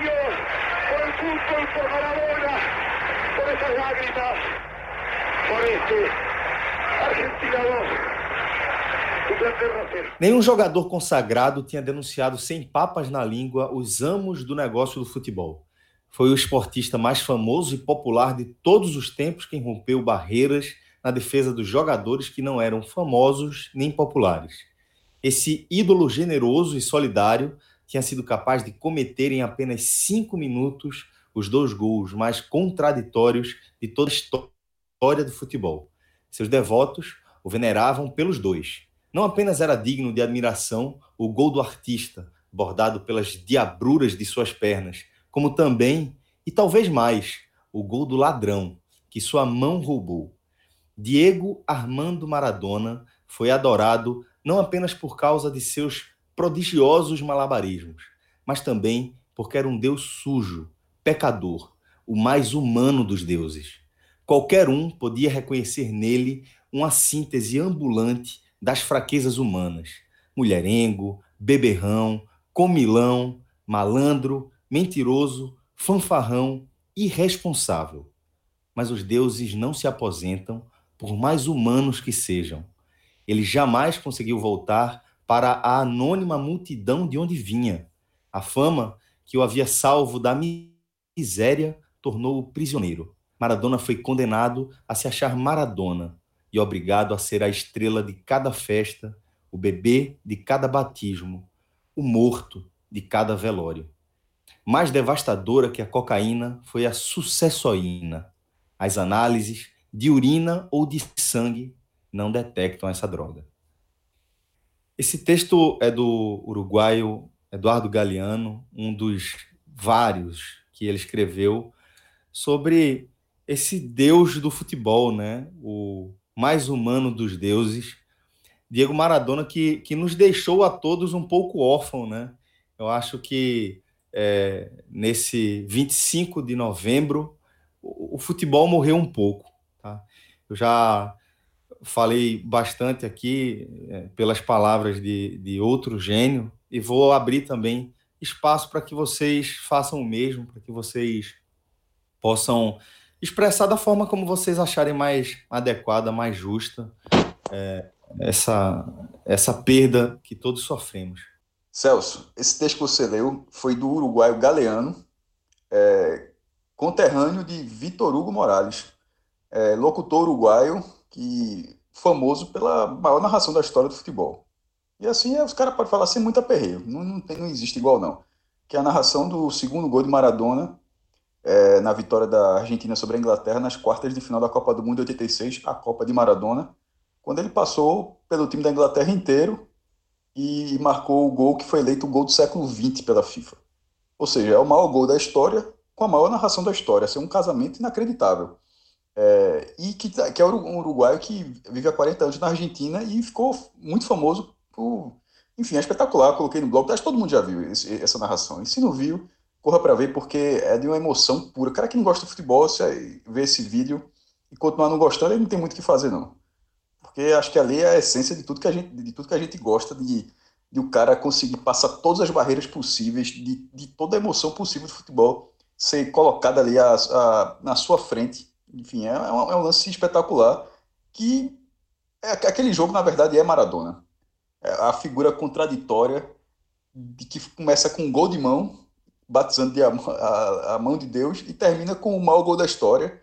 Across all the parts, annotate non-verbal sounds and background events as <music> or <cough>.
Dios por el fútbol, por Maradona, por esas lágrimas, por este Argentina 2, Inglaterra 0. Nenhum jogador consagrado tinha denunciado sem papas na língua os amos do negócio do futebol. Foi o esportista mais famoso e popular de todos os tempos quem rompeu barreiras na defesa dos jogadores que não eram famosos nem populares. Esse ídolo generoso e solidário tinha sido capaz de cometer em apenas cinco minutos os dois gols mais contraditórios de toda a história do futebol. Seus devotos o veneravam pelos dois. Não apenas era digno de admiração o gol do artista, bordado pelas diabruras de suas pernas, como também, e talvez mais, o gol do ladrão, que sua mão roubou. Diego Armando Maradona foi adorado não apenas por causa de seus prodigiosos malabarismos, mas também porque era um Deus sujo, pecador, o mais humano dos deuses. Qualquer um podia reconhecer nele uma síntese ambulante das fraquezas humanas: mulherengo, beberrão, comilão, malandro, mentiroso, fanfarrão, irresponsável. Mas os deuses não se aposentam, por mais humanos que sejam. Ele jamais conseguiu voltar para a anônima multidão de onde vinha. A fama que o havia salvo da miséria tornou-o prisioneiro. Maradona foi condenado a se achar Maradona e obrigado a ser a estrela de cada festa, o bebê de cada batismo, o morto de cada velório. Mais devastadora que a cocaína foi a sucessoína. As análises de urina ou de sangue não detectam essa droga. Esse texto é do uruguaio Eduardo Galeano, um dos vários que ele escreveu sobre esse deus do futebol, né? O mais humano dos deuses, Diego Maradona, que, que nos deixou a todos um pouco órfão, né? Eu acho que é, nesse 25 de novembro o, o futebol morreu um pouco. Tá? Eu já falei bastante aqui é, pelas palavras de, de outro gênio e vou abrir também espaço para que vocês façam o mesmo, para que vocês possam expressar da forma como vocês acharem mais adequada, mais justa é, essa, essa perda que todos sofremos. Celso, esse texto que você leu foi do uruguaio Galeano, é, conterrâneo de Vitor Hugo Morales, é, locutor uruguaio que famoso pela maior narração da história do futebol. E assim, os caras podem falar sem muita aperreio, não, não, tem, não existe igual não. Que é a narração do segundo gol de Maradona é, na vitória da Argentina sobre a Inglaterra nas quartas de final da Copa do Mundo de 86, a Copa de Maradona, quando ele passou pelo time da Inglaterra inteiro e marcou o gol que foi eleito o gol do século XX pela FIFA. Ou seja, é o maior gol da história com a maior narração da história. Assim, é um casamento inacreditável. É, e que, que é um uruguaio que vive há 40 anos na Argentina e ficou muito famoso por Enfim, é espetacular, coloquei no blog, acho que todo mundo já viu esse, essa narração. E se não viu, corra para ver, porque é de uma emoção pura. O cara que não gosta de futebol, se vê esse vídeo e continuar não gostando, ele não tem muito o que fazer, não. Porque acho que ali é a essência de tudo que a gente, de tudo que a gente gosta, de, de o cara conseguir passar todas as barreiras possíveis, de, de toda a emoção possível do futebol ser colocada ali a, a, na sua frente. Enfim, é, é, um, é um lance espetacular que é, aquele jogo, na verdade, é Maradona. É a figura contraditória de que começa com um gol de mão, batizando de a, a, a, mão de Deus, e termina com o maior gol da história.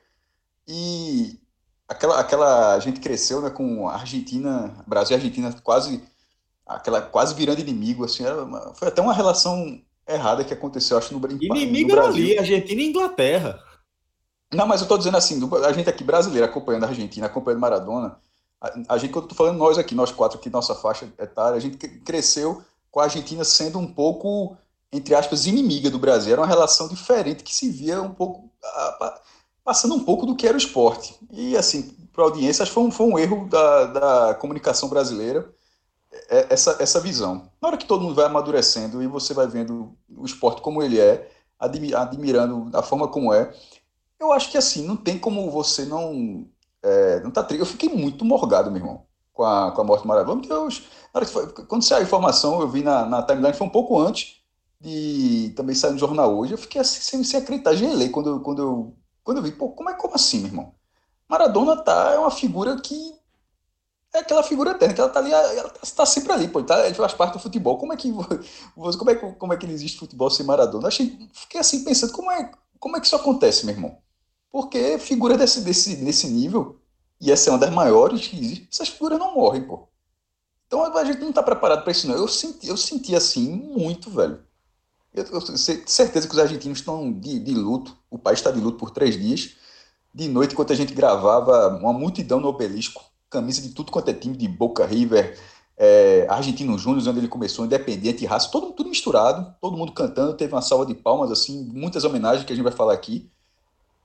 E aquela, aquela a gente cresceu né, com a Argentina, Brasil e Argentina quase aquela quase virando inimigo, assim, uma, foi até uma relação errada que aconteceu, acho, no, inimigo no Brasil. ali, Argentina e Inglaterra. Não, mas eu tô dizendo assim, a gente aqui brasileiro acompanhando a Argentina, acompanhando Maradona, a, a gente, quando eu tô falando nós aqui, nós quatro aqui, nossa faixa etária, a gente cresceu com a Argentina sendo um pouco, entre aspas, inimiga do Brasil. Era uma relação diferente que se via um pouco, passando um pouco do que era o esporte. E, assim, para a audiência, acho que foi um, foi um erro da, da comunicação brasileira, é, essa, essa visão. Na hora que todo mundo vai amadurecendo e você vai vendo o esporte como ele é, admirando a forma como é, eu acho que, assim, não tem como você não é, não tá Eu fiquei muito morgado, meu irmão, com a, com a morte do Maradona. Deus, foi, quando saiu a informação, eu vi na, na timeline, foi um pouco antes de também sair no jornal hoje. Eu fiquei assim, sem, sem acreditar, gelei quando, quando, eu, quando eu vi. Pô, como é como assim, meu irmão? Maradona tá, é uma figura que. É aquela figura eterna, que ela tá ali, ela tá, tá sempre ali, pô, tá, ele faz parte do futebol. Como é que como é, como é que existe futebol sem Maradona? Achei, fiquei assim pensando, como é, como é que isso acontece, meu irmão? Porque figura desse, desse, desse nível, e essa é uma das maiores que existe, essas figuras não morrem, pô. Então a gente não tá preparado para isso, não. Eu senti, eu senti assim muito, velho. Eu, eu tenho certeza que os argentinos estão de, de luto. O país está de luto por três dias. De noite, enquanto a gente gravava, uma multidão no obelisco, camisa de tudo quanto é time, de Boca River, é, Argentino Júnior, onde ele começou, Independente, Raça, todo tudo misturado, todo mundo cantando, teve uma salva de palmas, assim, muitas homenagens que a gente vai falar aqui.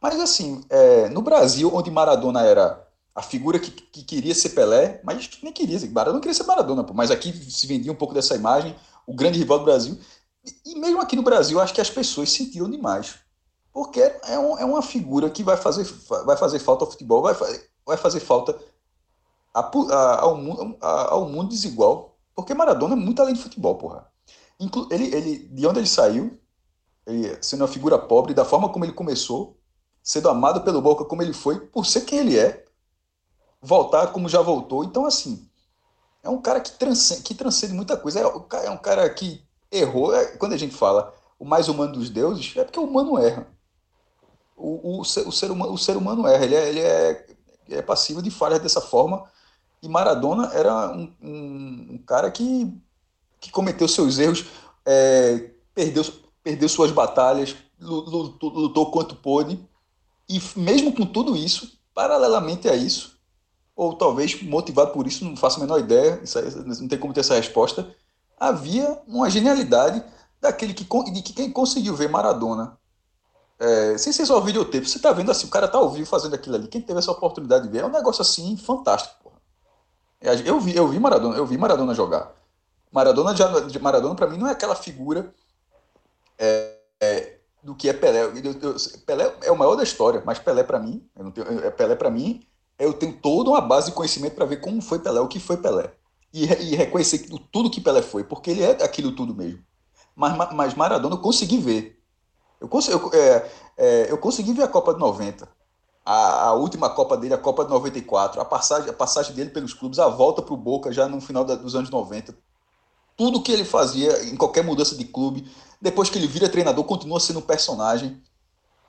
Mas assim, é, no Brasil, onde Maradona era a figura que, que, queria ser Pelé, mas nem queria, Maradona queria ser Maradona, pô, mas aqui se vendia um pouco dessa imagem, o grande rival do Brasil. E, e mesmo aqui no Brasil, acho que as pessoas sentiram demais. Porque é, um, é uma figura que vai fazer, vai fazer falta ao futebol, vai, vai fazer falta a, a, ao, mundo, a, ao mundo desigual. Porque Maradona é muito além de futebol, porra. Inclu ele, ele, de onde ele saiu, ele, sendo uma figura pobre, da forma como ele começou, sendo amado pelo Boca como ele foi, por ser quem ele é, voltar como já voltou. Então, assim, é um cara que transcende, que transcende muita coisa. É, é um cara que errou. É, quando a gente fala o mais humano dos deuses, é porque o humano erra. O, o, o, ser, o, ser, humano, o ser humano erra. Ele é, ele é, é passivo de falhas dessa forma. E Maradona era um, um, um cara que, que cometeu seus erros, é, perdeu, perdeu suas batalhas, lutou, lutou quanto pôde e mesmo com tudo isso, paralelamente a isso, ou talvez motivado por isso, não faço a menor ideia, não tem como ter essa resposta, havia uma genialidade daquele que, de que quem conseguiu ver Maradona, é, sem ser só videotape, você está vendo assim, o cara está ao vivo fazendo aquilo ali, quem teve essa oportunidade de ver, é um negócio assim fantástico. Porra. É, eu vi, eu vi Maradona, eu vi Maradona jogar. Maradona, Maradona para mim não é aquela figura é, é, do que é Pelé. Eu, eu, Pelé é o maior da história, mas Pelé para mim, eu não tenho, é, Pelé para mim, eu tenho toda uma base de conhecimento para ver como foi Pelé, o que foi Pelé. E, e reconhecer tudo que Pelé foi, porque ele é aquilo tudo mesmo. Mas, mas Maradona eu consegui ver. Eu consegui, eu, é, é, eu consegui ver a Copa de 90. A, a, última Copa dele, a Copa de 94, a passagem, a passagem dele pelos clubes, a volta para o Boca já no final da, dos anos 90. Tudo que ele fazia em qualquer mudança de clube, depois que ele vira treinador, continua sendo um personagem.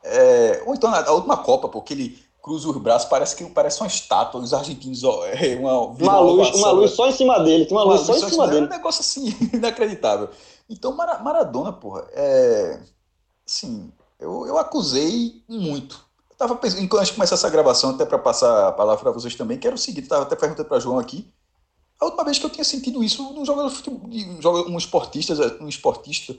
É, ou então a, última Copa, porque ele cruza os braços, parece que parece uma estátua, os argentinos, <laughs> é, uma, uma luz, uma luz só em cima dele, tem uma, uma luz, só em cima dele. É um negócio assim, <laughs> inacreditável. Então, Maradona, porra, é. Assim, eu, eu acusei muito. Eu tava pensando, enquanto a gente começar essa gravação, até para passar a palavra para vocês também, quero o seguinte, tava até perguntando para João aqui. A última vez que eu tinha sentido isso num jogador de futebol, um esportista, um esportista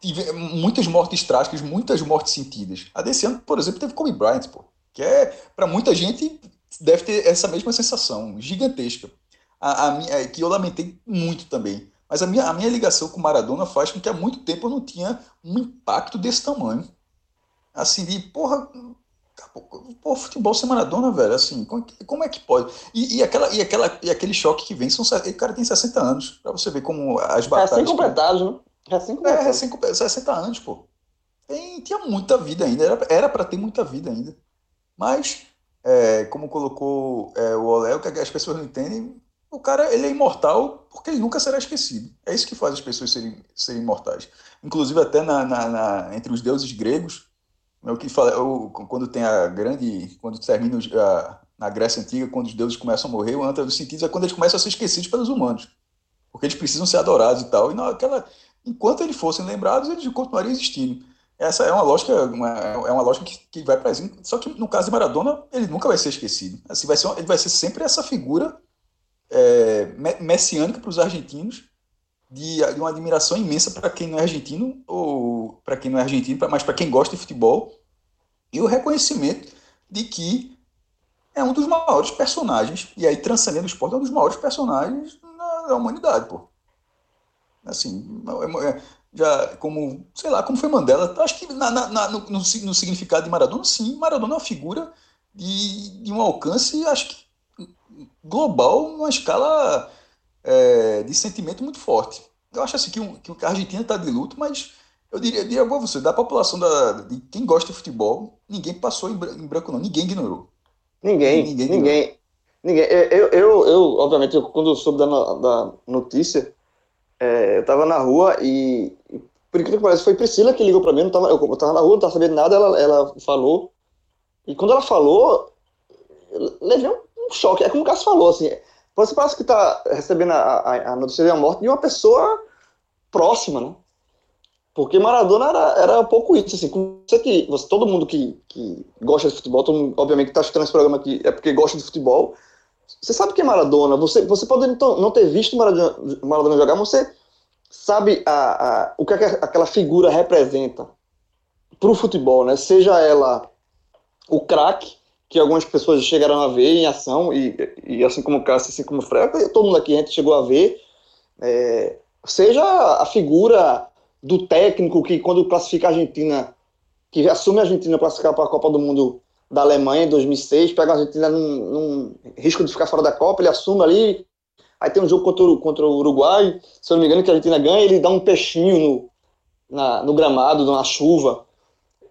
tive muitas mortes trágicas, muitas mortes sentidas. A desse ano, por exemplo, teve Kobe Bryant, pô, que é, para muita gente, deve ter essa mesma sensação gigantesca. a, a é, que eu lamentei muito também. Mas a minha, a minha ligação com Maradona faz com que há muito tempo eu não tinha um impacto desse tamanho. Assim, de, porra, Pô, futebol sem Maradona, velho, assim, como, é como é que pode? E, e, aquela, e, aquela, e aquele choque que vem, são, o cara tem 60 anos, pra você ver como as batalhas... Recém-completados, né? Recém-completados. É, recém 60 anos, pô. Tem, tinha muita vida ainda, era, pra ter muita vida ainda. Mas, é, como colocou é, o Olé, que as pessoas não entendem, o cara, ele é imortal porque ele nunca será esquecido. É isso que faz as pessoas serem, serem imortais. Inclusive, até na, na, na entre os deuses gregos, é o que fala, eu, quando tem a grande, quando termina a, na Grécia Antiga, quando os deuses começam a morrer, o anta dos sentidos é quando eles começam a ser esquecidos pelos humanos, porque eles precisam ser adorados e tal. E naquela, enquanto eles fossem lembrados, eles continuariam existindo. Essa é uma lógica, uma, é uma lógica que, que vai para Só que no caso de Maradona, ele nunca vai ser esquecido. Assim, vai ser ele vai ser sempre essa figura é, messiânica para os argentinos, de, de, uma admiração imensa para quem não é argentino, ou para quem não é argentino, mas para quem gosta de futebol, e o reconhecimento de que é um dos maiores personagens, e aí transcendendo o esporte, é um dos maiores personagens na, na humanidade, pô. Assim, é, é, já como, sei lá, como foi Mandela, acho que na, na, no, no, significado de Maradona, sim, Maradona é uma figura de, de um alcance, acho que global, numa escala é, de sentimento muito forte. Eu acho assim que, um, que a Argentina está de luto, mas eu diria, diria a você, da população da, de quem gosta de futebol, ninguém passou em branco, não. Ninguém ignorou. Ninguém, ninguém. Ninguém. ninguém. Eu, eu, eu, obviamente, eu, quando eu soube da, da notícia, é, eu estava na rua e, por incrível que pareça, foi Priscila que ligou para mim. Eu estava eu, tava na rua, não estava sabendo nada, ela, ela falou. E quando ela falou, eu levei um, choque. É como o Cássio falou, assim, você parece que está recebendo a, a, a, notícia da morte de uma pessoa próxima, né? Porque Maradona era, era um pouco isso, assim, você que, você, todo mundo que, que gosta de futebol, mundo, obviamente que está assistindo esse programa aqui é porque gosta de futebol, você sabe que é Maradona, você, você pode então, não ter visto Maradona, Maradona jogar, mas você sabe a, a, o que aquela figura representa para o futebol, né? Seja ela o craque, que algumas pessoas chegaram a ver em ação, e, e assim como o Cássio, assim como o Fred, todo mundo aqui a gente chegou a ver, é, seja a figura do técnico que quando classifica a Argentina, que assume a Argentina para classificar para a Copa do Mundo da Alemanha em 2006, pega a Argentina num, num, risco de ficar fora da Copa, ele assume ali, aí tem um jogo contra o, contra o Uruguai, se eu não me engano que a Argentina ganha, ele dá um peixinho no, na, no gramado, na chuva,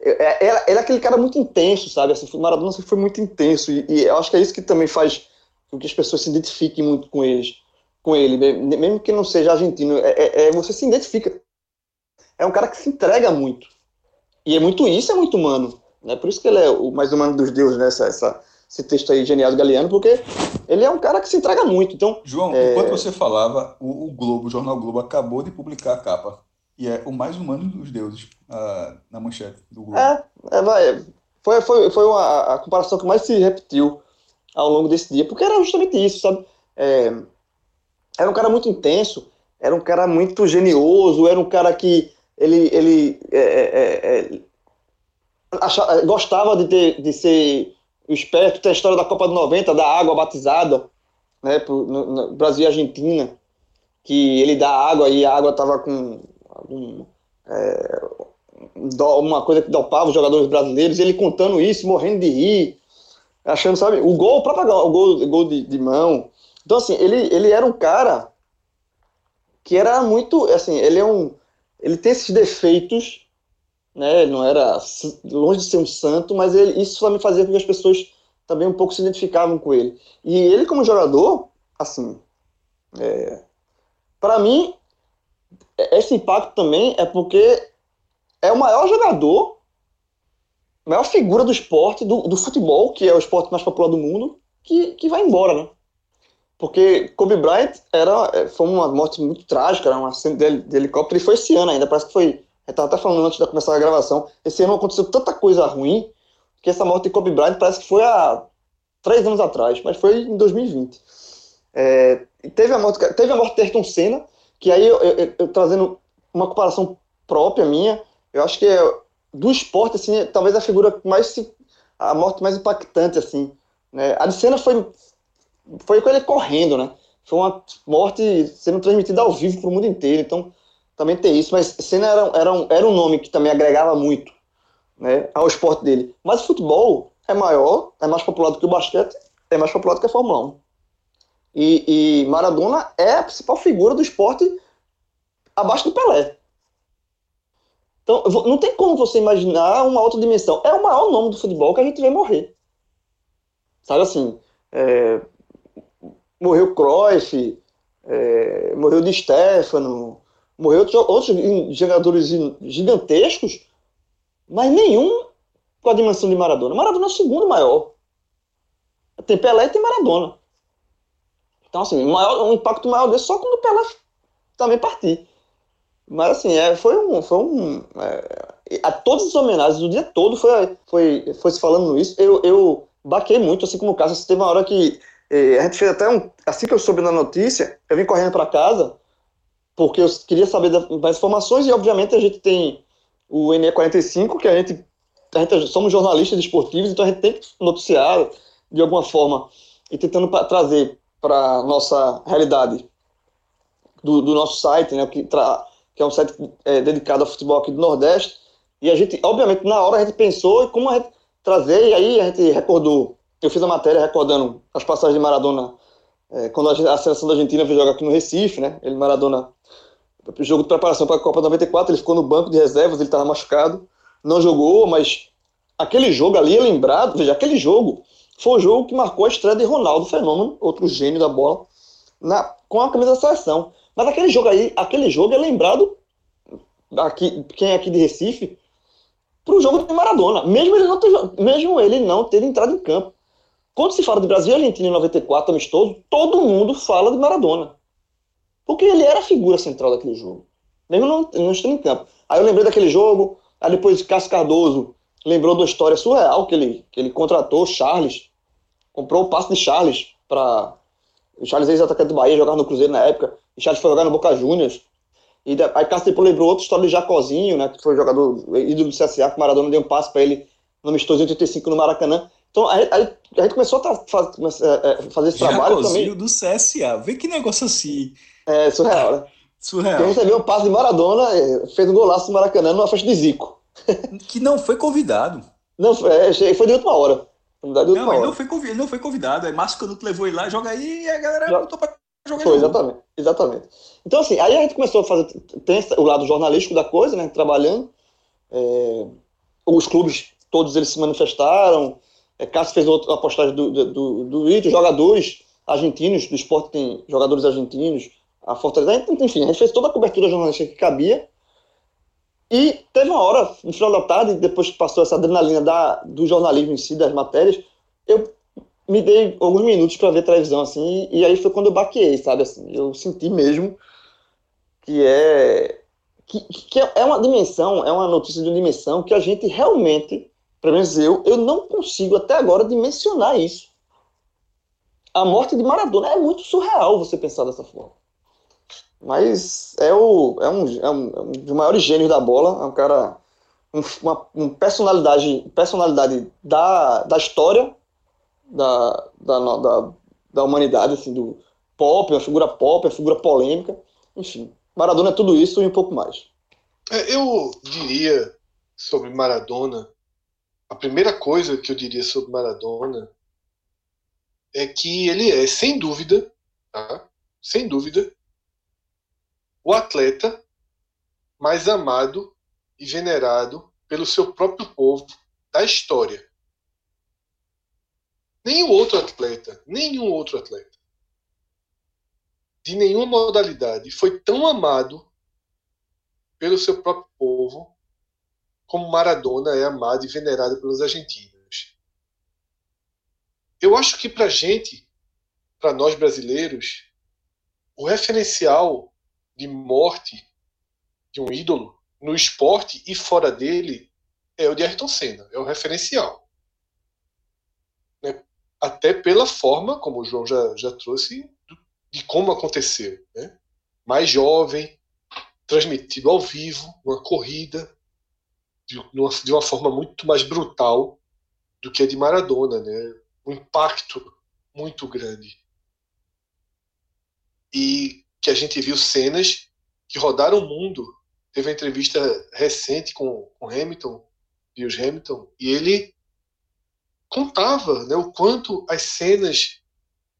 é, é, ele é aquele cara muito intenso, sabe? Assim, o Maradona sempre foi muito intenso. E, e, eu acho que é isso que também faz com que as pessoas se identifiquem muito com eles. Com ele, mesmo que não seja argentino, é, é, é, você se identifica. É um cara que se entrega muito. E é muito isso, é muito humano. Né? Por isso que ele é o mais humano dos deuses, né? Essa, essa, esse texto aí genial do Galeano, porque ele é um cara que se entrega muito. Então, João, é... enquanto você falava, o, o Globo, o Jornal Globo, acabou de publicar a capa e é o mais humano dos deuses uh, na manchete do Globo. É, é vai, foi, foi, foi uma, a comparação que mais se repetiu ao longo desse dia, porque era justamente isso, sabe? É, era um cara muito intenso, era um cara muito genioso, era um cara que ele, ele é, é, é, é achava, gostava de, ter, de ser esperto, tem a história da Copa do 90, da água batizada, né, pro, no, no Brasil e Argentina, que ele dá água e a água tava com um, é, uma coisa que dopava os jogadores brasileiros, ele contando isso, morrendo de rir, achando, sabe, o gol, o próprio o gol, o gol de, de, mão. Então, assim, ele, ele era um cara que era muito, assim, ele é um, ele tem esses defeitos, né, ele não era longe de ser um santo, mas ele, isso só me fazia com que as pessoas também um pouco se identificavam com ele. E ele como jogador, assim, é, para mim, esse impacto também é porque é o maior jogador, maior figura do esporte, do, do futebol, que é o esporte mais popular do mundo, que, que vai embora, né? Porque Kobe Bryant era, é, foi uma morte muito trágica, era um acidente de, de helicóptero, e foi esse ano ainda, parece que foi. Eu estava até falando antes de começar a gravação. Esse ano aconteceu tanta coisa ruim que essa morte de Kobe Bryant parece que foi há três anos atrás, mas foi em 2020. É, teve, a morte, teve a morte de Ayrton Senna, que aí, eu, eu, eu, trazendo uma comparação própria minha, eu acho que é, do esporte, assim, talvez a figura mais, a morte mais impactante, assim, né? A de cena foi, foi com ele correndo, né? foi uma morte sendo transmitida ao vivo para o mundo inteiro. Então, também tem isso. Mas Senna era, era, um, era um nome que também agregava muito né, ao esporte dele. Mas o futebol é maior, é mais popular do que o basquete, é mais popular do que a Fórmula 1. E, e Maradona é a principal figura do esporte abaixo do Pelé. Então, não tem como você imaginar uma outra dimensão. É o maior nome do futebol que a gente vê morrer. Sabe assim, é, morreu Cruyff, é, morreu Di Stefano, morreu outros, jogadores gigantescos, mas nenhum com a dimensão de Maradona. Maradona é o segundo maior. Tem Pelé e tem Maradona. Então, assim, maior, o impacto maior desse só quando o Pelé também partir. Mas, assim, é, foi um. Foi um é, a todas as homenagens, o dia todo foi, foi, foi se falando isso. Eu, eu baquei muito, assim como o Cássio. Teve uma hora que é, a gente fez até um. Assim que eu soube da notícia, eu vim correndo para casa, porque eu queria saber mais informações, e obviamente a gente tem o NE45, que a gente, a gente somos jornalistas esportivos, então a gente tem que noticiar de alguma forma e tentando pra, trazer para nossa realidade do, do, nosso site, né, que, tra, que é um site é, dedicado ao futebol aqui do Nordeste. E a gente, obviamente, na hora a gente pensou como a gente trazer, e aí a gente recordou eu fiz a matéria recordando as passagens de Maradona é, quando a, seleção da Argentina veio jogar aqui no Recife, né? Ele, Maradona, jogo de preparação para a Copa 94, ele ficou no banco de reservas, ele estava machucado, não jogou, mas aquele jogo ali é lembrado, veja, aquele jogo foi o jogo que marcou a estreia de Ronaldo Fenômeno, outro gênio da bola, na, com a camisa da seleção. Mas aquele jogo aí, aquele jogo é lembrado, aqui, quem é aqui de Recife, para o jogo de Maradona, mesmo ele, não ter, mesmo ele não ter entrado em campo. Quando se fala de Brasil e Argentina em 94, amistoso, todo mundo fala de Maradona. Porque ele era a figura central daquele jogo. Mesmo não, não estando em campo. Aí eu lembrei daquele jogo, aí depois Cássio Cardoso lembrou da história surreal que ele, que ele contratou Charles, comprou o passe de Charles para o Charles ex-atacante do Bahia, jogar no Cruzeiro na época, e Charles foi jogar no Boca Juniors. E aí Cássio depois lembrou outra história de Jacozinho, né, que foi jogador ídolo do CSA, que Maradona deu um passe para ele no amistoso 85 no Maracanã. Então, a, a, a gente começou a faz, é, é, fazer esse trabalho também. do CSA. Vê que negócio assim. É, surreal, né? Surreal. Porque recebeu um passe de Maradona, fez um golaço do Maracanã numa festa de Zico. <laughs> que não foi convidado. Não, foi, foi de última hora. De última não, hora. Não, foi convidado, não foi convidado. Aí Márcio Canuto levou ele lá, joga aí, e a galera Já... botou pra jogar Foi, exatamente, exatamente. Então, assim, aí a gente começou a fazer. Tem o lado jornalístico da coisa, né? Trabalhando. É, os clubes, todos eles se manifestaram. É, Cássio fez outra postagem do, do, do, do jogadores argentinos, do esporte tem jogadores argentinos, a Fortaleza, enfim, a gente fez toda a cobertura jornalística que cabia. E teve uma hora, no final da tarde, depois que passou essa adrenalina da, do jornalismo em si, das matérias, eu me dei alguns minutos para ver televisão, assim, e aí foi quando eu baqueei, sabe, assim, eu senti mesmo que é que, que é uma dimensão, é uma notícia de uma dimensão que a gente realmente pelo menos eu, eu não consigo até agora dimensionar isso. A morte de Maradona é muito surreal você pensar dessa forma. Mas é, o, é, um, é um, é um dos maiores gênios da bola, é um cara, um, uma, personalidade, personalidade da, da história da, da, da, da humanidade, assim, do pop, uma figura pop, uma figura polêmica, enfim. Maradona é tudo isso e um pouco mais. É, eu diria sobre Maradona a primeira coisa que eu diria sobre Maradona é que ele é, sem dúvida, tá? sem dúvida, o atleta mais amado e venerado pelo seu próprio povo da história. Nenhum outro atleta, nenhum outro atleta, de nenhuma modalidade, foi tão amado pelo seu próprio povo como Maradona é amado e venerado pelos argentinos. Eu acho que para gente, para nós brasileiros, o referencial de morte de um ídolo no esporte e fora dele é o de Ayrton Senna, é o referencial. Né? Até pela forma, como o João já, já trouxe, de como aconteceu. Né? Mais jovem, transmitido ao vivo, uma corrida, de, de uma forma muito mais brutal do que a de Maradona, né? Um impacto muito grande. e que a gente viu cenas que rodaram o mundo. Teve uma entrevista recente com, com Hamilton, Lewis Hamilton, e ele contava né, o quanto as cenas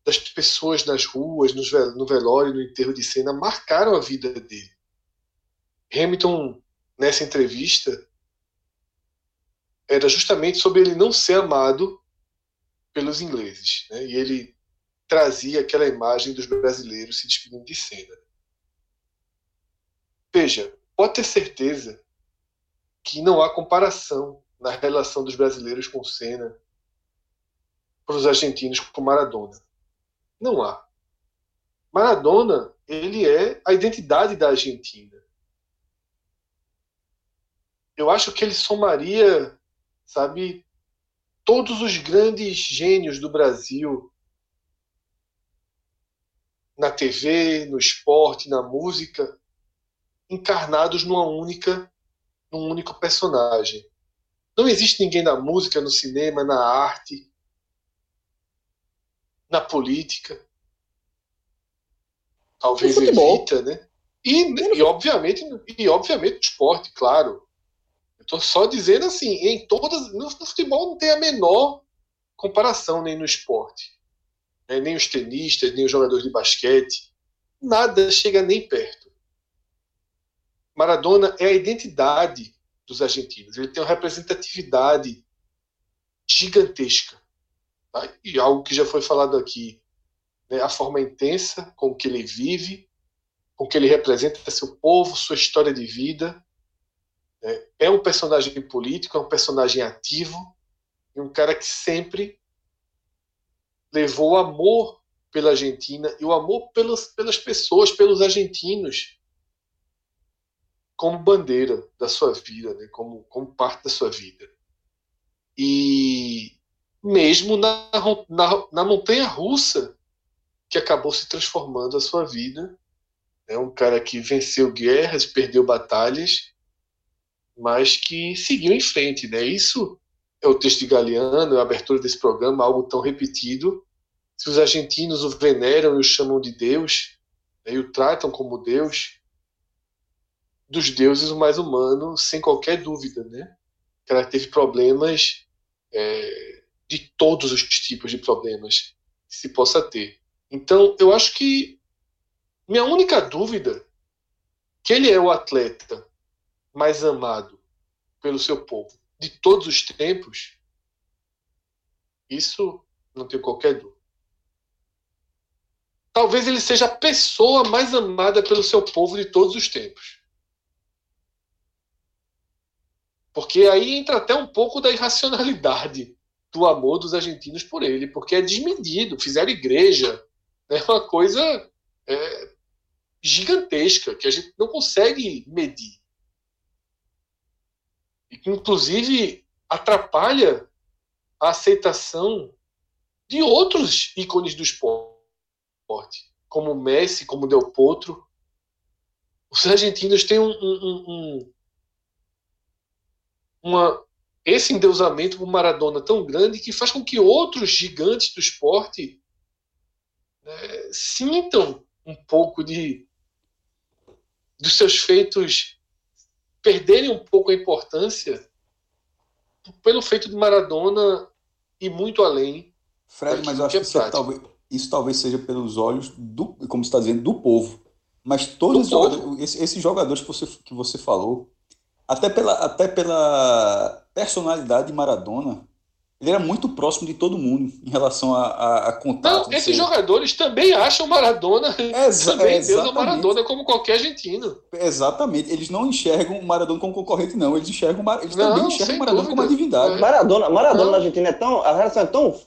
das pessoas nas ruas, no velório, no enterro de cena, marcaram a vida dele. Hamilton, nessa entrevista, era justamente sobre ele não ser amado pelos ingleses. Né? E ele trazia aquela imagem dos brasileiros se despedindo de cena. Veja, pode ter certeza que não há comparação na relação dos brasileiros com Senna para os argentinos com Maradona. Não há. Maradona, ele é a identidade da Argentina. Eu acho que ele somaria, sabe, todos os grandes gênios do Brasil na TV, no esporte, na música, encarnados numa única, num único personagem. Não existe ninguém na música, no cinema, na arte, na política. Talvez evita, né? E, e, obviamente, e obviamente no esporte, claro. Eu estou só dizendo assim, em todas. No, futebol não tem a menor comparação nem no esporte. Né? Nem os tenistas, nem os jogadores de basquete. Nada chega nem perto. Maradona é a identidade dos argentinos. Ele tem uma representatividade gigantesca. Tá? E algo que já foi falado aqui, né? a forma intensa com que ele vive, com que ele representa seu povo, sua história de vida. Né? É um personagem político, é um personagem ativo, e um cara que sempre levou o amor pela Argentina e o amor pelas, pelas pessoas, pelos argentinos, como bandeira da sua vida, né? como, como parte da sua vida. E mesmo na, na, na montanha russa que acabou se transformando a sua vida. É um cara que venceu guerras, perdeu batalhas, mas que seguiu em frente. Né? Isso é o texto de Galeano, a abertura desse programa, algo tão repetido. Se os argentinos o veneram e o chamam de Deus, né, e o tratam como Deus, dos deuses o mais humano, sem qualquer dúvida. Né? Cara teve problemas é, de todos os tipos de problemas que se possa ter. Então, eu acho que minha única dúvida que ele é o atleta mais amado pelo seu povo de todos os tempos, isso não tenho qualquer dúvida. Talvez ele seja a pessoa mais amada pelo seu povo de todos os tempos. Porque aí entra até um pouco da irracionalidade do amor dos argentinos por ele, porque é desmedido. Fizeram igreja, é uma coisa é, gigantesca que a gente não consegue medir. Inclusive, atrapalha a aceitação de outros ícones do esporte, como Messi, como Del Potro. Os argentinos têm um, um, um, uma esse endeusamento por Maradona tão grande que faz com que outros gigantes do esporte né, sintam um pouco de dos seus feitos perderem um pouco a importância pelo feito de Maradona e muito além. Fred, mas eu acho que, é isso, talvez, isso talvez seja pelos olhos do, como você está dizendo, do povo. Mas todos os jogadores, esses, esses jogadores que você, que você falou, até pela, até pela personalidade de Maradona, ele era muito próximo de todo mundo em relação a, a, a contato. Não, esses jogadores também acham Maradona Exa também Deus é Maradona como qualquer argentino. Exatamente. Eles não enxergam o Maradona como concorrente, não. Eles enxergam eles não, também enxergam o Maradona dúvida. como uma divindade. É. Maradona, Maradona na Argentina é tão. A relação é tão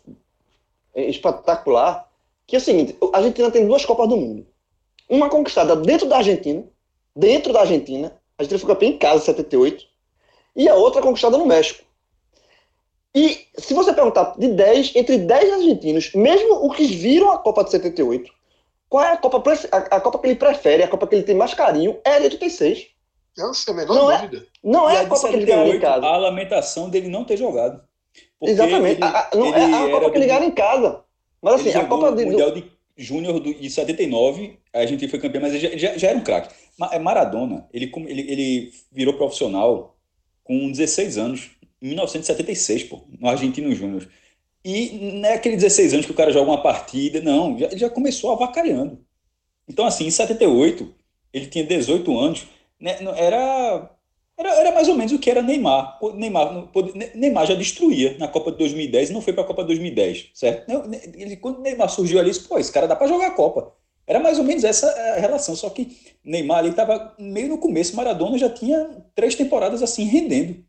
espetacular que é o seguinte: a Argentina tem duas Copas do Mundo. Uma conquistada dentro da Argentina, dentro da Argentina, a Argentina foi campeã em casa em 78, e a outra conquistada no México. E se você perguntar de 10, entre 10 argentinos, mesmo os que viram a Copa de 78, qual é a Copa, a, a Copa que ele prefere, a Copa que ele tem mais carinho, é a de 86. Não, sem a menor não é, dúvida. Não é a, a Copa 78, que ele ganhou em casa. A lamentação dele não ter jogado. Exatamente. Ele, a, não é a Copa que ele ganhou em casa. Mas assim, a Copa de. Mundial de júnior de 79, a gente foi campeão, mas ele já, já, já era um craque. É Maradona, ele, ele, ele virou profissional com 16 anos, em 1976, pô, no Argentino Júnior. E não é aquele 16 anos que o cara joga uma partida, não, já, já começou avacalhando. Então, assim, em 78, ele tinha 18 anos, né, era, era, era mais ou menos o que era Neymar. Neymar, Neymar já destruía na Copa de 2010 e não foi para a Copa de 2010, certo? Ele, quando Neymar surgiu ali, disse, pô, esse cara dá para jogar a Copa. Era mais ou menos essa a relação, só que Neymar ali estava meio no começo, Maradona já tinha três temporadas assim rendendo.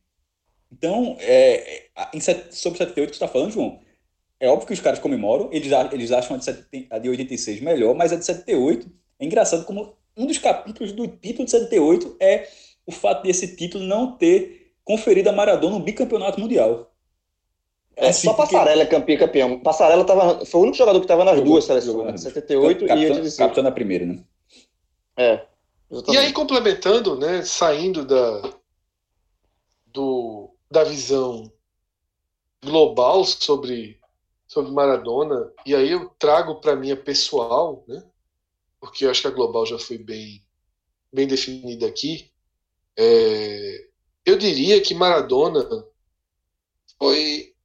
Então, é, em, sobre 78 que você está falando, João, é óbvio que os caras comemoram, eles, eles acham a de, a de 86 melhor, mas a de 78 é engraçado como um dos capítulos do título de 78 é o fato desse título não ter conferido a Maradona um bicampeonato mundial. É, assim, só Passarela porque... é campeão. Passarela tava, foi o único jogador que estava nas jogou, duas seleções, 78 capitão, e 85. Capitão na primeira, né? É. Exatamente. E aí, complementando, né, saindo da, da visão global sobre, sobre Maradona, e aí eu trago para minha pessoal, né, porque eu acho que a global já foi bem, bem definida aqui, é, eu diria que Maradona foi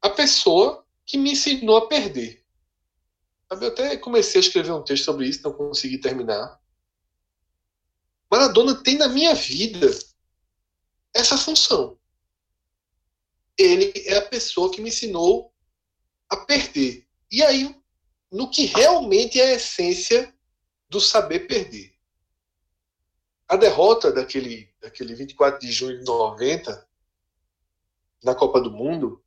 a pessoa que me ensinou a perder. Eu até comecei a escrever um texto sobre isso, não consegui terminar. Maradona tem na minha vida essa função. Ele é a pessoa que me ensinou a perder. E aí, no que realmente é a essência do saber perder. A derrota daquele, daquele 24 de junho de 90, na Copa do Mundo,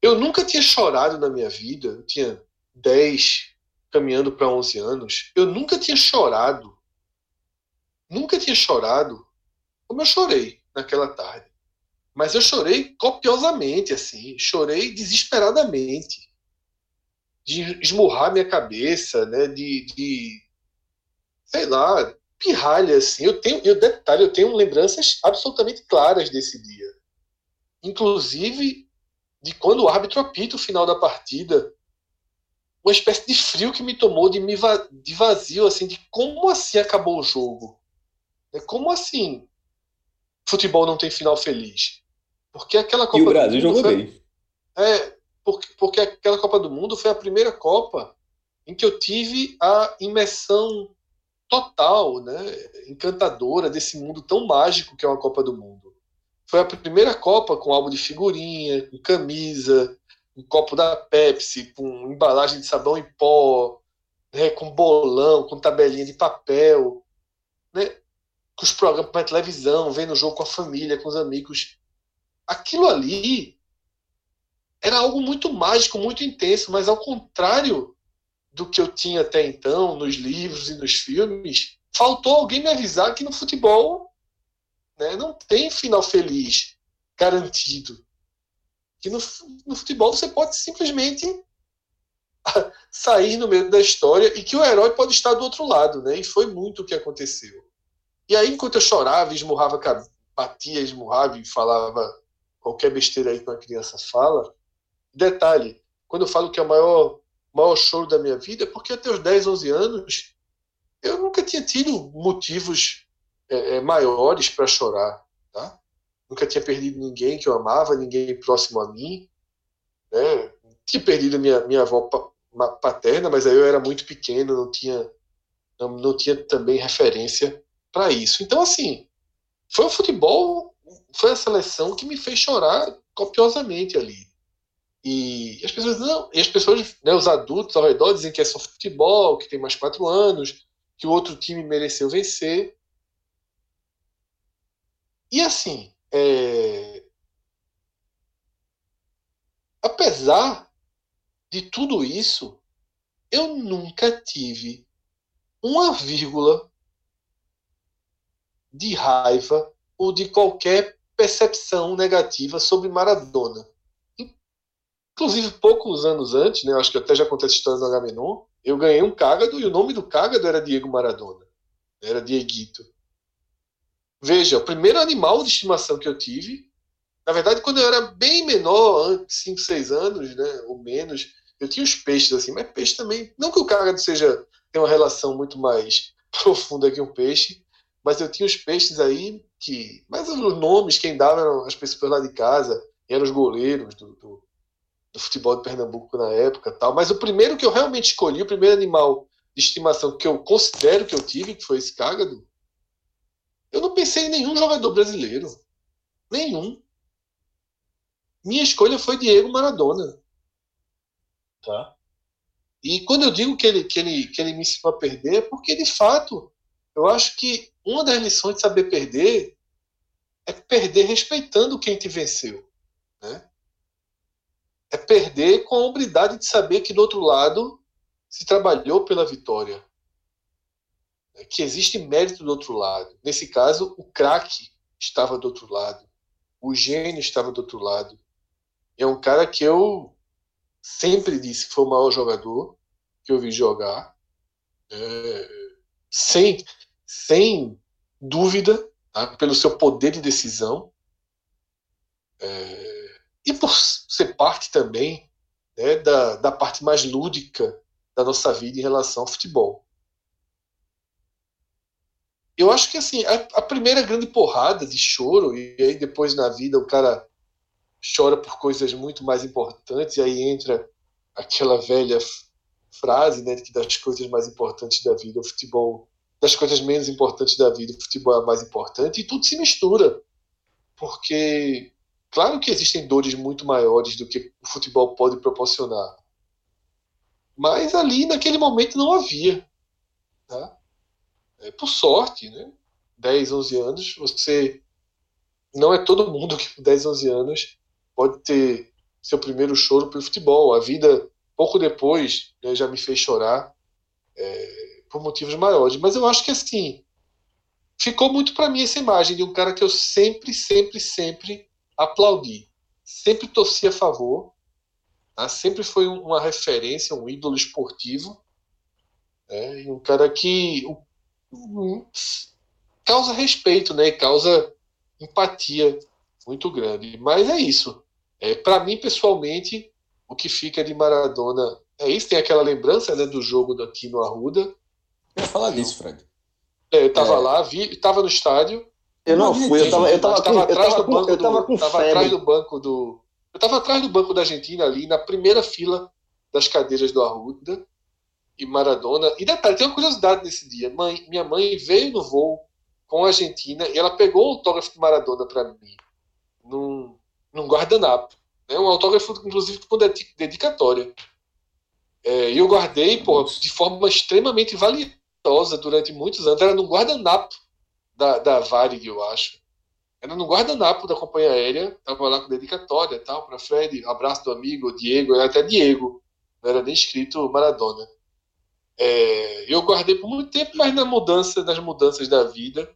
eu nunca tinha chorado na minha vida. Eu tinha 10, caminhando para 11 anos. Eu nunca tinha chorado. Nunca tinha chorado como eu chorei naquela tarde. Mas eu chorei copiosamente, assim, chorei desesperadamente, de esmurrar minha cabeça, né, de, de sei lá, pirralha, assim. Eu tenho, eu detalhe, eu tenho lembranças absolutamente claras desse dia. Inclusive de quando o árbitro apita o final da partida, uma espécie de frio que me tomou de, me va de vazio, assim, de como assim acabou o jogo? É como assim futebol não tem final feliz? Porque aquela Copa e o Brasil jogou foi, bem. É, porque, porque aquela Copa do Mundo foi a primeira Copa em que eu tive a imersão total, né, encantadora desse mundo tão mágico que é uma Copa do Mundo. Foi a primeira Copa com álbum de figurinha, com camisa, um copo da Pepsi, com embalagem de sabão em pó, né, com bolão, com tabelinha de papel, né, com os programas para televisão, vendo o jogo com a família, com os amigos. Aquilo ali era algo muito mágico, muito intenso, mas ao contrário do que eu tinha até então nos livros e nos filmes, faltou alguém me avisar que no futebol né, não tem final feliz garantido. Que no, no futebol você pode simplesmente <laughs> sair no meio da história e que o herói pode estar do outro lado, né? E foi muito o que aconteceu. E aí, enquanto eu chorava, esmurrava, batia, esmurrava e falava qualquer besteira aí que uma criança fala, detalhe, quando eu falo que é o maior, maior choro da minha vida, é porque até os 10, 11 anos eu nunca tinha tido motivos é, é, maiores para chorar, tá? Nunca tinha perdido ninguém que eu amava, ninguém próximo a mim, né? Tinha perdido minha, minha avó paterna, mas aí eu era muito pequeno, não tinha, não, não tinha também referência para isso. Então, assim, foi o futebol, foi a seleção que me fez chorar copiosamente ali. E as pessoas não, e as pessoas, né, os adultos ao redor dizem que é só futebol, que tem mais quatro anos, que o outro time mereceu vencer. E assim, é... apesar de tudo isso, eu nunca tive uma vírgula de raiva ou de qualquer percepção negativa sobre Maradona. Inclusive, poucos anos antes, né, acho que até já aconteceu essa história no Agamenon, eu ganhei um cágado e o nome do cágado era Diego Maradona. Era Dieguito. Veja, o primeiro animal de estimação que eu tive, na verdade, quando eu era bem menor, 5, 6 anos, né, ou menos, Eu tinha os peixes, assim, mas peixe também. Não que o cágado seja. tem uma relação muito mais <laughs> profunda que um peixe, mas eu tinha os peixes aí que. Mas os nomes, quem dava eram as pessoas lá de casa, eram os goleiros do, do, do futebol de Pernambuco na época tal. Mas o primeiro que eu realmente escolhi, o primeiro animal de estimação que eu considero que eu tive, que foi esse cágado, eu não pensei em nenhum jogador brasileiro. Nenhum. Minha escolha foi Diego Maradona. Tá? E quando eu digo que ele, que ele, que ele me ensinou a perder, é porque, de fato, eu acho que uma das lições de saber perder é perder respeitando quem te venceu. Né? É perder com a hombridade de saber que do outro lado se trabalhou pela vitória. Né? Que existe mérito do outro lado. Nesse caso, o craque estava do outro lado. O gênio estava do outro lado. É um cara que eu sempre disse que foi o maior jogador que eu vi jogar, é, sem, sem dúvida, tá? pelo seu poder de decisão, é, e por ser parte também né, da, da parte mais lúdica da nossa vida em relação ao futebol. Eu acho que assim, a, a primeira grande porrada de choro, e aí depois na vida o cara chora por coisas muito mais importantes, e aí entra aquela velha frase, né, que das coisas mais importantes da vida, o futebol, das coisas menos importantes da vida, o futebol é mais importante, e tudo se mistura. Porque, claro que existem dores muito maiores do que o futebol pode proporcionar. Mas ali, naquele momento, não havia. Tá? É, por sorte, né? 10, 11 anos, você. Não é todo mundo que com 10, 11 anos pode ter seu primeiro choro pelo futebol. A vida, pouco depois, né, já me fez chorar é, por motivos maiores. Mas eu acho que assim ficou muito para mim essa imagem de um cara que eu sempre, sempre, sempre aplaudi, sempre torci a favor, tá? sempre foi uma referência, um ídolo esportivo, né? e um cara que causa respeito, né? E causa empatia muito grande. Mas é isso. É, para mim, pessoalmente, o que fica de Maradona é isso. Tem aquela lembrança né, do jogo aqui no Arruda. Eu ia falar disso, Fred. É, eu tava é. lá, vi, tava no estádio. Eu não fui, eu tava, eu tava, tava com, atrás do banco eu tava com tava atrás do banco do. Eu tava atrás do banco da Argentina ali, na primeira fila das cadeiras do Arruda e Maradona. E detalhe, tem uma curiosidade nesse dia. Mãe, minha mãe veio no voo com a Argentina e ela pegou o autógrafo de Maradona para mim num, num guardanapo. Né? Um autógrafo, inclusive, com dedicatória. É, e eu guardei pô, de forma extremamente valiosa durante muitos anos. Era no guardanapo da, da Varig, eu acho. Era no guardanapo da companhia aérea. Tava lá com dedicatória tal, para Fred. Abraço do amigo, Diego. Era até Diego. Não era nem escrito Maradona. É, eu guardei por muito tempo, mas na mudança, nas mudanças da vida,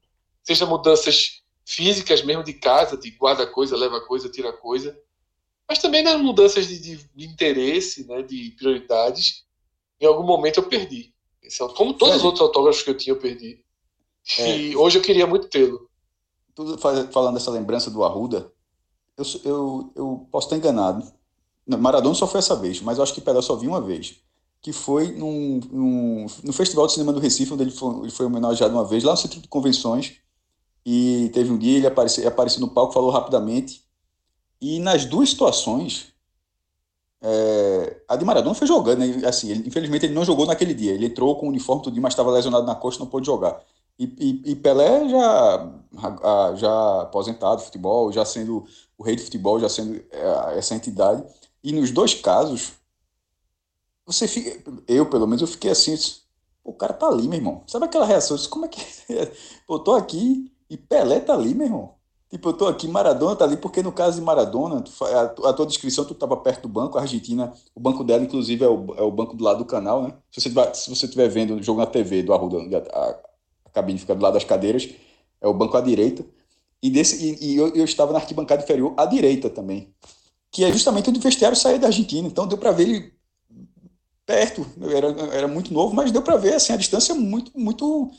seja mudanças físicas mesmo de casa, de guarda coisa, leva coisa, tira coisa, mas também nas mudanças de, de, de interesse, né, de prioridades, em algum momento eu perdi. É como todos os outros autógrafos que eu tinha, eu perdi. É. E hoje eu queria muito tê-lo. Falando dessa lembrança do Arruda, eu, eu, eu posso estar enganado. Maradona só foi essa vez, mas eu acho que Pelé só vi uma vez. Que foi num, num, no Festival de Cinema do Recife, onde ele foi, ele foi homenageado uma vez, lá no Centro de Convenções. E teve um dia, ele apareceu, apareceu no palco, falou rapidamente. E nas duas situações, é, a de Maradona foi jogando, né? assim, ele, infelizmente ele não jogou naquele dia. Ele entrou com o uniforme tudo, mas estava lesionado na costa, não pôde jogar. E, e, e, Pelé já, já aposentado futebol, já sendo o rei do futebol, já sendo é, essa entidade. E nos dois casos, você fica, eu pelo menos eu fiquei assim, o cara tá ali, meu irmão. Sabe aquela reação? Como é que <laughs> eu tô aqui e Pelé tá ali, meu irmão. Tipo, eu tô aqui, Maradona tá ali, porque no caso de Maradona, a, tua descrição, tu tava perto do banco, a Argentina, o banco dela, inclusive, é o, é o banco do lado do canal, né? Se você, tiver, se você estiver vendo o jogo na TV do Arruda, a, a, cabine fica do lado das cadeiras, é o banco à direita. E, desse, e, e eu, eu, estava na arquibancada inferior à direita também, que é justamente onde o vestiário saiu da Argentina. Então deu para ver ele perto, era, era muito novo, mas deu para ver assim, a distância muito, muito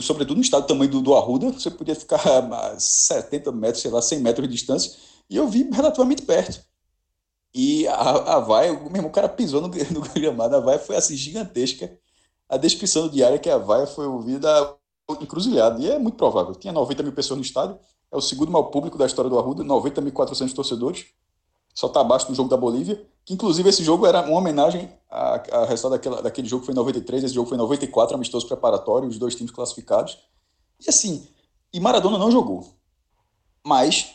sobretudo no estado do tamanho do, do Arruda, você podia ficar a 70 metros, sei lá, 100 metros de distância, e eu vi relativamente perto. E a, a vai, o mesmo cara pisou no, <laughs> no gramado, a vai foi assim gigantesca. A descrição do diário é que a vai foi ouvida encruzilhada, e é muito provável. Tinha 90 mil pessoas no estádio, é o segundo maior público da história do Arruda, 90.400 torcedores, só está abaixo do jogo da Bolívia, que inclusive esse jogo era uma homenagem a, a resultado daquela, daquele jogo que foi em 93, esse jogo foi em 94, amistoso preparatório, os dois times classificados. E assim, e Maradona não jogou. Mas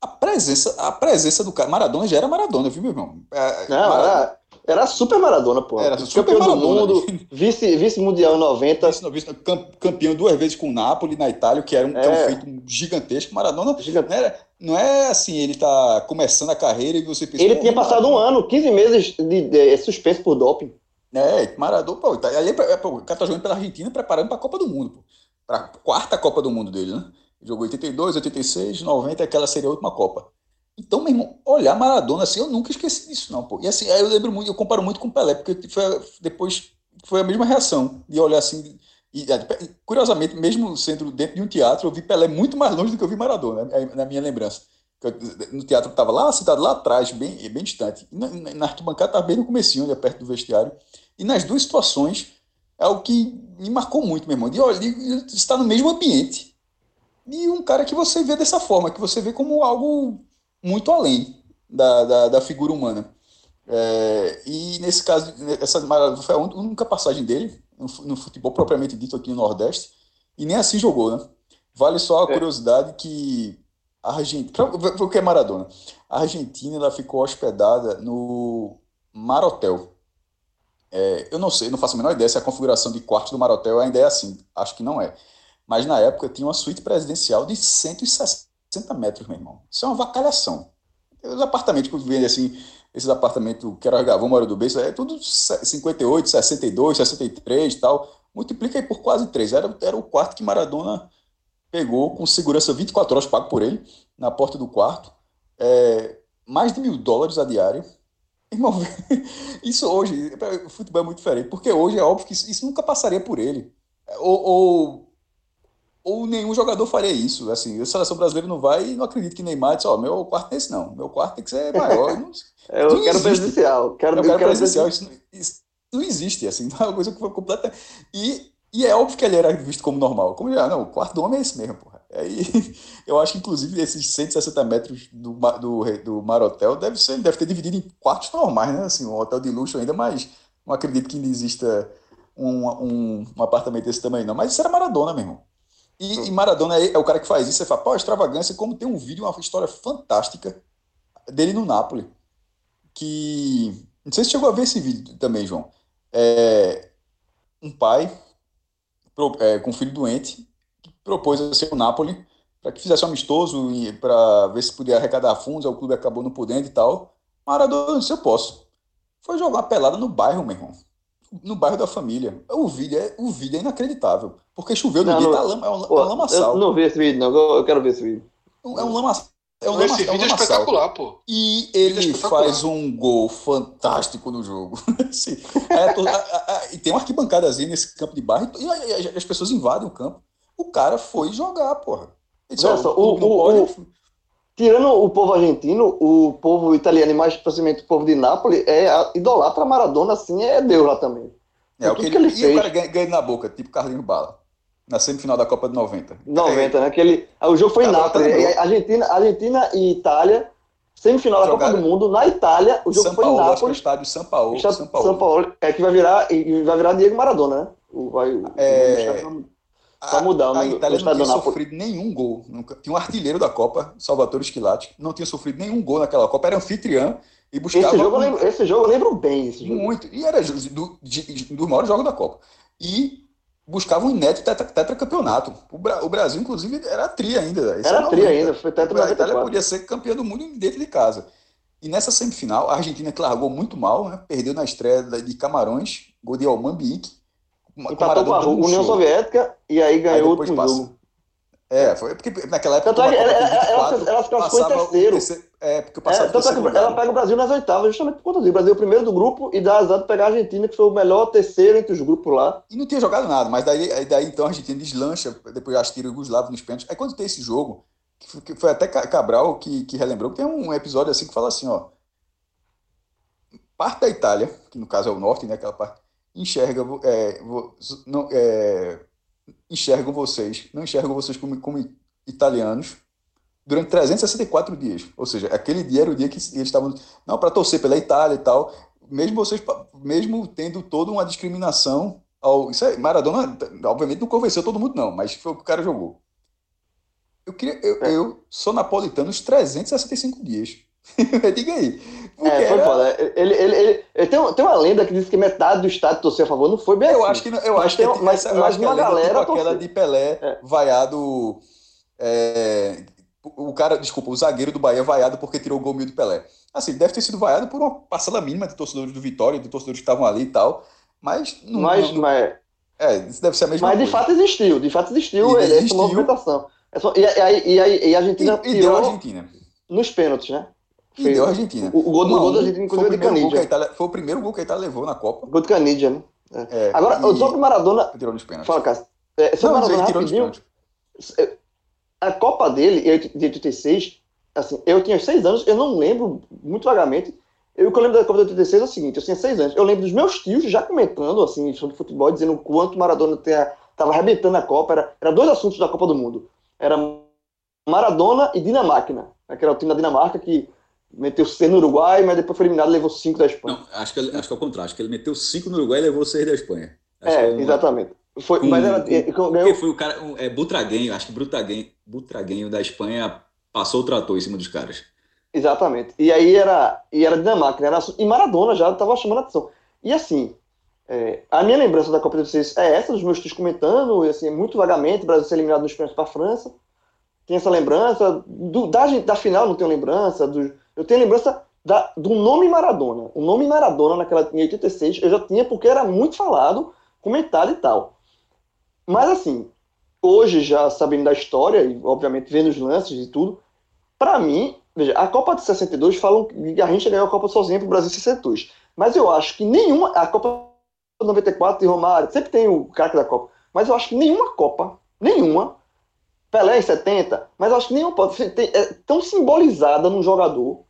a presença, a presença do cara, Maradona já era Maradona, viu, meu irmão? É, não, Maradona, era, super Maradona, pô. Era super campeão Maradona. do mundo, <laughs> vice, vice mundial 90. Vice, vice, campeão duas vezes com o Napoli na Itália, que era um, é. que é um feito gigantesco. Maradona Gigante. não, era, não é assim, ele tá começando a carreira e você pensa, Ele tinha passado um ano, 15 meses de, de, de suspenso por doping. É, Maradona, pô, tá, aí, pô, o cara tá jogando pela Argentina preparando para a Copa do Mundo, pô. Pra quarta Copa do Mundo dele, né? Jogou 82, 86, 90, aquela seria a última Copa. Então, meu irmão, olhar Maradona assim, eu nunca esqueci disso, não, pô. E assim, aí eu lembro muito, eu comparo muito com Pelé, porque foi depois foi a mesma reação de olhar assim. E, curiosamente, mesmo sendo dentro de um teatro, eu vi Pelé muito mais longe do que eu vi Maradona, né, na minha lembrança. No teatro estava lá, sentado lá atrás, bem, bem distante. E na, na arquibancada estava bem no comecinho, ali perto do vestiário. E nas duas situações, é o que me marcou muito, meu irmão. De olha, está no mesmo ambiente. E um cara que você vê dessa forma, que você vê como algo muito além da, da, da figura humana. É, e nesse caso, essa foi a única passagem dele no, futebol propriamente dito aqui no Nordeste, e nem assim jogou, né? Vale só a é. curiosidade que a Argentina, o que é Maradona? A Argentina ela ficou hospedada no Marotel. É, eu não sei, não faço a menor ideia se a configuração de quartos do Marotel ainda é assim. Acho que não é. Mas na época tinha uma suíte presidencial de 160 60 metros, meu irmão. Isso é uma vacalhação. Os apartamentos que vendem assim, esses apartamentos que era Gavão, Mora do Beijo, é tudo 58, 62, 63 e tal. Multiplica aí por quase 3. Era, era o quarto que Maradona pegou com segurança 24 horas, pago por ele, na porta do quarto. É, mais de mil dólares a diária. Irmão, <laughs> isso hoje, o futebol é muito diferente, porque hoje é óbvio que isso, isso nunca passaria por ele. Ou, ou ou nenhum jogador faria isso. Assim, a seleção brasileira não vai e não acredito que Neymar disse, ó, oh, meu quarto é esse não, meu quarto tem que ser maior. <laughs> Não, eu não quero presencial. Quero, eu quero, quero presencial. Isso, isso, não existe, assim, <laughs> não é uma coisa que foi completa. E, e é óbvio que ele era visto como normal. Como já, não, o quarto do homem é esse mesmo, porra. Aí, <laughs> eu acho que, inclusive, esses 160 metros do, do, do Mar Hotel deve, ser, deve ter dividido em quartos normais, né? Assim, um hotel de luxo ainda, mas não acredito que ainda exista um, um, um apartamento desse tamanho, não. Mas isso era Maradona, meu irmão. E, e Maradona é, é, o cara que faz isso. Você fala, pô, extravagância, como tem um vídeo, uma história fantástica dele no Napoli. Que. Não sei se chegou a ver esse vídeo também, João. É, um pai é, com um filho doente que propôs a ser o Napoli para que fizesse um amistoso para ver se podia arrecadar fundos. O clube acabou não podendo e tal. Maradona disse: Eu posso. Foi jogar pelada no bairro, meu irmão no bairro da família. O vídeo é, o vídeo é inacreditável. Porque choveu no não, dia, não, tá lama, é um, pô, é um lamaçal. Eu não vi esse vídeo, não. Eu quero ver esse vídeo. É um lamaçal. É um Esse vídeo é, um é espetacular, pô. E ele é faz um gol fantástico no jogo. <laughs> Sim. É, e tem uma arquibancadazinha nesse campo de barro e, e, as pessoas invadem o campo. O cara foi jogar, porra. Disse, Nossa, o, o, o, tirando o povo argentino, o povo italiano e mais especialmente o povo de Nápoles é a, idolatra Maradona, assim, é Deus lá também. É, o que, ele, que ele fez. E o cara ganha, ganha na boca, tipo Carlinhos Bala na semifinal da Copa de 90. 90, é. né? Aquele, o jogo foi em Nápoles. Argentina, Argentina e Itália, semifinal da Copa do Mundo, na Itália, o jogo São foi Paulo, em Nápoles. Acho que é estádio São Paulo, São Paulo. São Paulo. É que vai virar, vai virar Diego Maradona, né? O, vai, é... Pra mudar, a, a Itália não tinha sofrido nenhum gol. Nunca. Tinha um artilheiro da Copa, Salvatore Schilati, não tinha sofrido nenhum gol naquela Copa, era anfitriã e buscava. Esse jogo, um... eu, lembro, esse jogo eu lembro bem. Esse jogo. Muito. E era do, de, dos maiores jogos da Copa. E buscava um inédito tetracampeonato. Tetra o, Bra o, Brasil, inclusive, era tri ainda. Era tri ainda, foi tetra A Itália podia ser campeã do mundo dentro de casa. E nessa semifinal, a Argentina que largou muito mal, né? perdeu na estreia de Camarões, gol de Almambique. Empatou com a União Soviética e aí ganhou aí outro jogo. É, foi porque naquela época. Tanto é, ela, ela, ela classificou em terceiro. É, porque passava é, tanto é que ela pega o Brasil nas oitavas, justamente por conta disso. O Brasil é o primeiro do grupo e dá azar de pegar a Argentina, que foi o melhor terceiro entre os grupos lá. E não tinha jogado nada, mas daí, daí então a Argentina deslancha, depois já tira o Yugoslavo nos pênaltis. Aí quando tem esse jogo, que foi até Cabral que, que relembrou, tem um episódio assim que fala assim, ó. parte da Itália, que no caso é o norte, né, aquela parte, enxerga, é, não, é, enxergam vocês, não enxergam vocês como, como italianos durante 364 dias. Ou seja, aquele dia era o dia que eles estavam, não, para torcer pela Itália e tal, mesmo vocês, mesmo tendo toda uma discriminação ao, isso é, Maradona, obviamente, não convenceu todo mundo, não, mas foi o que o cara jogou. Eu, queria, eu, é. eu sou napolitano os 365 dias. <laughs> Diga aí. É, foi foda. Ele, ele, ele, ele, tem, tem uma lenda que diz que metade do estádio torceu a favor, não foi bem eu assim. Acho que, eu acho que, tem, mas, mas uma galera tipo aquela de Pelé é. vaiado. É, o cara, desculpa, o zagueiro do Bahia vaiado porque tirou o gol mil do Pelé. Assim, deve ter sido vaiado por uma parcela mínima de torcedores do Vitória, de torcedores que estavam ali e tal. Mas. Não, mas, não, mas... É, isso deve ser a mesma mas coisa. Mas de fato existiu, de fato existiu, existiu. essa movimentação. E, e, e, e a Argentina. E, e deu a Argentina. Nos pênaltis, né? E deu a Argentina. O, o gol, do, gol da Argentina, foi o, primeiro gol que a Itália, foi o primeiro gol que a Itália levou na Copa. Gol de Canidia, né? É. É, Agora, e... sobre o Maradona. Tirou nos pênaltis. Fala, Cássio. É, sobre o Maradona, rapidinho. É, a Copa dele, de 86, assim, eu tinha seis anos, eu não lembro muito vagamente. Eu, o que eu lembro da Copa de 86 é o seguinte: eu tinha seis anos. Eu lembro dos meus tios já comentando, assim, sobre futebol, dizendo o quanto Maradona estava arrebentando a Copa. Era, era dois assuntos da Copa do Mundo: era Maradona e Dinamáquina, né, que era o time da Dinamarca que meteu 6 no Uruguai, mas depois foi eliminado e levou 5 da Espanha. Não, acho que, acho que é o contrário. Acho que ele meteu 5 no Uruguai e levou 6 da Espanha. Acho é, uma... exatamente. Foi, mas era, um, ganhou... foi o cara, um, é Butraguenho, acho que Butraguenho, Butraguenho da Espanha passou o trator em cima dos caras. Exatamente. E aí era, e era Dinamarca, era, e Maradona já estava chamando a atenção. E assim, é, a minha lembrança da Copa de 16 é essa, dos meus tios comentando, e assim, muito vagamente, o Brasil ser eliminado nos pênaltis para a França. Tem essa lembrança, do, da, da final não tenho lembrança, do, eu tenho lembrança da, do nome Maradona. O nome Maradona naquela em 86 eu já tinha porque era muito falado, comentado e tal. Mas assim, hoje já sabendo da história e obviamente vendo os lances e tudo, para mim, veja, a Copa de 62 falam que a gente ganhou a Copa sozinha pro Brasil 62. Mas eu acho que nenhuma a Copa 94 de Romário, sempre tem o craque da Copa, mas eu acho que nenhuma Copa, nenhuma Pelé em 70, mas eu acho que nenhuma pode ser é tão simbolizada num jogador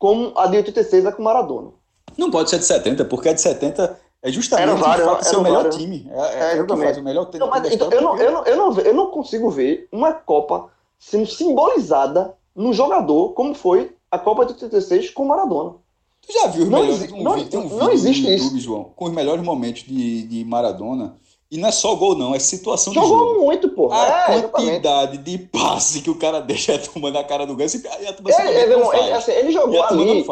como a de 86 é com Maradona. Não pode ser de 70, porque a de 70 é justamente era vários, o ser o melhor vários. time. É, é, é o faz o melhor time. Não, mas, então, eu, não, eu, não, eu, não, eu não consigo ver uma Copa sendo simbolizada num jogador como foi a Copa de 86 com Maradona. Tu já viu os não melhores, um, não, tem um vídeo não existe no YouTube, isso. João, com os melhores momentos de, de Maradona e não é só gol, não, é situação Jogou de jogo. muito, pô. A é, quantidade exatamente. de passe que o cara <laughs> deixa tomando a cara do ganso e a turma ele, ele, ele, assim, ele jogou ali.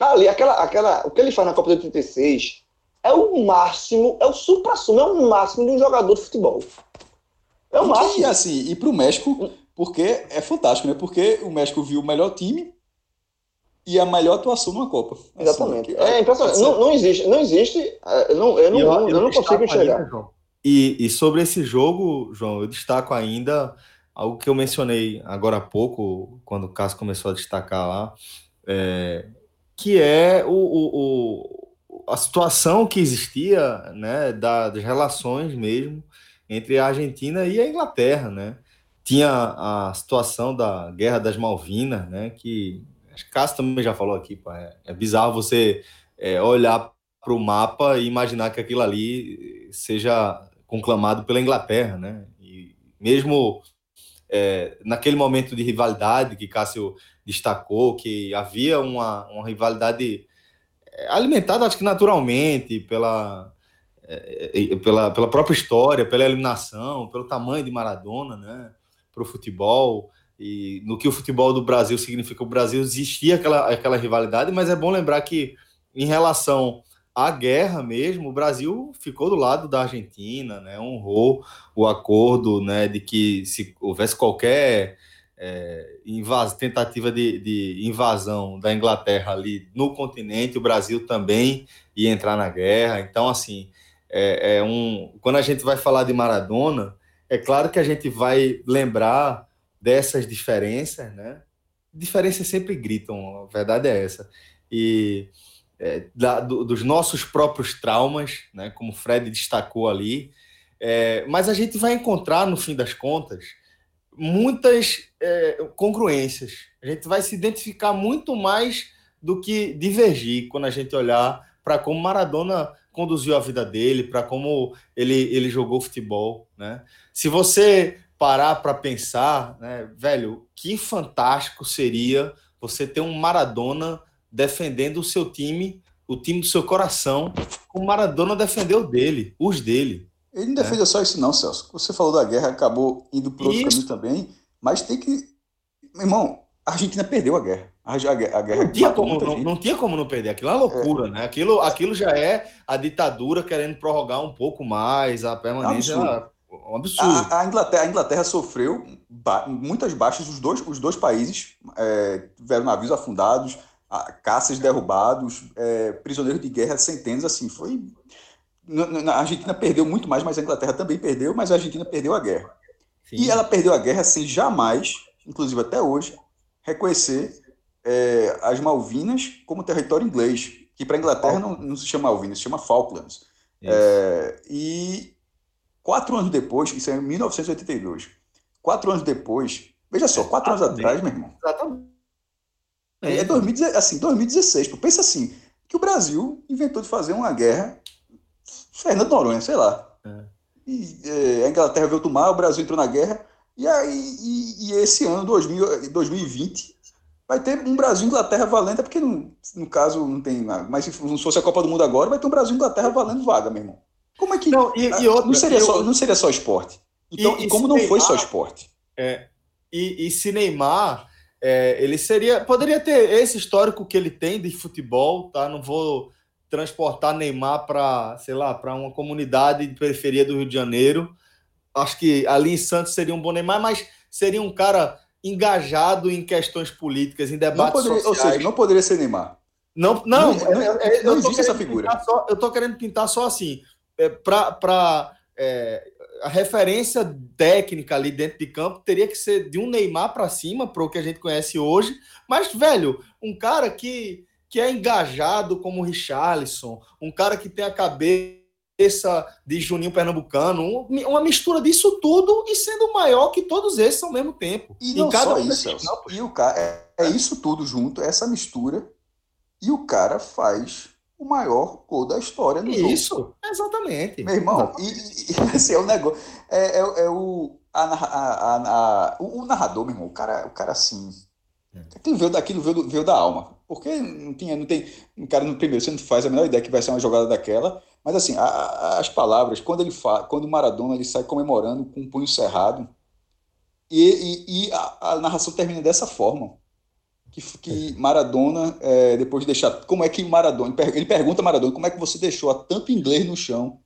Ali, aquela, aquela, o que ele faz na Copa de 86 é o máximo, é o supra-sumo, é o máximo de um jogador de futebol. É o máximo. E assim, e pro México, porque é fantástico, né? Porque o México viu o melhor time e a melhor atuação numa Copa. Assim, Exatamente. é impressionante. Não, não, existe, não existe. Não, eu não, eu, eu, eu não consigo enxergar. E, e sobre esse jogo, João, eu destaco ainda algo que eu mencionei agora há pouco, quando o Cássio começou a destacar lá, é, que é o, o, o, a situação que existia, né, das relações mesmo entre a Argentina e a Inglaterra, né? Tinha a situação da Guerra das Malvinas, né, que acho que Cássio também já falou aqui, pô, é, é bizarro você é, olhar para o mapa e imaginar que aquilo ali seja conclamado pela Inglaterra, né? E mesmo é, naquele momento de rivalidade que Cássio destacou, que havia uma, uma rivalidade é, alimentada, acho que naturalmente, pela, é, pela, pela própria história, pela eliminação, pelo tamanho de Maradona, né? Para o futebol e no que o futebol do Brasil significa. O Brasil existia aquela, aquela rivalidade, mas é bom lembrar que em relação a guerra mesmo, o Brasil ficou do lado da Argentina, né, honrou o acordo né, de que se houvesse qualquer é, invas, tentativa de, de, invasão da Inglaterra ali no continente, o Brasil também ia entrar na guerra. Então, assim, é, é um, quando a gente vai falar de Maradona, é claro que a gente vai lembrar dessas diferenças, né? Diferenças sempre gritam, a verdade é essa. E é, da, do, dos nossos próprios traumas, né, como o Fred destacou ali, é, mas a gente vai encontrar, no fim das contas, muitas é, congruências. A gente vai se identificar muito mais do que divergir quando a gente olhar para como Maradona conduziu a vida dele, para como ele, ele jogou futebol, né? Se você parar para pensar, né, velho, que fantástico seria você ter um Maradona defendendo o seu time, o time do seu coração, o Maradona defendeu dele, os dele. Ele não defendeu é. só isso não, Celso. Você falou da guerra, acabou indo para outro caminho também, mas tem que... Meu irmão, a Argentina perdeu a guerra. A, a, a guerra não, tinha como, não, não, tinha como não perder. Aquilo é loucura, é. né? Aquilo, aquilo já é a ditadura querendo prorrogar um pouco mais a permanência. É um absurdo. Um absurdo. A, a, Inglaterra, a Inglaterra sofreu ba muitas baixas, os dois, os dois países é, tiveram navios afundados, caças derrubados, é, prisioneiros de guerra, centenas, assim, foi... A Argentina perdeu muito mais, mas a Inglaterra também perdeu, mas a Argentina perdeu a guerra. Sim. E ela perdeu a guerra sem jamais, inclusive até hoje, reconhecer é, as Malvinas como território inglês, que para a Inglaterra não, não, se chama Malvinas, se chama Falklands. É, e quatro anos depois, isso é em 1982, quatro anos depois, veja só, quatro anos atrás, meu irmão. Exatamente. É, é 2016, assim, 2016, pô, pensa assim, que o Brasil inventou de fazer uma guerra, Fernando Noronha, sei lá. É. E, é, a Inglaterra veio tomar, o Brasil entrou na guerra, e aí e, e esse ano, 2000, 2020, vai ter um Brasil Inglaterra valendo, é porque no, no caso não tem. Mas se não fosse a Copa do Mundo agora, vai ter um Brasil Inglaterra valendo vaga, meu irmão. Como é que. Não, e, e outra, não, seria só, não seria só esporte. Então, e, e como não Neymar, foi só esporte? É, e, e se Neymar. É, ele seria. Poderia ter esse histórico que ele tem de futebol, tá? Não vou transportar Neymar para, sei lá, para uma comunidade de periferia do Rio de Janeiro. Acho que ali em Santos seria um bom Neymar, mas seria um cara engajado em questões políticas, em debates poderia, sociais. Ou seja, não poderia ser Neymar. Não, não, não, é, é, não existe essa figura. Só, eu estou querendo pintar só assim, é, para é, a referência técnica ali dentro de campo teria que ser de um Neymar para cima, para o que a gente conhece hoje. Mas, velho, um cara que, que é engajado como o Richarlison, um cara que tem a cabeça de Juninho Pernambucano, uma mistura disso tudo e sendo maior que todos esses ao mesmo tempo. E não só um isso, e o cara é, é, isso tudo junto, essa mistura, e o cara faz o maior gol da história no isso, jogo. Exatamente. Meu irmão, e, e, esse <laughs> é o negócio, é, é, é o, a, a, a, o, narrador, meu irmão, o cara, o cara assim, aquilo veio daquilo veio, veio da alma, porque não tinha, não tem, um cara no primeiro, você não faz a menor ideia que vai ser uma jogada daquela, mas assim, as palavras, quando ele fala, quando o Maradona ele sai comemorando com o um punho cerrado, e, e, e a, narração termina dessa forma. Que, que Maradona, é, depois de deixar. Como é que Maradona. Ele pergunta a Maradona como é que você deixou a tanto inglês no chão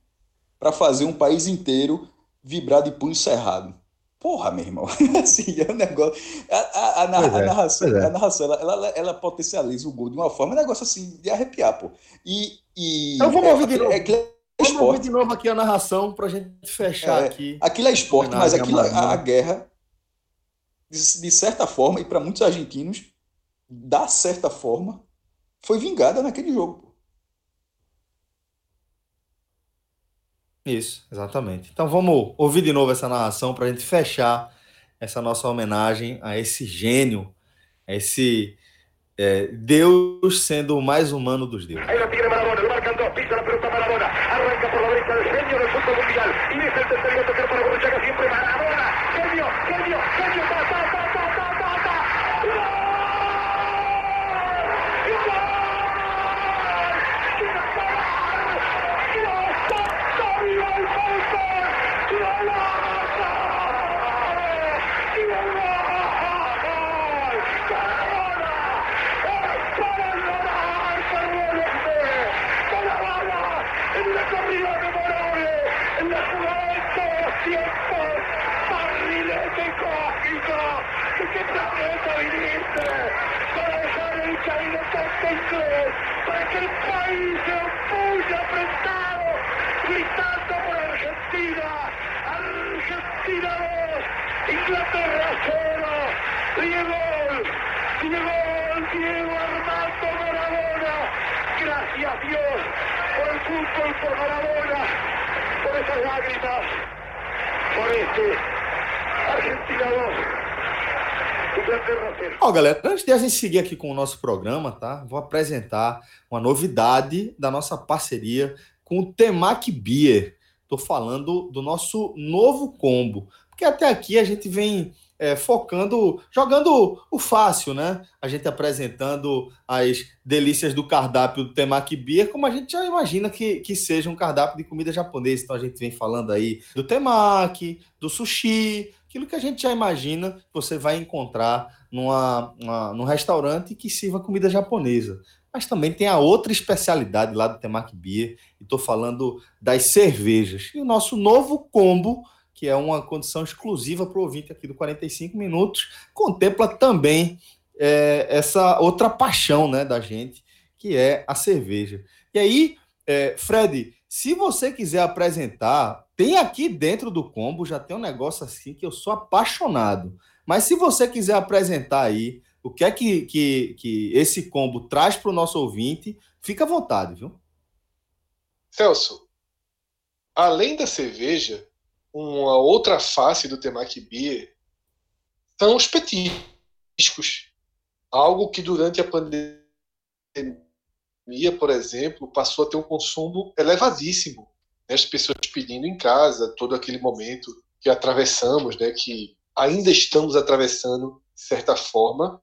para fazer um país inteiro vibrar de punho cerrado. Porra, meu irmão. <laughs> assim, é um negócio. A, a, a, a é, narração, é. a narração ela, ela, ela, potencializa o gol de uma forma, é um negócio assim, de arrepiar, pô. E. e então vamos é, ouvir de novo. É, é vamos ouvir de novo aqui a narração pra gente fechar é, aqui. Aquilo é esporte, mas aquilo, a, a guerra, de, de certa forma, e para muitos argentinos, da certa forma, foi vingada naquele jogo. Isso, exatamente. Então vamos ouvir de novo essa narração para a gente fechar essa nossa homenagem a esse gênio, a esse é, Deus sendo o mais humano dos deuses Maradona, lo marcan dos, pisa la pelota Maradona, arranca por la derecha el genio del fútbol mundial y deja el tercero tocar para Borruchaga siempre Maradona, genio, genio, genio, ta, ta, ta, ta, ta, ta, ta. para que el país se opulle apretado, gritando por Argentina. Argentina 2, Inglaterra 0. Diego, Diego, Diego Armando Maradona. Gracias Dios por el fútbol, por Maradona, por esas lágrimas, por este Argentina 2. Ó, galera, antes de a gente seguir aqui com o nosso programa, tá? Vou apresentar uma novidade da nossa parceria com o Temac Beer. Tô falando do nosso novo combo, porque até aqui a gente vem é, focando, jogando o fácil, né? A gente apresentando as delícias do cardápio do Temaki Beer, como a gente já imagina que, que seja um cardápio de comida japonesa. Então a gente vem falando aí do temaki, do sushi, aquilo que a gente já imagina que você vai encontrar numa, uma, num restaurante que sirva comida japonesa. Mas também tem a outra especialidade lá do Temaki Beer, e estou falando das cervejas. E o nosso novo combo que é uma condição exclusiva para o ouvinte aqui do 45 Minutos, contempla também é, essa outra paixão né, da gente, que é a cerveja. E aí, é, Fred, se você quiser apresentar, tem aqui dentro do combo, já tem um negócio assim que eu sou apaixonado. Mas se você quiser apresentar aí o que é que, que, que esse combo traz para o nosso ouvinte, fica à vontade, viu? Celso, além da cerveja, uma outra face do temaki beer são os petiscos. Algo que durante a pandemia, por exemplo, passou a ter um consumo elevadíssimo. Né? As pessoas pedindo em casa, todo aquele momento que atravessamos, né? que ainda estamos atravessando de certa forma.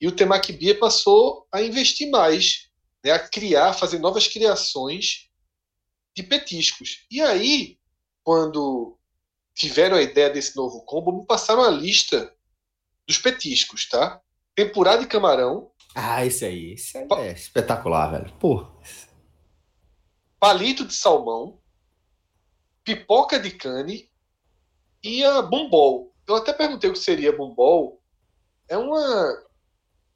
E o Temaki Beer passou a investir mais, né? a criar, fazer novas criações de petiscos. E aí, quando tiveram a ideia desse novo combo, me passaram a lista dos petiscos, tá? Tempurá de camarão. Ah, esse aí, esse aí é espetacular, velho. Pô. Palito de salmão, pipoca de cane e a bombol. Eu até perguntei o que seria bombol. É uma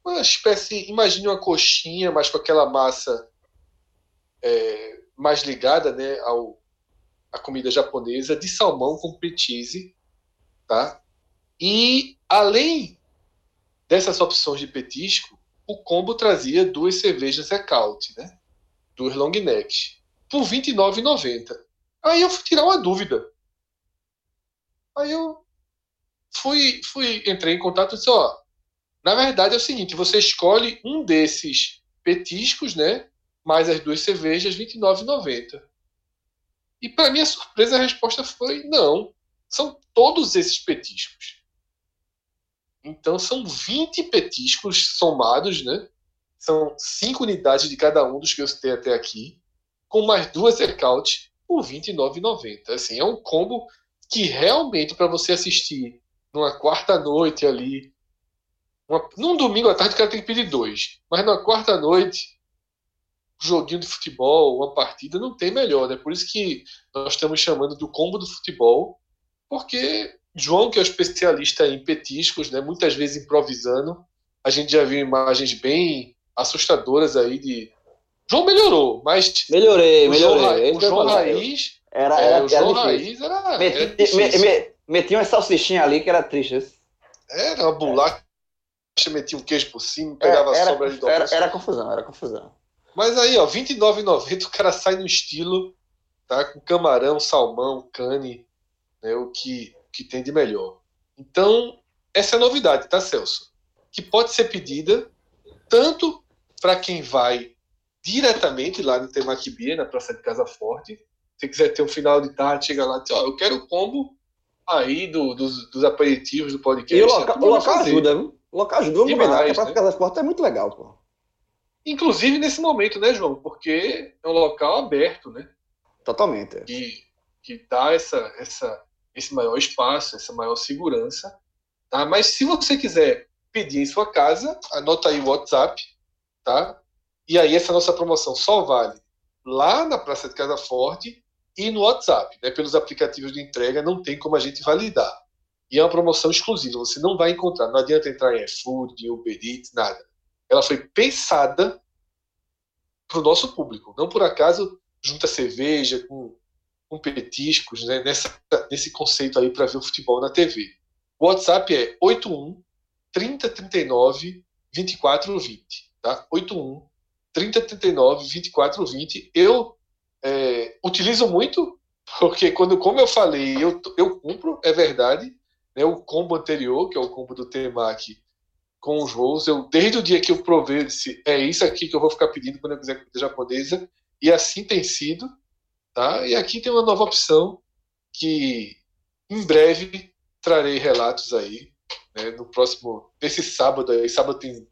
uma espécie, imagine uma coxinha, mas com aquela massa é, mais ligada, né, ao a comida japonesa de salmão com cheese, tá? E além dessas opções de petisco, o combo trazia duas cervejas Ecaute, né? Duas long necks por R$ 29,90. Aí eu fui tirar uma dúvida. Aí eu fui, fui entrei em contato e disse, ó, na verdade é o seguinte, você escolhe um desses petiscos, né? Mais as duas cervejas, R$ 29,90. E para minha surpresa, a resposta foi não. São todos esses petiscos. Então são 20 petiscos somados, né? São cinco unidades de cada um dos que eu citei até aqui, com mais duas aircount por R$ 29,90. Assim, é um combo que realmente para você assistir numa quarta noite ali, uma, num domingo à tarde o cara tem que pedir dois, mas na quarta noite joguinho de futebol, uma partida, não tem melhor, né? Por isso que nós estamos chamando do combo do futebol, porque João, que é o especialista em petiscos, né? Muitas vezes improvisando, a gente já viu imagens bem assustadoras aí de. João melhorou, mas. Melhorei, melhorei. O João, Raiz. Era, é, era, o João era Raiz era. Meti, era me, me, metia uma salsichinha ali que era triste. Era uma bolacha, metia um queijo por cima, pegava era, sobra de era, era confusão, era confusão. Mas aí, ó, R$29,90 o cara sai no estilo, tá? Com camarão, salmão, cane, né? O que, que tem de melhor. Então, essa é a novidade, tá, Celso? Que pode ser pedida tanto para quem vai diretamente lá no Temaquibia, na Praça de Casa Forte. Se quiser ter um final de tarde, chega lá e diz, ó, eu quero o combo aí do, dos, dos aperitivos do podcast. E o local, o local ajuda, viu? O local ajuda. Vamos combinar, a Praça né? de Casa Forte é muito legal, pô. Inclusive nesse momento, né, João? Porque é um local aberto, né? Totalmente. Que, que dá essa, essa, esse maior espaço, essa maior segurança. Tá? Mas se você quiser pedir em sua casa, anota aí o WhatsApp, tá? E aí essa nossa promoção só vale lá na Praça de Casa Forte e no WhatsApp, né? Pelos aplicativos de entrega não tem como a gente validar. E é uma promoção exclusiva, você não vai encontrar, não adianta entrar em iFood, Uber Eats, nada ela foi pensada para o nosso público. Não por acaso junta cerveja com, com petiscos, né, nessa, nesse conceito aí para ver o futebol na TV. O WhatsApp é 81 3039 2420, tá? 81 3039 2420. Eu é, utilizo muito porque quando, como eu falei, eu, eu cumpro, é verdade. né, o combo anterior, que é o combo do Temaki com os voos. Eu, desde o dia que eu provei, disse, é isso aqui que eu vou ficar pedindo quando eu quiser comida japonesa, e assim tem sido. Tá? E aqui tem uma nova opção que em breve trarei relatos aí. Né, no próximo, nesse sábado aí, sábado tem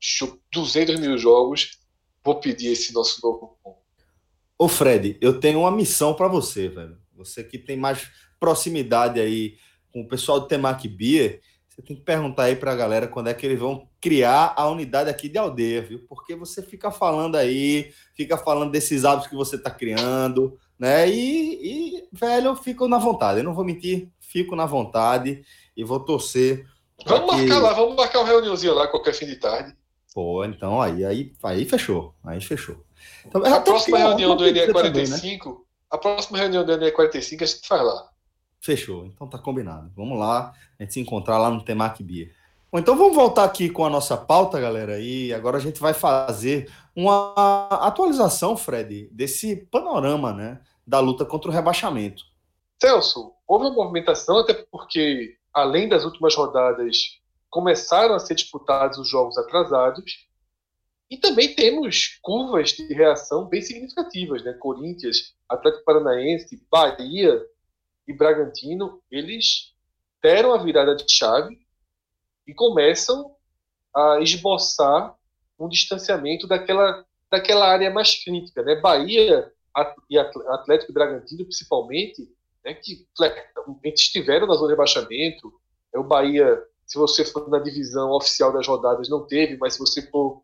200 mil jogos. Vou pedir esse nosso novo Ô Fred, eu tenho uma missão para você, velho. Você que tem mais proximidade aí com o pessoal do Temac Beer, você tem que perguntar aí para a galera quando é que eles vão criar a unidade aqui de aldeia, viu? Porque você fica falando aí, fica falando desses hábitos que você está criando, né? E, e, velho, eu fico na vontade. Eu não vou mentir, fico na vontade e vou torcer. Vamos que... marcar lá, vamos marcar uma reuniãozinho lá qualquer fim de tarde. Pô, então aí, aí, aí fechou. Aí fechou. Então, a próxima reunião do NE45, né? a próxima reunião do NE45 a gente faz lá. Fechou. Então tá combinado. Vamos lá, a gente se encontrar lá no Temac Beer. Bom, então vamos voltar aqui com a nossa pauta, galera. E agora a gente vai fazer uma atualização, Fred, desse panorama, né, da luta contra o rebaixamento. Celso, houve uma movimentação até porque além das últimas rodadas começaram a ser disputados os jogos atrasados e também temos curvas de reação bem significativas, né? Corinthians, Atlético Paranaense, Bahia e Bragantino, eles deram a virada de chave e começam a esboçar um distanciamento daquela, daquela área mais crítica. Né? Bahia e Atlético e Bragantino, principalmente, né, que estiveram na zona de rebaixamento. É o Bahia, se você for na divisão oficial das rodadas, não teve, mas se você for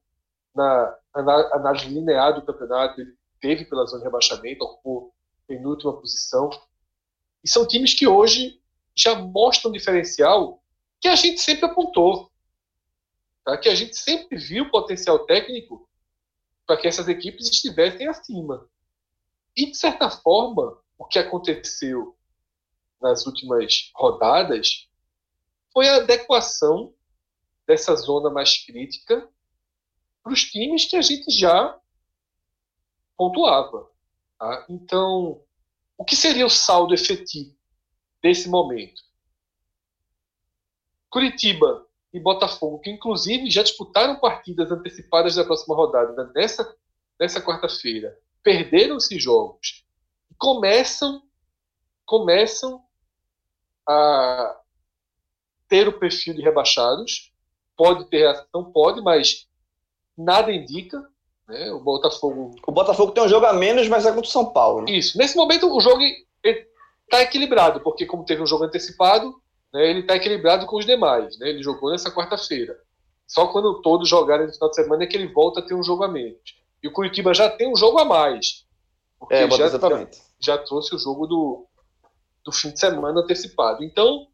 na análise linear do campeonato, ele teve pela zona de rebaixamento, ocupou penúltima posição. E são times que hoje já mostram um diferencial que a gente sempre apontou, tá? que a gente sempre viu potencial técnico para que essas equipes estivessem acima. E, de certa forma, o que aconteceu nas últimas rodadas foi a adequação dessa zona mais crítica para os times que a gente já pontuava. Tá? Então, o que seria o saldo efetivo desse momento? Curitiba e Botafogo, que inclusive já disputaram partidas antecipadas da próxima rodada nessa, nessa quarta-feira, perderam esses jogos começam, começam a ter o perfil de rebaixados. Pode ter reação, pode, mas nada indica. Né? O Botafogo. O Botafogo tem um jogo a menos, mas é contra o São Paulo. Né? Isso. Nesse momento, o jogo está equilibrado, porque, como teve um jogo antecipado, né, ele está equilibrado com os demais. Né? Ele jogou nessa quarta-feira. Só quando todos jogarem no final de semana é que ele volta a ter um jogo a menos. E o Curitiba já tem um jogo a mais. Porque é, já, exatamente. Já, já, trouxe o jogo do, do fim de semana antecipado. Então,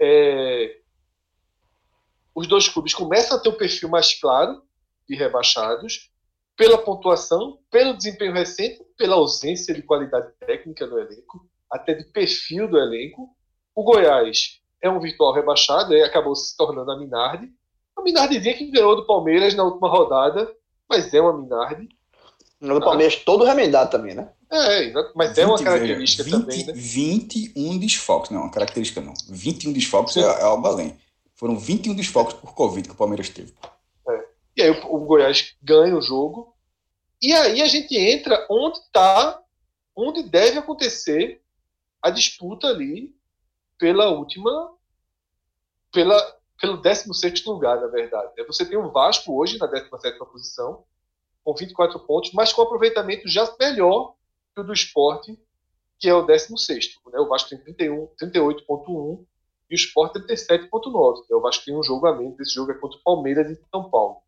é, os dois clubes começam a ter um perfil mais claro de rebaixados, pela pontuação, pelo desempenho recente, pela ausência de qualidade técnica no elenco, até de perfil do elenco. O Goiás é um virtual rebaixado, e acabou se tornando a Minardi. A Minardizinha que ganhou do Palmeiras na última rodada, mas é uma Minardi. No Palmeiras todo remendado também, né? É, mas 20, é uma característica 20, também, né? 21 desfalques, não, uma característica não. 21 desfalques é, é algo além. Foram 21 desfalques por Covid que o Palmeiras teve. E aí o, Goiás ganha o jogo. E aí a gente entra onde está, onde deve acontecer a disputa ali pela última, pela, pelo 16 lugar, na verdade. Né? Você tem o Vasco hoje na 17 posição, com 24 pontos, mas com aproveitamento já melhor que o do esporte, que é o 16. Né? O Vasco tem 31, 38,1 e o Sport 37,9. Né? O Vasco tem um jogo a menos. Esse jogo é contra o Palmeiras e São Paulo.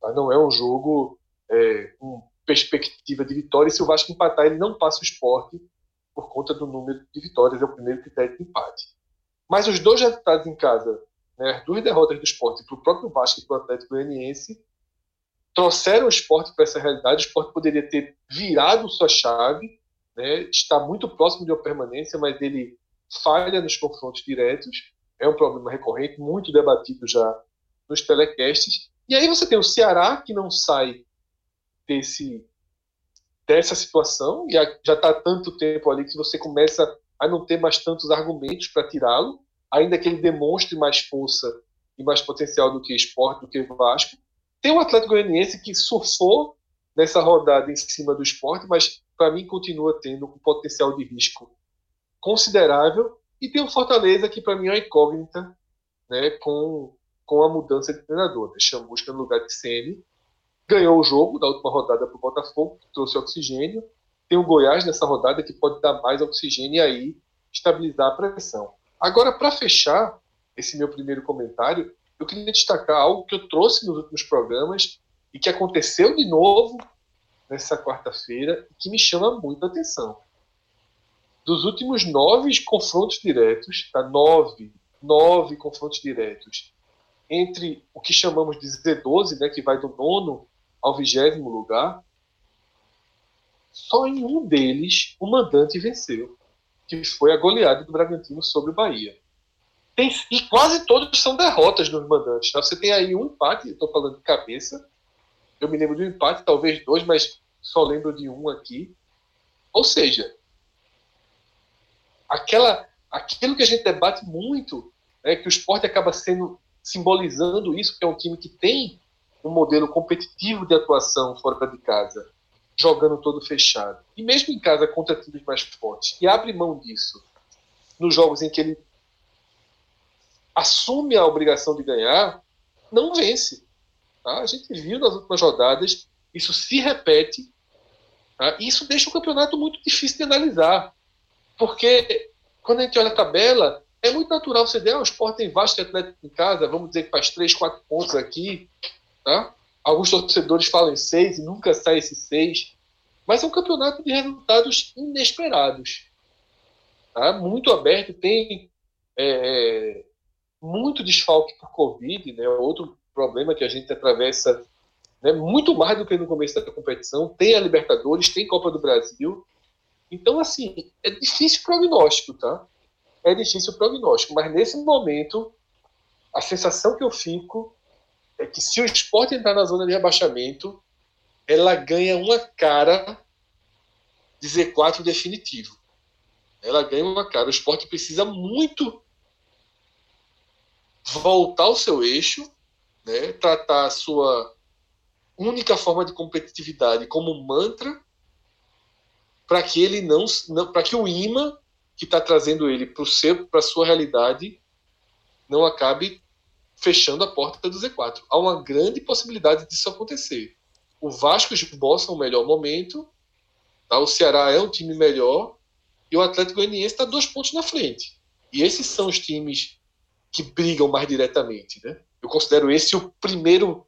Tá? Não é um jogo é, com perspectiva de vitória. E se o Vasco empatar, ele não passa o esporte por conta do número de vitórias. É o primeiro critério de empate. Mas os dois resultados em casa, né, as duas derrotas do esporte para o próprio Vasco e para o Atlético Goianiense, trouxeram o esporte para essa realidade. O esporte poderia ter virado sua chave, né, está muito próximo de uma permanência, mas ele falha nos confrontos diretos. É um problema recorrente, muito debatido já nos telecasts. E aí você tem o Ceará, que não sai desse, dessa situação, e já está tanto tempo ali que você começa a não ter mais tantos argumentos para tirá-lo. ainda que ele demonstre mais força e mais potencial do que esporte, do que Vasco. Tem o Atlético Goianiense que surfou nessa rodada em cima do esporte, mas para mim continua tendo um potencial de risco considerável. E tem o Fortaleza, que para mim é uma incógnita, né, com, com a mudança de treinador. Né? Chamusca no lugar de Sene. Ganhou o jogo da última rodada para o Botafogo, que trouxe oxigênio. Tem o Goiás nessa rodada que pode dar mais oxigênio e aí estabilizar a pressão. Agora, para fechar esse meu primeiro comentário, eu queria destacar algo que eu trouxe nos últimos programas e que aconteceu de novo nessa quarta-feira e que me chama muita atenção. Dos últimos nove confrontos diretos, tá? nove, nove confrontos diretos, entre o que chamamos de Z12, né, que vai do nono ao vigésimo lugar, só em um deles o mandante venceu, que foi a goleada do Bragantino sobre o Bahia. Tem, e quase todos são derrotas nos mandantes. Tá? Você tem aí um empate, estou falando de cabeça, eu me lembro de um empate, talvez dois, mas só lembro de um aqui. Ou seja, aquela, aquilo que a gente debate muito, é que o esporte acaba sendo simbolizando isso, que é um time que tem um modelo competitivo de atuação fora de casa, jogando todo fechado. E mesmo em casa contra times mais fortes, e abre mão disso nos jogos em que ele assume a obrigação de ganhar, não vence. Tá? A gente viu nas últimas rodadas, isso se repete, tá? isso deixa o campeonato muito difícil de analisar. Porque quando a gente olha a tabela, é muito natural você dizer, ah, o Sport tem Vasco Atlético em casa, vamos dizer que faz 3, 4 pontos aqui. Tá? Alguns torcedores falam em 6 e nunca sai esse 6. Mas é um campeonato de resultados inesperados. Tá? Muito aberto, tem é, muito desfalque por Covid, né? outro problema que a gente atravessa né, muito mais do que no começo da competição. Tem a Libertadores, tem Copa do Brasil. Então, assim, é difícil prognóstico, tá? É difícil o prognóstico, mas nesse momento, a sensação que eu fico é que se o esporte entrar na zona de rebaixamento, ela ganha uma cara de Z4 definitivo. Ela ganha uma cara. O esporte precisa muito voltar ao seu eixo, né, tratar a sua única forma de competitividade como mantra, para que ele não, não para que o imã que está trazendo ele para a sua realidade não acabe fechando a porta do Z4. Há uma grande possibilidade disso acontecer. O Vasco esboça um melhor momento, tá? o Ceará é um time melhor e o Atlético Goianiense está dois pontos na frente. E esses são os times que brigam mais diretamente, né? Eu considero esse o primeiro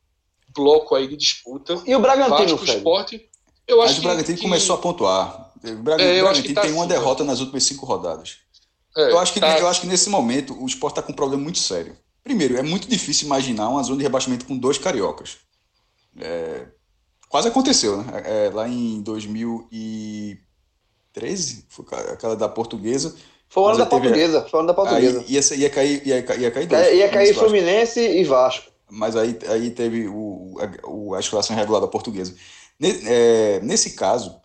bloco aí de disputa. E o Bragantino, Vasco, Esporte, eu acho Mas o Bragantino que, começou a pontuar. O Bragantino, é, Bragantino tá tem uma assim, derrota nas últimas cinco rodadas. É, eu, acho que, tá... eu acho que nesse momento o esporte está com um problema muito sério. Primeiro, é muito difícil imaginar uma zona de rebaixamento com dois cariocas. É, quase aconteceu, né? É, lá em 2013, foi aquela da portuguesa. Foi o ano da portuguesa. Foi o ano da portuguesa. Aí, ia, ia, cair, ia, ia cair dois. É, ia cair Fluminense e Vasco. Mas aí, aí teve o, a, a escalação regular da portuguesa. É, nesse caso,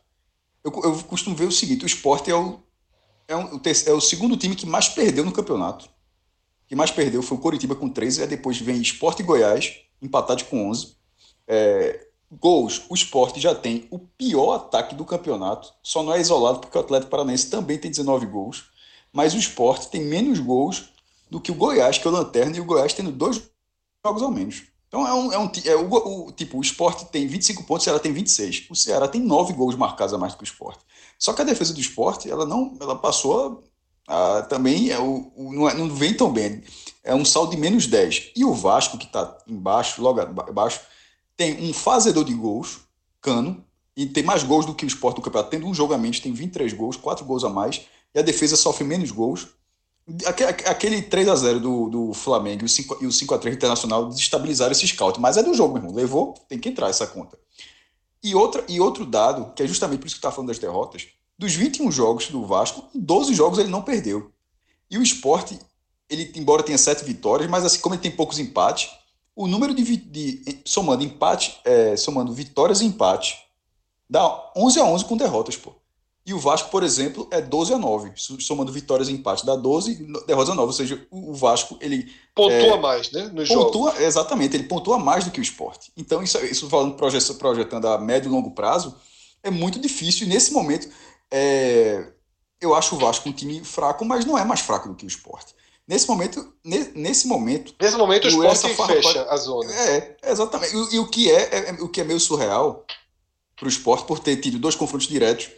eu, eu costumo ver o seguinte: o esporte é o, é, um, é o segundo time que mais perdeu no campeonato. que mais perdeu foi o Coritiba com 13, aí depois vem Esporte e Goiás, empatados com 11. É, gols, o esporte já tem o pior ataque do campeonato, só não é isolado porque o Atlético Paranaense também tem 19 gols, mas o esporte tem menos gols do que o Goiás, que é o Lanterna, e o Goiás tendo dois jogos ao menos. Então é um, é um é o, o, tipo, o esporte tem 25 pontos, o Ceará tem 26. O Ceará tem 9 gols marcados a mais do que o esporte. Só que a defesa do esporte, ela não, ela passou a, a, também, é, o, o, não, é, não vem tão bem. É um saldo de menos 10. E o Vasco, que está embaixo, logo abaixo, tem um fazedor de gols, Cano, e tem mais gols do que o esporte do campeonato. Tendo um menos, tem 23 gols, 4 gols a mais, e a defesa sofre menos gols. Aquele 3 a 0 do, do Flamengo e o 5, e o 5 a 3 Internacional desestabilizaram esse scout, mas é do jogo, meu irmão. Levou, tem que entrar essa conta. E, outra, e outro dado, que é justamente por isso que está falando das derrotas, dos 21 jogos do Vasco, 12 jogos ele não perdeu. E o esporte, ele, embora tenha 7 vitórias, mas assim como ele tem poucos empates, o número de, de somando empate, é, somando vitórias e empate, dá 11 a 11 com derrotas, pô. E o Vasco, por exemplo, é 12 a 9, somando vitórias e empates dá 12, derrotas a 9, ou seja, o Vasco ele pontua é, mais, né, no pontua, jogo. Exatamente, ele pontua mais do que o esporte. Então isso, isso falando projetando a médio e longo prazo, é muito difícil e nesse momento é, eu acho o Vasco um time fraco, mas não é mais fraco do que o esporte. Nesse momento, nesse momento. Nesse momento o esporte fecha a zona. É, exatamente. E, e o que é, é, o que é meio surreal para o esporte por ter tido dois confrontos diretos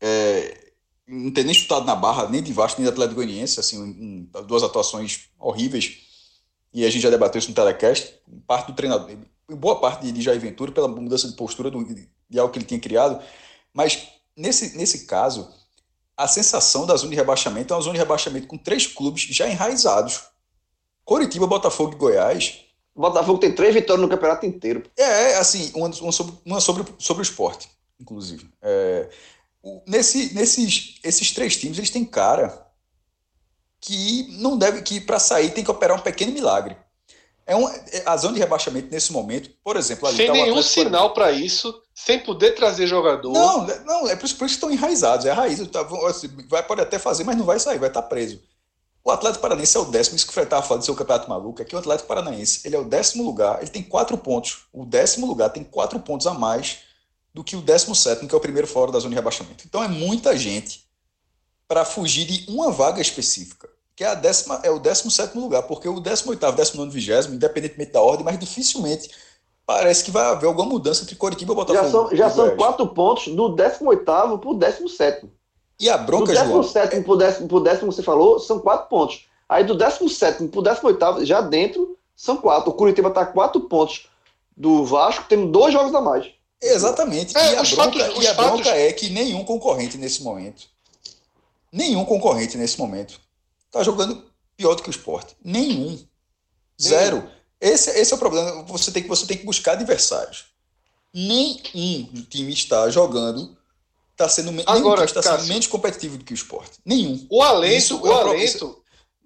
é, não ter nem chutado na barra, nem de Vasco, nem de Atlético Goianiense, assim, um, duas atuações horríveis. E a gente já debateu isso no telecast. Parte do treinador, boa parte de Jair Ventura, pela mudança de postura do, de algo que ele tinha criado. Mas nesse, nesse caso, a sensação da zona de rebaixamento é uma zona de rebaixamento com três clubes já enraizados. Coritiba, Botafogo e Goiás. Botafogo tem três vitórias no campeonato inteiro. É, assim, uma, uma, sobre, uma sobre, sobre o esporte, inclusive. É, nesse, nesses esses três times, eles têm cara que não deve, que para sair tem que operar um pequeno milagre. É um, é, a zona de rebaixamento nesse momento, por exemplo, ali sem tá nenhum sinal para isso, sem poder trazer jogador. Não, não é por isso, por isso que estão enraizados. É a raiz. Tá, assim, vai, pode até fazer, mas não vai sair, vai estar tá preso. O Atlético Paranaense é o décimo, isso que o Fred estava falando do seu campeonato maluco, é que o Atlético Paranaense ele é o décimo lugar, ele tem quatro pontos. O décimo lugar tem quatro pontos a mais do que o 17, que é o primeiro fora da zona de rebaixamento. Então é muita gente para fugir de uma vaga específica, que é, a décima, é o 17 lugar, porque o 18, 19, 20, independentemente da ordem, mas dificilmente parece que vai haver alguma mudança entre Coritiba e Botafogo. Já são, já são quatro pontos do 18 para o 17. E a bronca, do 17 para o décimo, pro décimo, você falou, são quatro pontos. Aí do 17 para o 18, já dentro, são quatro. O Curitiba está quatro pontos do Vasco, temos dois jogos a mais. Exatamente. É, e a, bronca, fatos, e a fatos... bronca é que nenhum concorrente nesse momento, nenhum concorrente nesse momento, está jogando pior do que o esporte. Nenhum. Zero. Esse, esse é o problema. Você tem, que, você tem que buscar adversários. Nenhum time está jogando. Está sendo, agora, está sendo menos competitivo do que o esporte. Nenhum. O alento, o é alento.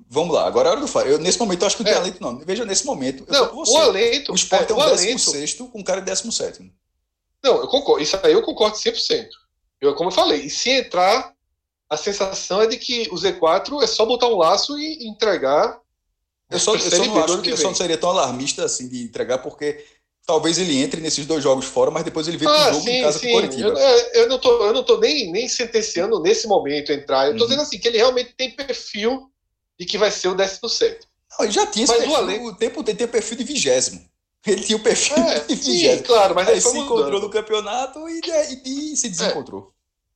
Vamos lá, agora é a hora do. Eu, nesse momento, eu acho que não tem é. alento, não. Veja, nesse momento. não, o alento. O esporte é, é um 16 com um cara 17. Não, eu concordo. Isso aí eu concordo 100%. Eu, como eu falei, e se entrar, a sensação é de que o Z4 é só botar um laço e entregar. Eu só, eu só não acho que eu só não seria tão alarmista assim de entregar, porque talvez ele entre nesses dois jogos fora, mas depois ele vê ah, o jogo sim, em casa sim. com Eu, eu, não tô, eu não tô nem, nem sentenciando nesse momento entrar. Eu tô uhum. dizendo assim, que ele realmente tem perfil de que vai ser o 17. Não, ele já tinha mas esse perfil, além... o tempo tem, tem perfil de vigésimo. Ele tinha o perfil é, <laughs> de claro, mas aí se encontrou no campeonato e, e, e se desencontrou.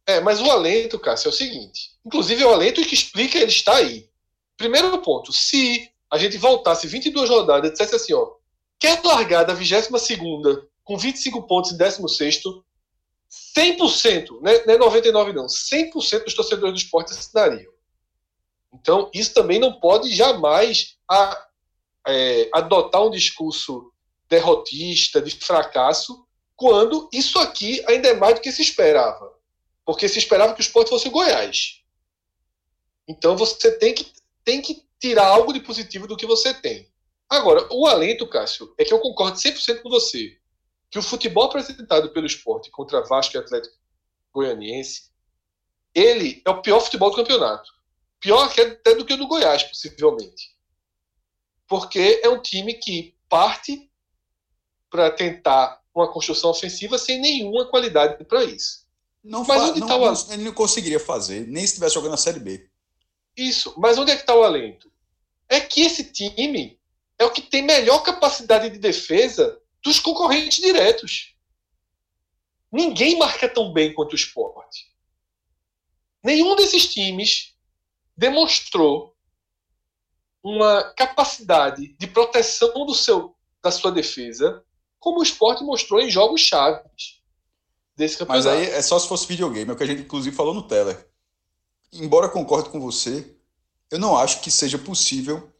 É. é, mas o alento, Cássio, é o seguinte. Inclusive, é o alento que explica ele está aí. Primeiro ponto, se a gente voltasse 22 rodadas e dissesse assim, ó, quer largar da 22 com 25 pontos em 16 100%, não é 99 não, 100% dos torcedores do esporte assinariam. Então, isso também não pode jamais a, é, adotar um discurso derrotista, de fracasso, quando isso aqui ainda é mais do que se esperava. Porque se esperava que o esporte fosse o Goiás. Então você tem que, tem que tirar algo de positivo do que você tem. Agora, o alento, Cássio, é que eu concordo 100% com você. Que o futebol apresentado pelo esporte contra Vasco e Atlético Goianiense, ele é o pior futebol do campeonato. Pior até do que o do Goiás, possivelmente. Porque é um time que parte para tentar uma construção ofensiva sem nenhuma qualidade para isso. Não mas onde não, tá o... não, ele não conseguiria fazer, nem se estivesse jogando na Série B. Isso, mas onde é que está o alento? É que esse time é o que tem melhor capacidade de defesa dos concorrentes diretos. Ninguém marca tão bem quanto o esporte. Nenhum desses times demonstrou uma capacidade de proteção do seu, da sua defesa como o esporte mostrou em jogos chaves desse campeonato. Mas aí é só se fosse videogame, é o que a gente inclusive falou no Teller. Embora concorde com você, eu não acho que seja possível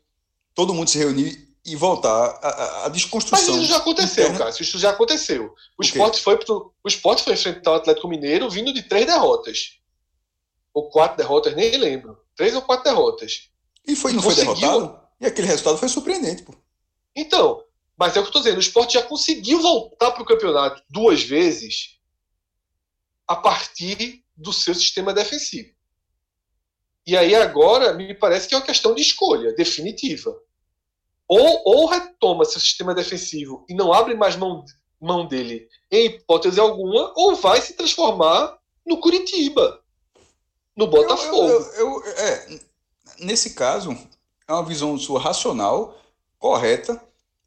todo mundo se reunir e voltar à, desconstrução. Mas isso já aconteceu, interna... cara. Isso já aconteceu. O, esporte foi o esporte foi enfrentar o Atlético Mineiro vindo de três derrotas. Ou quatro derrotas, nem lembro. Três ou quatro derrotas. E foi, não conseguiu... foi derrotado? E aquele resultado foi surpreendente, pô. Então, mas é o que eu estou dizendo, o esporte já conseguiu voltar para o campeonato duas vezes a partir do seu sistema defensivo. E aí agora me parece que é uma questão de escolha definitiva. Ou, ou retoma seu sistema defensivo e não abre mais mão, mão dele em hipótese alguma, ou vai se transformar no Curitiba, no Botafogo. Eu, eu, eu, é, nesse caso, é uma visão sua racional, correta,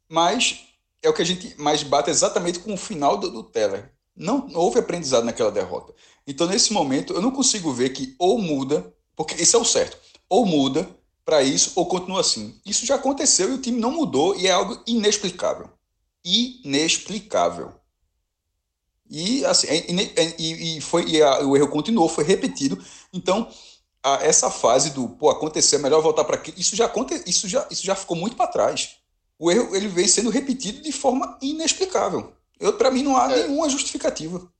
mas é o que a gente mais bate exatamente com o final do, do Teller. Não houve aprendizado naquela derrota. Então, nesse momento, eu não consigo ver que ou muda, porque isso é o certo, ou muda para isso ou continua assim. Isso já aconteceu e o time não mudou e é algo inexplicável. Inexplicável. E assim, e, e foi e a, o erro continuou, foi repetido. Então, a, essa fase do pô, acontecer, é melhor voltar para aqui, isso já isso já isso já ficou muito para trás. O erro ele vem sendo repetido de forma inexplicável. Eu para mim não há é. nenhuma justificativa.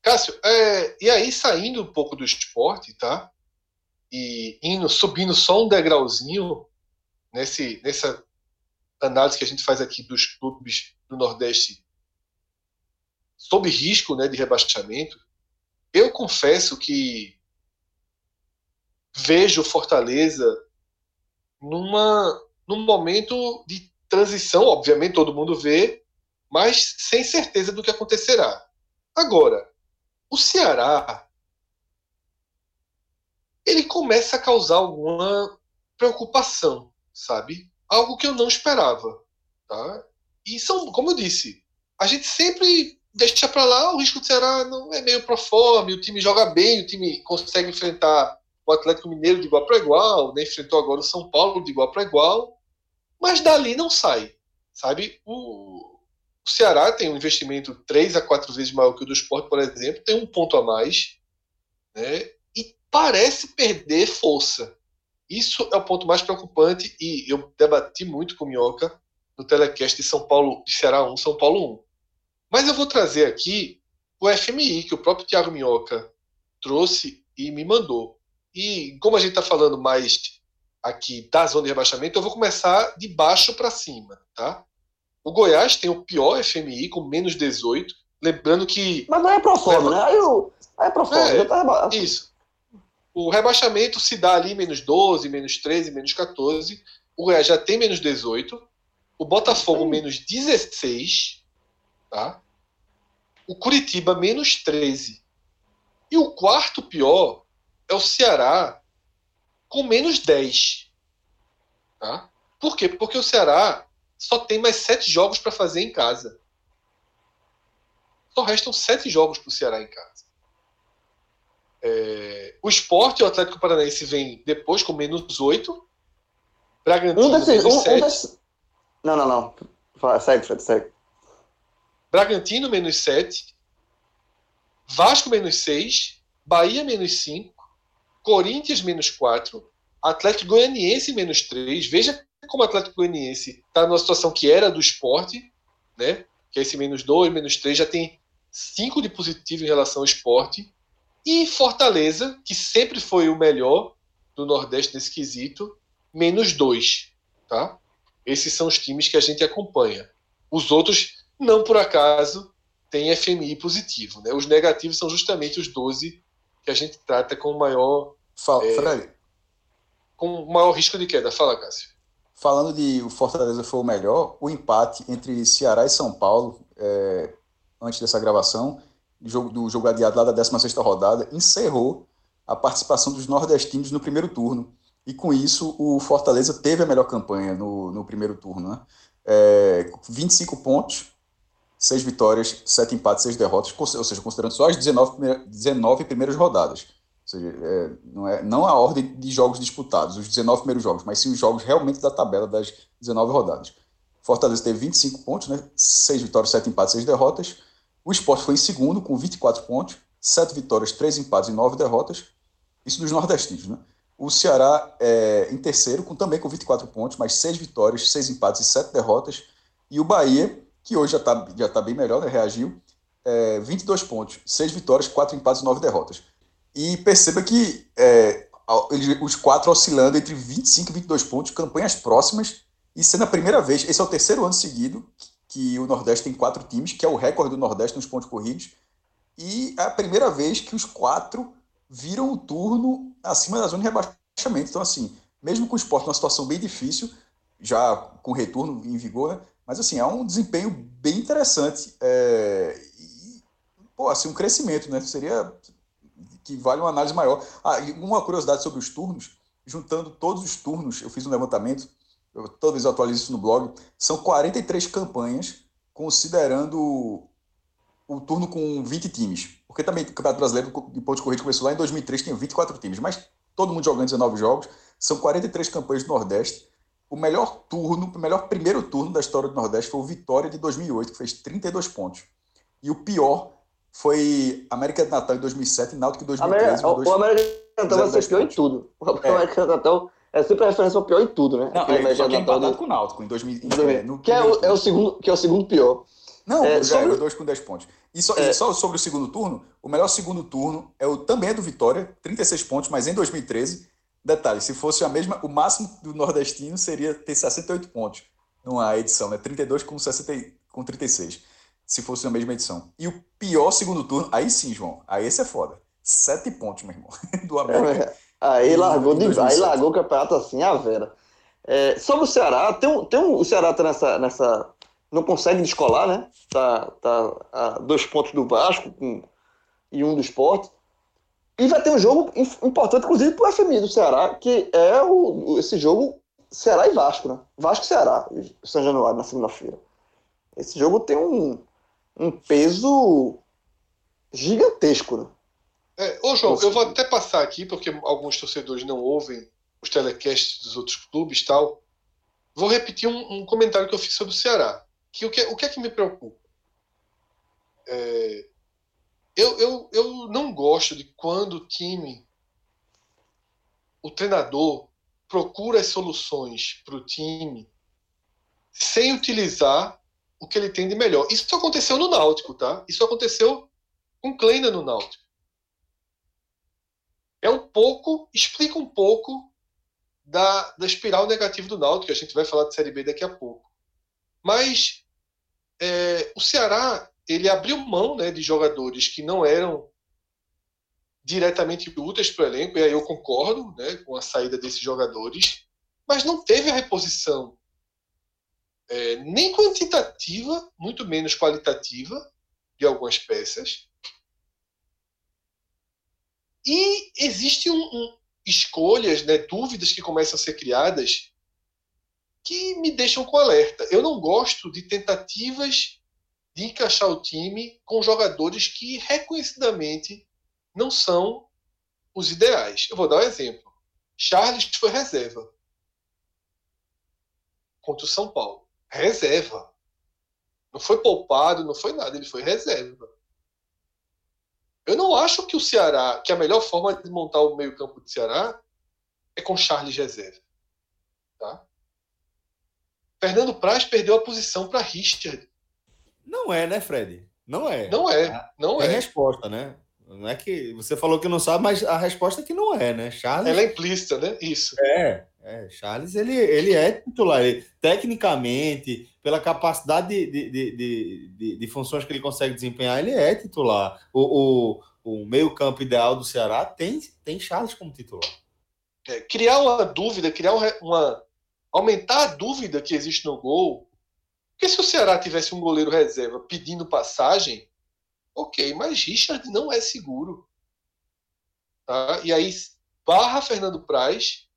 Cássio, é, e aí saindo um pouco do esporte, tá? E indo, subindo só um degrauzinho nesse, nessa análise que a gente faz aqui dos clubes do Nordeste sob risco né, de rebaixamento, eu confesso que vejo Fortaleza numa, num momento de transição, obviamente todo mundo vê, mas sem certeza do que acontecerá. Agora, o Ceará ele começa a causar alguma preocupação, sabe? Algo que eu não esperava, tá? E são, como eu disse, a gente sempre deixa para lá o risco do Ceará não é meio proforme, o time joga bem, o time consegue enfrentar o Atlético Mineiro de igual para igual, né? enfrentou agora o São Paulo de igual para igual, mas dali não sai, sabe? O, o Ceará tem um investimento três a quatro vezes maior que o do esporte, por exemplo, tem um ponto a mais, né? E parece perder força. Isso é o ponto mais preocupante e eu debati muito com o Minhoca no telecast de São Paulo, de Ceará 1, São Paulo 1. Mas eu vou trazer aqui o FMI, que o próprio Thiago Minhoca trouxe e me mandou. E como a gente está falando mais aqui da zona de rebaixamento, eu vou começar de baixo para cima, tá? O Goiás tem o pior FMI, com menos 18. Lembrando que. Mas não é pro forma, né? Aí, o... Aí é pro forma, é, tá. Isso. O rebaixamento se dá ali menos 12, menos 13, menos 14. O Goiás já tem menos 18. O Botafogo, menos 16. Tá? O Curitiba, menos 13. E o quarto pior é o Ceará, com menos 10. Tá? Por quê? Porque o Ceará só tem mais sete jogos para fazer em casa. Só restam sete jogos para o Ceará em casa. É, o esporte e o Atlético Paranaense vem depois com menos oito. Bragantino um desses, menos um, sete. Um desses... Não, não, não. Fala, segue, Fred, segue. Bragantino menos sete. Vasco menos seis. Bahia menos cinco. Corinthians menos quatro. Atlético Goianiense menos três. Veja como o Atlético Goianiense está numa situação que era do esporte, né? Que é esse menos 2, menos 3, já tem 5 de positivo em relação ao esporte. E Fortaleza, que sempre foi o melhor do Nordeste nesse quesito, menos 2. Tá? Esses são os times que a gente acompanha. Os outros, não por acaso, têm FMI positivo. Né? Os negativos são justamente os 12 que a gente trata com maior. Fala, é, com maior risco de queda. Fala, Cássio falando de o Fortaleza foi o melhor, o empate entre Ceará e São Paulo, é, antes dessa gravação, do jogo, do jogo adiado lá da 16 rodada, encerrou a participação dos nordestinos no primeiro turno. E com isso, o Fortaleza teve a melhor campanha no, no primeiro turno. Né? É, 25 pontos, 6 vitórias, 7 empates, 6 derrotas, ou seja, considerando só as 19, 19 primeiras rodadas seja, é, não, é, não a ordem de jogos disputados, os 19 primeiros jogos, mas sim os jogos realmente da tabela das 19 rodadas. Fortaleza teve 25 pontos, né? 6 vitórias, 7 empates, 6 derrotas. O Sport foi em segundo, com 24 pontos, 7 vitórias, 3 empates e 9 derrotas. Isso dos nordestinos, né? O Ceará é em terceiro, com, também com 24 pontos, mas 6 vitórias, 6 empates e 7 derrotas. E o Bahia, que hoje já está já tá bem melhor, né? reagiu, é, 22 pontos, 6 vitórias, 4 empates e 9 derrotas. E perceba que é, os quatro oscilando entre 25 e 22 pontos, campanhas próximas, e sendo a primeira vez, esse é o terceiro ano seguido que o Nordeste tem quatro times, que é o recorde do Nordeste nos pontos corridos, e é a primeira vez que os quatro viram o turno acima da zona de rebaixamento. Então, assim, mesmo com o esporte numa situação bem difícil, já com retorno em vigor, né? mas assim, é um desempenho bem interessante. É, e, pô, assim, um crescimento, né? Seria que vale uma análise maior. Ah, uma curiosidade sobre os turnos, juntando todos os turnos, eu fiz um levantamento, eu, toda vez eu atualizo isso no blog, são 43 campanhas, considerando o turno com 20 times. Porque também o Campeonato Brasileiro de pontos corridos começou lá em 2003, tinha 24 times, mas todo mundo jogando 19 jogos, são 43 campanhas do Nordeste. O melhor turno, o melhor primeiro turno da história do Nordeste foi o Vitória de 2008, que fez 32 pontos. E o pior foi América de Natal em 2007 e Náutico em 2013. América, o América de Natal vai ser pior pontos. em tudo. O. América de Natal é sempre a referência ao pior em tudo, né? Não, é, só que é empatado com o Náutico em 2000. É, no que, é o, é o, segundo, que é o segundo pior. Não, é, sobre... dois com 10 pontos. E só, é. e só, sobre o segundo turno, o melhor segundo turno é o também é do Vitória, 36 pontos, mas em 2013. Detalhe, se fosse a mesma, o máximo do nordestino seria ter 68 pontos numa edição, né? 32 com, 60, com 36, se fosse na mesma edição. E o pior segundo turno, aí sim, João, aí esse é foda. 7 pontos, meu irmão, <laughs> do América. É, aí largou, de, aí largou o campeonato assim, a Vera. É, sobre o Ceará, tem um, tem um, o Ceará tá nessa, nessa não consegue descolar, né? Tá, tá a dois pontos do Vasco com, e um do esporte. E vai ter um jogo importante, inclusive, para o FMI do Ceará, que é o, esse jogo Ceará e Vasco, né? Vasco e Ceará, São Januário, na segunda-feira. Esse jogo tem um, um peso gigantesco, né? É, ô, João, eu vou até passar aqui, porque alguns torcedores não ouvem os telecasts dos outros clubes e tal. Vou repetir um, um comentário que eu fiz sobre o Ceará que o que, o que é que me preocupa? É, eu, eu, eu não gosto de quando o time, o treinador, procura as soluções para o time sem utilizar o que ele tem de melhor. Isso aconteceu no Náutico, tá? Isso aconteceu com Kleina no Náutico. É um pouco, explica um pouco da, da espiral negativa do Náutico, que a gente vai falar de Série B daqui a pouco. Mas é, o Ceará ele abriu mão né, de jogadores que não eram diretamente úteis para o elenco, e aí eu concordo né, com a saída desses jogadores, mas não teve a reposição é, nem quantitativa, muito menos qualitativa, de algumas peças. E existem um, um, escolhas, né, dúvidas que começam a ser criadas que me deixam com alerta. Eu não gosto de tentativas de encaixar o time com jogadores que reconhecidamente não são os ideais. Eu vou dar um exemplo. Charles foi reserva contra o São Paulo. Reserva. Não foi poupado, não foi nada, ele foi reserva. Eu não acho que o Ceará, que a melhor forma de montar o meio-campo do Ceará é com Charles reserva. Tá? Fernando Praz perdeu a posição para Richard. Não é, né, Fred? Não é. Não é, não é. É resposta, né? Não é que você falou que não sabe, mas a resposta é que não é, né? Charles. Ela é implícita, né? Isso. É, é. Charles, ele, ele é titular. Ele, tecnicamente, pela capacidade de, de, de, de, de funções que ele consegue desempenhar, ele é titular. O, o, o meio-campo ideal do Ceará tem, tem Charles como titular. É, criar uma dúvida, criar uma, aumentar a dúvida que existe no gol. Porque se o Ceará tivesse um goleiro reserva pedindo passagem, ok, mas Richard não é seguro. Tá? E aí, barra Fernando Praz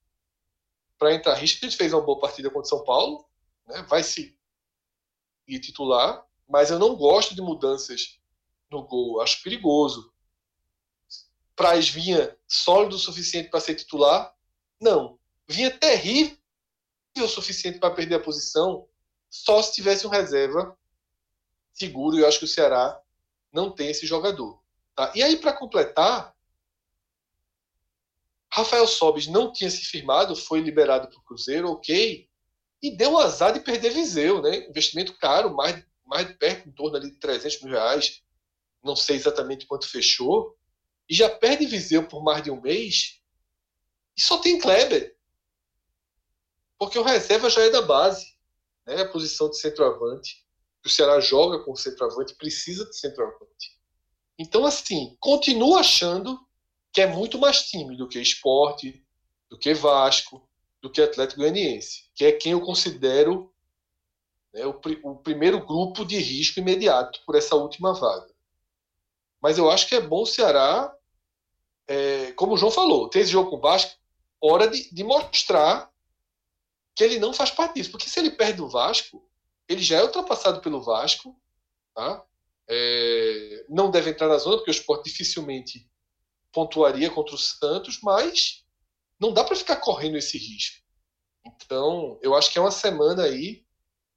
para entrar. Richard fez uma boa partida contra São Paulo, né? vai se ir titular, mas eu não gosto de mudanças no gol, acho perigoso. Praz vinha sólido o suficiente para ser titular? Não. Vinha terrível o suficiente para perder a posição só se tivesse um reserva seguro. E eu acho que o Ceará não tem esse jogador. Tá? E aí, para completar, Rafael Sobis não tinha se firmado, foi liberado para o Cruzeiro, ok, e deu um azar de perder Viseu, né? Investimento caro, mais, mais de perto, em torno ali de 300 mil reais, não sei exatamente quanto fechou, e já perde Viseu por mais de um mês, e só tem Kleber porque o reserva já é da base, né? A posição de centroavante. O Ceará joga com centroavante, precisa de centroavante. Então, assim, continuo achando que é muito mais time do que esporte, do que Vasco, do que Atlético Goianiense, que é quem eu considero né, o, o primeiro grupo de risco imediato por essa última vaga. Mas eu acho que é bom o Ceará, é, como o João falou, ter esse jogo com o Vasco, hora de, de mostrar que ele não faz parte disso. Porque se ele perde o Vasco, ele já é ultrapassado pelo Vasco, tá? É, não deve entrar na zona, porque o esporte dificilmente pontuaria contra o Santos, mas não dá para ficar correndo esse risco. Então, eu acho que é uma semana aí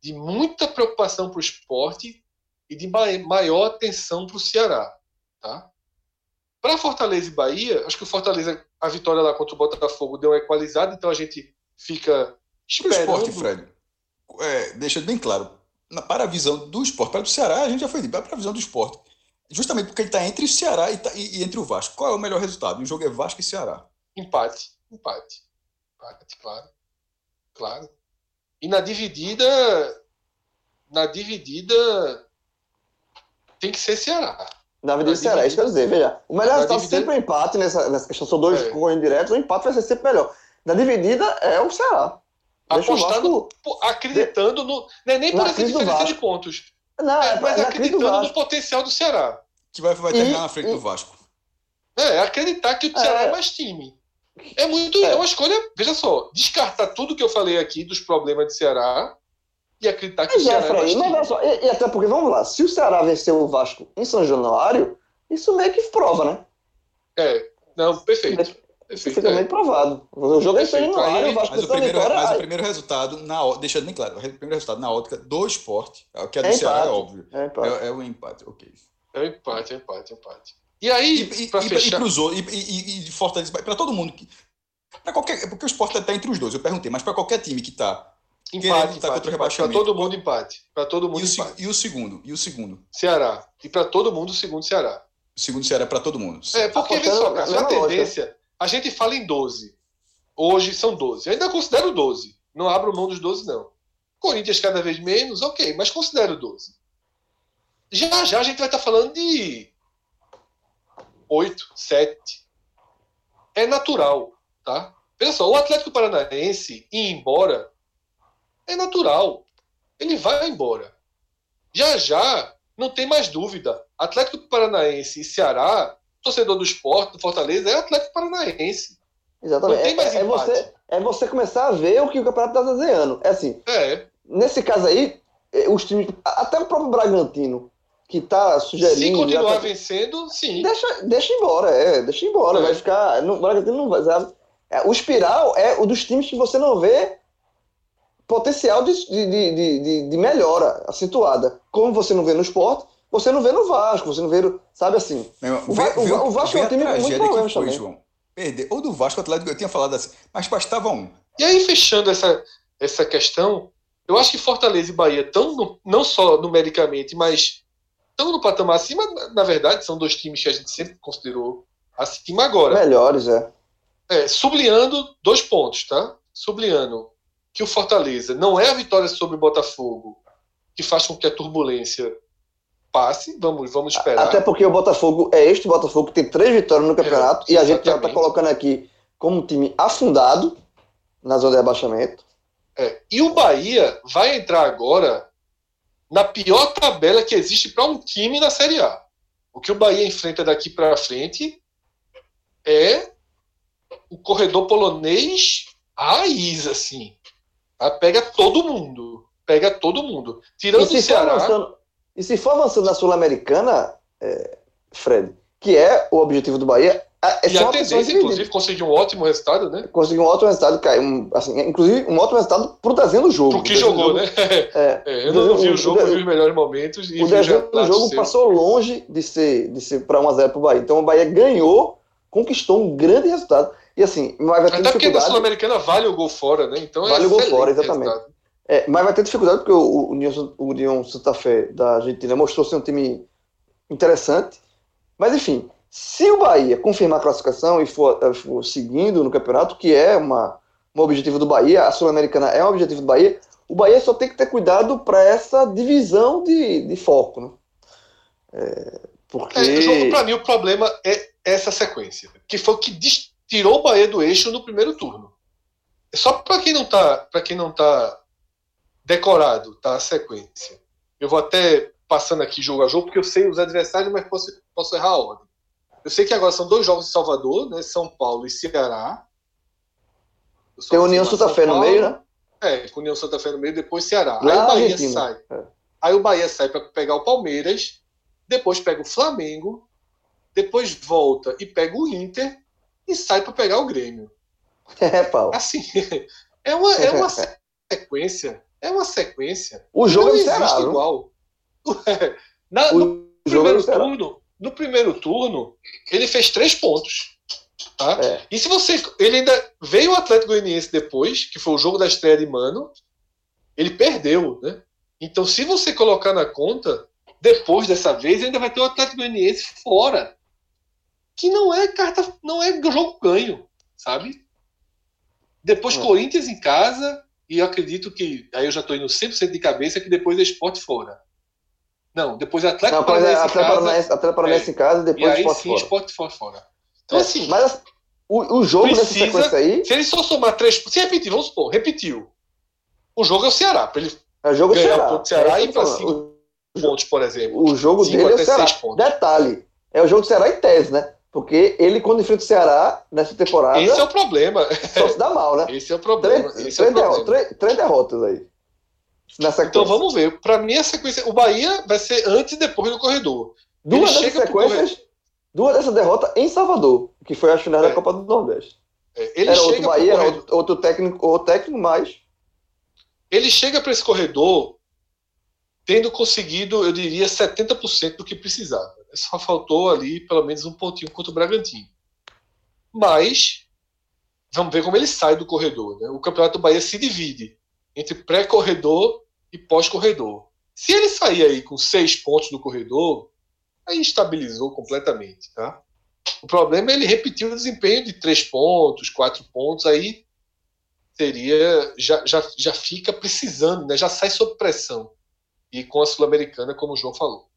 de muita preocupação para o esporte e de maior atenção para o Ceará. Tá? Para Fortaleza e Bahia, acho que o Fortaleza, a vitória lá contra o Botafogo deu uma equalizada, então a gente fica esperando. O esporte, Fred, é, deixa bem claro, na, para a visão do esporte, para o Ceará, a gente já foi para a visão do esporte. Justamente porque ele está entre o Ceará e, tá, e, e, entre o Vasco. Qual é o melhor resultado? O jogo é Vasco e Ceará. Empate. Empate. Empate, claro. Claro. E na dividida. Na dividida. Tem que ser Ceará. Na dividida Ceará, isso quer dizer, veja. O melhor resultado dividida... sempre é o empate nessa, nessa questão. São dois é. correndo diretos, o empate vai ser sempre melhor. Na dividida é o Ceará. Apostando, acreditando no. Não é nem por essa diferença de pontos. Não, é, mas acreditando no potencial do Ceará. Que vai, vai terminar e, na frente e, do Vasco. É, acreditar que o Ceará é, é mais time. É muito. É. é uma escolha, veja só, descartar tudo que eu falei aqui dos problemas do Ceará e acreditar que mas o Ceará é, mais time. Mas só, e, e, até porque, vamos lá, se o Ceará vencer o Vasco em São Januário, isso meio que prova, né? É, não, perfeito. Isso fica é. meio provado. O jogo é São Januário, o Vasco mas o primeiro, vitória, mas o primeiro resultado, na, deixando bem claro, o primeiro resultado na ótica do esporte, que é do é Ceará, é óbvio. É, é, é o empate, ok. É o empate, é o empate, é o empate. E aí, e, para fechar... e, pros outros, e, e, e Fortaleza, para todo mundo, para qualquer, porque o esporte está entre os dois, eu perguntei, mas para qualquer time que está empate, tá empate, empate para todo mundo empate, para todo mundo e o, empate. E o segundo, e o segundo? Ceará. E para todo mundo o segundo Ceará. O segundo Ceará é para todo mundo. É, porque tá só, a tendência, a gente fala em 12. Hoje são 12. Eu ainda considero 12. Não abro mão dos 12 não. Corinthians cada vez menos, OK, mas considero 12. Já já a gente vai estar tá falando de 8, 7. É natural, tá? Veja só, o Atlético Paranaense ir embora é natural. Ele vai embora. Já já, não tem mais dúvida. Atlético Paranaense e Ceará, torcedor do esporte, do Fortaleza, é Atlético Paranaense. Exatamente. Mais é, é, você, é você começar a ver o que o campeonato está desenhando. É assim. É. Nesse caso aí, eh, os times. Até o próprio Bragantino que tá sugerindo. Se continuar tá... vencendo, sim. Deixa, deixa embora, é, deixa embora. É. Vai ficar. Não, o Bragantino não vai. É, o espiral é o dos times que você não vê potencial de, de, de, de, de melhora acentuada. Como você não vê no esporte, você não vê no Vasco, você não vê. No, sabe assim? o, vê, o, o, Vasco é um time com muito problema também. João. Perder. Ou do Vasco, Atlético, eu tinha falado assim, mas bastava um. E aí, fechando essa, essa questão, eu acho que Fortaleza e Bahia estão, não só numericamente, mas estão no patamar acima, na verdade, são dois times que a gente sempre considerou acima agora. Melhores, é. É, sublinhando dois pontos, tá? Sublinhando que o Fortaleza não é a vitória sobre o Botafogo que faz com que a turbulência passe, vamos, vamos esperar. Até porque o Botafogo é este Botafogo que tem três vitórias no campeonato é, e a gente já está colocando aqui como um time afundado na zona de abaixamento. É, e o Bahia vai entrar agora na pior tabela que existe para um time na Série A. O que o Bahia enfrenta daqui para frente é o corredor polonês raiz, assim. Tá? Pega todo mundo. Pega todo mundo. Tirando o Ceará. E se for avançando na Sul-Americana, é, Fred, que é o objetivo do Bahia, é e a tendência, inclusive, conseguir um ótimo resultado, né? Conseguir um ótimo resultado, cai, um, assim, inclusive um ótimo resultado pro desenho do jogo. Pro que jogou, jogo, né? É, <laughs> é, eu não, vi o, jogo, vi os melhores momentos. E o desenho do jogo passou longe de ser, de ser para 1x0 pro Bahia. Então o Bahia ganhou, conquistou um grande resultado. E assim, mas vai ter Até porque na Sul-Americana vale o gol fora, né? Então é vale é o gol fora, exatamente. É, mas vai ter dificuldade porque o, União, o União Santa Fé da Argentina mostrou ser um time interessante. Mas enfim, se o Bahia confirmar a classificação e for, eh, for seguindo no campeonato, que é uma, um objetivo do Bahia, a Sul-Americana é um objetivo do Bahia, o Bahia só tem que ter cuidado para essa divisão de, de foco. Né? É, Porque... É, pra mim, o problema é essa sequência. Que foi o que tirou o Bahia do eixo no primeiro turno. Só para quem não tá, para quem não tá decorado, tá a sequência. Eu vou até passando aqui jogo a jogo porque eu sei os adversários, mas posso, posso errar a ordem. Eu sei que agora são dois jogos em Salvador, né? São Paulo e Ceará. Tem União Santa Fé no meio, né? É, com União Santa Fé no meio, depois Ceará. Lá aí o Bahia Argentina. sai. É. Aí o Bahia sai para pegar o Palmeiras, depois pega o Flamengo, depois volta e pega o Inter e sai para pegar o Grêmio. <laughs> É, Paulo. Assim, <laughs> é uma, é uma sequência. <laughs> É uma sequência. O jogo não é existe igual. <laughs> Na, o no primeiro turno, no primeiro turno, ele fez três pontos. Tá? É. E se você. Ele ainda veio o Atlético Goianiense depois, que foi o jogo da estreia de Mano, ele perdeu, né? Então, se você colocar na conta, depois dessa vez, ainda vai ter o Atlético Goianiense fora. Que não é carta, não é jogo ganho, sabe? Depois é. Corinthians em casa, e eu acredito que. Aí eu já estou indo 100% de cabeça que depois é esporte fora. Não, depois é Atlético Paranaense, é Paranaense, Atlético Paranaense é. em casa depois e aí, esporte sim, fora. esporte fora. fora. Então, é. assim. Mas o, o jogo precisa, dessa sequência aí. Se ele só somar três. Se repetir, vamos supor, repetiu. O jogo é o Ceará. Para ele é o jogo ganhar Ceará. o Ceará é e ir para cinco pontos, por exemplo. O jogo dele é o Ceará. Detalhe, é o jogo do Ceará em tese, né? Porque ele, quando enfrenta o Ceará nessa temporada. Esse é o problema. Só se dá mal, né? Esse é o problema. Três, três, é derrotas, três, três derrotas aí. então vamos ver. Para mim, a sequência. O Bahia vai ser antes e depois do corredor. Duas dessas sequências. Duas dessas derrotas em Salvador, que foi a final é. da Copa do Nordeste. É. Ele era outro Bahia, era outro, outro técnico, ou técnico mais. Ele chega para esse corredor tendo conseguido, eu diria, 70% do que precisava. Só faltou ali pelo menos um pontinho contra o Bragantino. Mas vamos ver como ele sai do corredor. Né? O Campeonato do Bahia se divide entre pré-corredor e pós-corredor. Se ele sair aí com seis pontos do corredor, aí estabilizou completamente. Tá? O problema é ele repetir o desempenho de três pontos, quatro pontos, aí seria já, já, já fica precisando, né? já sai sob pressão. E com a Sul-Americana, como o João falou.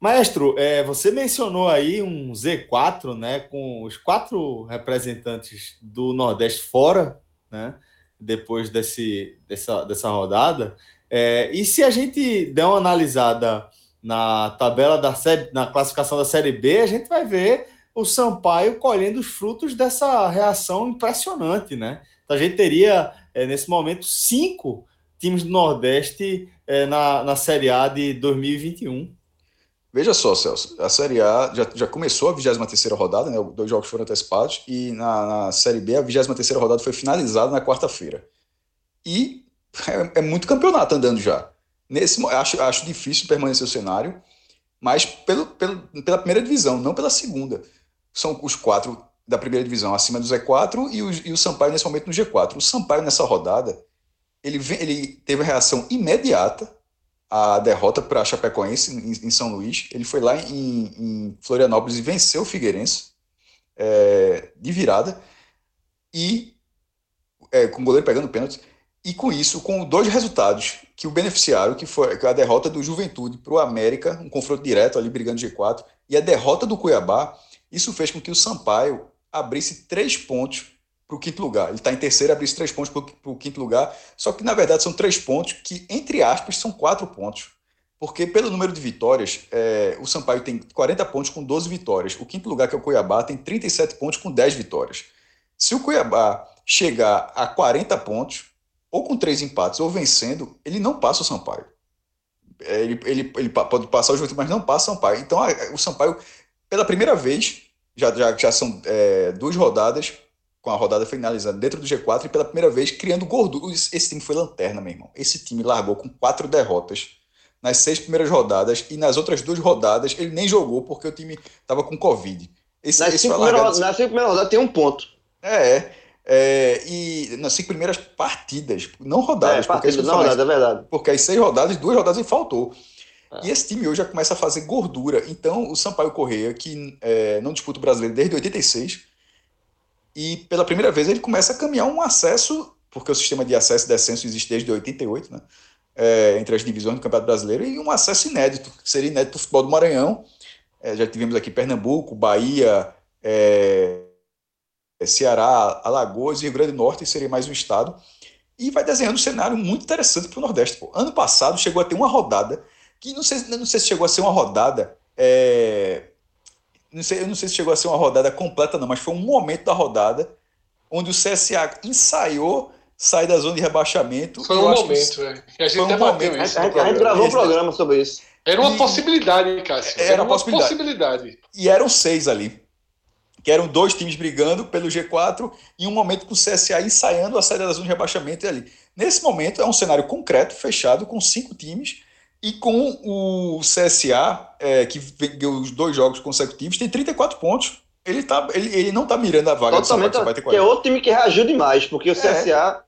Maestro, é, você mencionou aí um Z4, né, com os quatro representantes do Nordeste fora, né, depois desse, dessa, dessa rodada. É, e se a gente der uma analisada na tabela da série, na classificação da Série B, a gente vai ver o Sampaio colhendo os frutos dessa reação impressionante, né? Então a gente teria, é, nesse momento, cinco times do Nordeste é, na, na Série A de 2021. Veja só, Celso, a Série A já, já começou a 23 rodada, né? Dois jogos foram antecipados, e na, na Série B a 23 rodada foi finalizada na quarta-feira. E é, é, muito campeonato andando já. Nesse, acho, acho difícil permanecer o cenário, mas pelo, pelo, pela primeira divisão, não pela segunda. São os quatro da primeira divisão acima do Z4 e o, e o Sampaio nesse momento no G4. O Sampaio nessa rodada, ele, ele teve a reação imediata a derrota para a Chapecoense em, em, São Luís. Ele foi lá em, em Florianópolis e venceu o Figueirense é, de virada e é, com o goleiro pegando pênalti. E com isso, com dois resultados que o beneficiaram, que foi a derrota do Juventude para o América, um confronto direto ali brigando G4, e a derrota do Cuiabá, isso fez com que o Sampaio abrisse três pontos para o quinto lugar. Ele está em terceiro, abriu três pontos para o quinto lugar. Só que, na verdade, são três pontos que, entre aspas, são quatro pontos. Porque, pelo número de vitórias, é, o Sampaio tem 40 pontos com 12 vitórias. O quinto lugar, que é o Cuiabá, tem 37 pontos com 10 vitórias. Se o Cuiabá chegar a 40 pontos, ou com três empates, ou vencendo, ele não passa o Sampaio. É, ele, ele, ele pode passar o Juventude, mas não passa o Sampaio. Então, a, o Sampaio, pela primeira vez, já, já, já são é, duas rodadas, com a rodada finalizando dentro do G4 e pela primeira vez criando gordura. Esse time foi lanterna, meu irmão. Esse time largou com quatro derrotas nas seis primeiras rodadas e nas outras duas rodadas ele nem jogou porque o time estava com Covid. Esse, nas, esse cinco largado... nas cinco primeiras rodadas tem um ponto. É, é, e nas cinco primeiras partidas, não rodadas. É, porque não rodada, é verdade. Porque as seis rodadas, duas rodadas ele faltou. É. E esse time hoje já começa a fazer gordura. Então, o Sampaio Correia, que é, não disputa o brasileiro desde 86, e pela primeira vez ele começa a caminhar um acesso, porque o sistema de acesso e descenso existe desde 88, né? É, entre as divisões do Campeonato Brasileiro, e um acesso inédito, que seria inédito para o futebol do Maranhão. É, já tivemos aqui Pernambuco, Bahia, é, Ceará, Alagoas e Rio Grande do Norte, seria mais um estado. E vai desenhando um cenário muito interessante para o Nordeste. Pô. Ano passado chegou a ter uma rodada, que não sei, não sei se chegou a ser uma rodada. É, não sei, eu não sei se chegou a ser uma rodada completa, não, mas foi um momento da rodada onde o CSA ensaiou sair da zona de rebaixamento. Foi um momento, velho. Que... A gente um debateu momento, isso. A, a, gente gravou um programa sobre isso. Era uma e... possibilidade, Cássio. Era, era uma possibilidade. possibilidade. E eram seis ali. Que eram dois times brigando pelo G4 e um momento com o CSA ensaiando a saída da zona de rebaixamento ali. Nesse momento é um cenário concreto, fechado, com cinco times e com o CSA, é, que ganhou os dois jogos consecutivos, tem 34 pontos. Ele, tá, ele, ele não tá mirando a vaga Totalmente, do Sampaio, que é outro time que reagiu demais, porque o CSA é.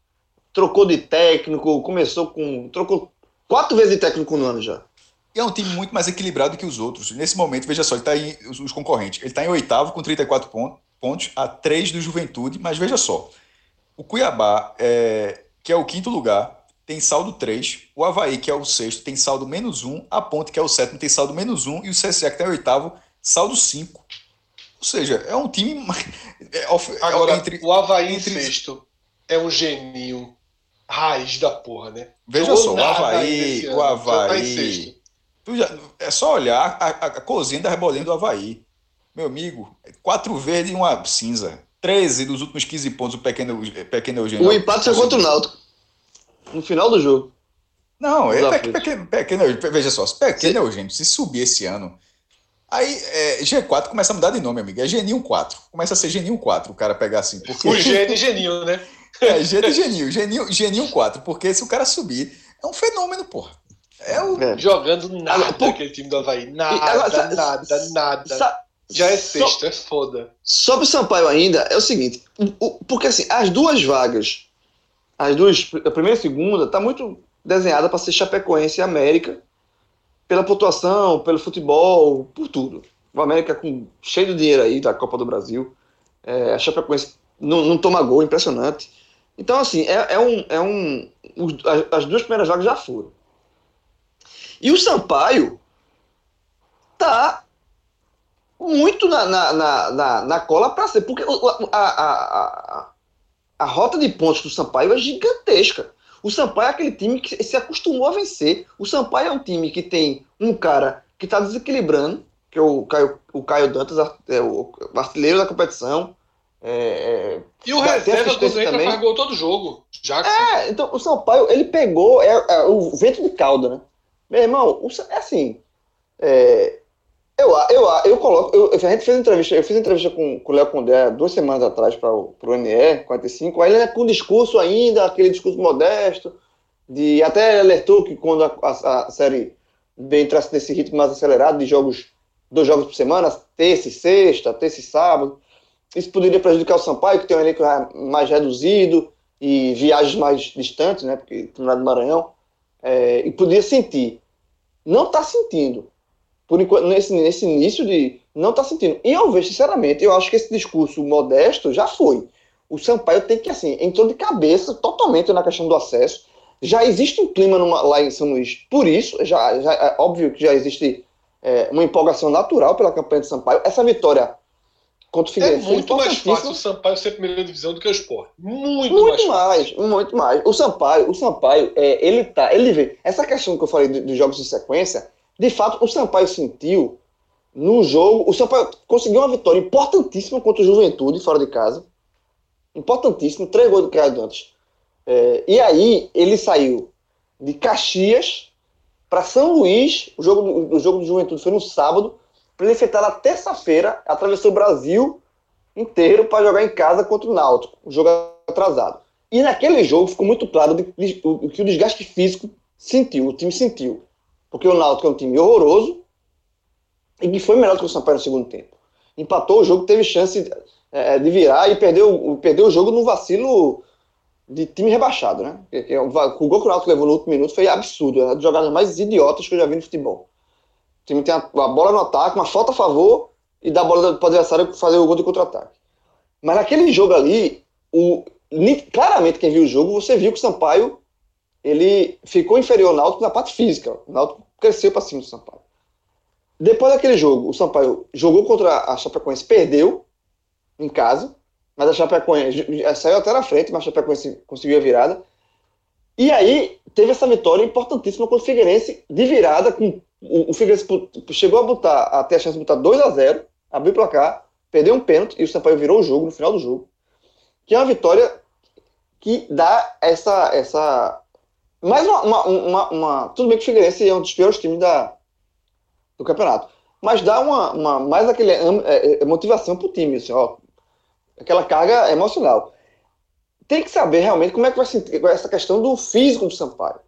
trocou de técnico, começou com. trocou quatro vezes de técnico no ano já. E é um time muito mais equilibrado que os outros. Nesse momento, veja só, ele tá em, os, os concorrentes. Ele está em oitavo com 34 pontos, pontos, a 3 do Juventude, mas veja só. O Cuiabá, é, que é o quinto lugar, tem saldo 3. O Havaí, que é o sexto, tem saldo menos 1. A Ponte, que é o sétimo, tem saldo menos 1. E o CSA, que está em oitavo, saldo 5. Ou seja, é um time. <laughs> É, Agora, entre, o Havaí entre... em sexto é um geninho raiz da porra, né? Veja só, o Havaí. O tá Havaí. Já, é só olhar a, a, a cozinha da rebolinha do Havaí. Meu amigo, quatro verdes e uma cinza. 13 dos últimos 15 pontos do pequeno, pequeno Eugênio. O empate foi contra o Náutico. No final do jogo. Não, é pequeno, pequeno, veja só, pequeno Eugênio, se subir esse ano, aí é, G4 começa a mudar de nome, amigo. É Geninho 4. Começa a ser Geninho 4, o cara pegar assim. Porque... O G de <laughs> Geninho, né? É, G de Geninho, Geninho, Geninho 4, porque se o cara subir, é um fenômeno, porra. É o... É. Jogando nada Por... aquele time do Havaí. Nada, nada, nada. Já é sexto, é foda. Sobre o Sampaio ainda, é o seguinte, porque assim, as duas vagas, as duas, a primeira e a segunda, tá muito desenhada para ser Chapecoense e América, pela pontuação, pelo futebol, por tudo. O América com cheio de dinheiro aí da Copa do Brasil, é, a Chapecoense não, não toma gol, impressionante. Então, assim, é, é um. É um as duas primeiras vagas já foram. E o Sampaio tá muito na, na, na, na, na cola para ser, porque a, a, a, a rota de pontos do Sampaio é gigantesca. O Sampaio é aquele time que se acostumou a vencer. O Sampaio é um time que tem um cara que está desequilibrando, que é o Caio, o Caio Dantas, é o artilheiro da competição. É, é, e o reserva do entra faz gol todo jogo. Jackson. É, então o Sampaio, ele pegou é, é, o vento de cauda, né? Meu irmão, é assim. É, eu, eu, eu coloco. Eu, a gente fez entrevista, eu fiz entrevista com, com o Léo Condé duas semanas atrás para o NE 45. Aí ele é com discurso ainda, aquele discurso modesto, de até alertou que quando a, a, a série entrasse nesse ritmo mais acelerado de jogos, dois jogos por semana, terça e sexta, terça e sábado, isso poderia prejudicar o Sampaio, que tem um elenco mais reduzido e viagens mais distantes, né? Porque no Maranhão é, e podia sentir. Não está sentindo. Por enquanto, nesse, nesse início de. Não está sentindo. E eu vejo, sinceramente, eu acho que esse discurso modesto já foi. O Sampaio tem que, assim, entrou de cabeça totalmente na questão do acesso. Já existe um clima numa, lá em São Luís. Por isso, já, já é óbvio que já existe é, uma empolgação natural pela campanha de Sampaio. Essa vitória Contra o Figueirense. É muito mais fácil o Sampaio ser primeira divisão do que o Sport. Muito, muito mais, mais, Muito mais. O Sampaio, o Sampaio, é, ele tá. Ele vê. Essa questão que eu falei dos jogos em sequência, de fato, o Sampaio sentiu no jogo. O Sampaio conseguiu uma vitória importantíssima contra o Juventude, fora de casa. Importantíssimo, três gols do Caio Dantas. É, e aí ele saiu de Caxias para São Luís. O jogo, o jogo do Juventude foi no sábado para ele enfrentar na terça-feira, atravessou o Brasil inteiro para jogar em casa contra o Náutico, um jogo atrasado. E naquele jogo ficou muito claro o que o desgaste físico sentiu, o time sentiu. Porque o Náutico é um time horroroso e que foi melhor do que o Sampaio no segundo tempo. Empatou o jogo, teve chance é, de virar e perdeu, perdeu o jogo no vacilo de time rebaixado, né? O gol que o Náutico levou no último minuto foi absurdo, é uma das jogadas mais idiotas que eu já vi no futebol time tem a, a, bola no ataque, uma falta a favor e dá a bola para o adversário fazer o gol de contra-ataque. Mas naquele jogo ali, o, claramente quem viu o jogo, você viu que o Sampaio ele ficou inferior ao Náutico na parte física. O Náutico cresceu para cima do Sampaio. depois daquele jogo, o Sampaio jogou contra a Chapecoense, perdeu em casa, mas a Chapecoense saiu até na frente, mas a Chapecoense conseguiu a virada. E aí teve essa vitória importantíssima contra o Figueirense de virada, com o, o Figueirense chegou a botar, a ter a chance de botar 2 a 0 abriu o placar, perdeu um pênalti e o Sampaio virou o jogo no final do jogo. Que é uma vitória que dá essa. essa mais uma, uma, uma, uma Tudo bem que o Figueirense é um dos piores times da, do campeonato. Mas dá uma, uma mais aquele é, é, motivação para o time, assim, ó, aquela carga emocional. Tem que saber realmente como é que vai sentir essa questão do físico do Sampaio.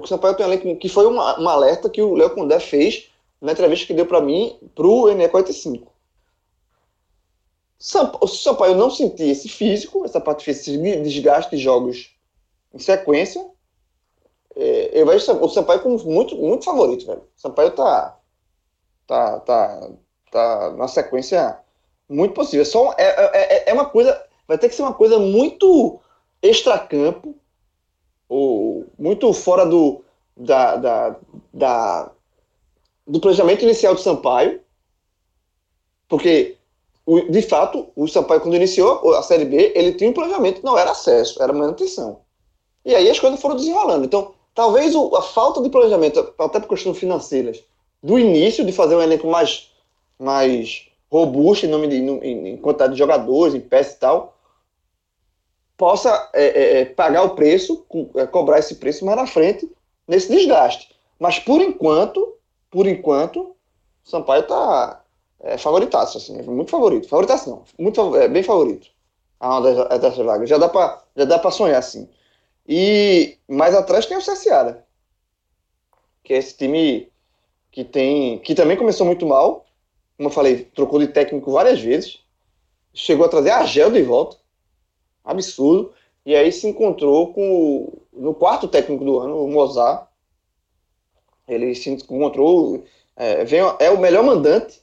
O Sampaio tem elenco que foi uma, uma alerta que o Léo Condé fez na entrevista que deu para mim para o NE45. Se o Sampaio não sentir esse físico, essa parte física, esse desgaste de jogos em sequência, é, eu vejo o Sampaio como muito, muito favorito, velho. O Sampaio tá tá, tá, tá na sequência muito possível. Só é, é, é, é uma coisa, vai ter que ser uma coisa muito extracampo, ou muito fora do, da, da, da, do planejamento inicial do Sampaio, porque de fato o Sampaio quando iniciou a Série B ele tinha um planejamento, não era acesso, era manutenção. E aí as coisas foram desenrolando. Então talvez o, a falta de planejamento, até por questões financeiras, do início de fazer um elenco mais, mais robusto em, nome de, em, em quantidade de jogadores, em peças e tal, possa é, é, é pagar o preço, é, cobrar esse preço mais na frente, nesse desgaste. Mas por enquanto, por enquanto, Sampaio está é, favoritaço, assim, é muito favorito. Favoritaço não, muito, é, bem favorito. A uma dessas vagas. Já dá para sonhar, assim. E mais atrás tem o CSA, né? Que é esse time que tem que também começou muito mal, como eu falei, trocou de técnico várias vezes, chegou a trazer a Gel de volta, absurdo, e aí se encontrou com no quarto técnico do ano, o Mozart, ele se encontrou, é, vem, é o melhor mandante,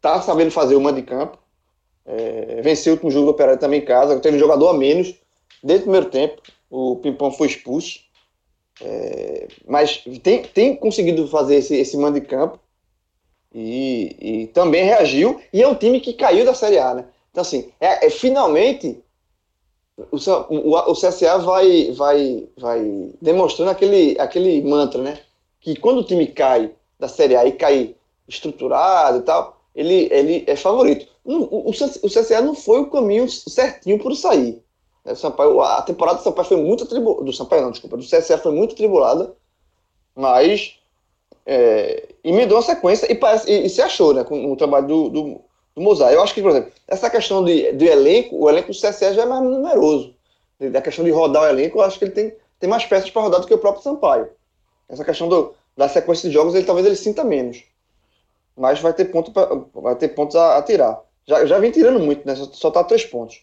tá sabendo fazer o mando de campo, é, venceu o último jogo do Operário também em casa, teve um jogador a menos, desde o primeiro tempo, o Pimpão foi expulso, é, mas tem, tem conseguido fazer esse, esse mando de campo e, e, também reagiu. E é um time que caiu da Série A, né? Então, assim, é, é finalmente o, o, o, CSA vai, vai, vai demonstrando aquele, aquele mantra, né? Que quando o time cai da Série A e cai estruturado e tal, ele, ele é favorito. O, o, o CSA não foi o caminho certinho por sair. Né? Sampaio, a temporada do Sampaio foi muito atribulada. Do Sampaio, não, desculpa. Do CSA foi muito atribulada, mas é, emendou a sequência e, parece, e, e, se achou né, com o trabalho do, do, do Mozart. Eu acho que, por exemplo, essa questão de, de elenco, o elenco do CSA já é mais numeroso. Da questão de rodar o elenco, eu acho que ele tem, tem mais peças para rodar do que o próprio Sampaio. Essa questão do, da sequência de jogos, ele talvez ele sinta menos. Mas vai ter, ponto pra, vai ter pontos a, a tirar. Já, já vem tirando muito, né? Só, só tá três pontos.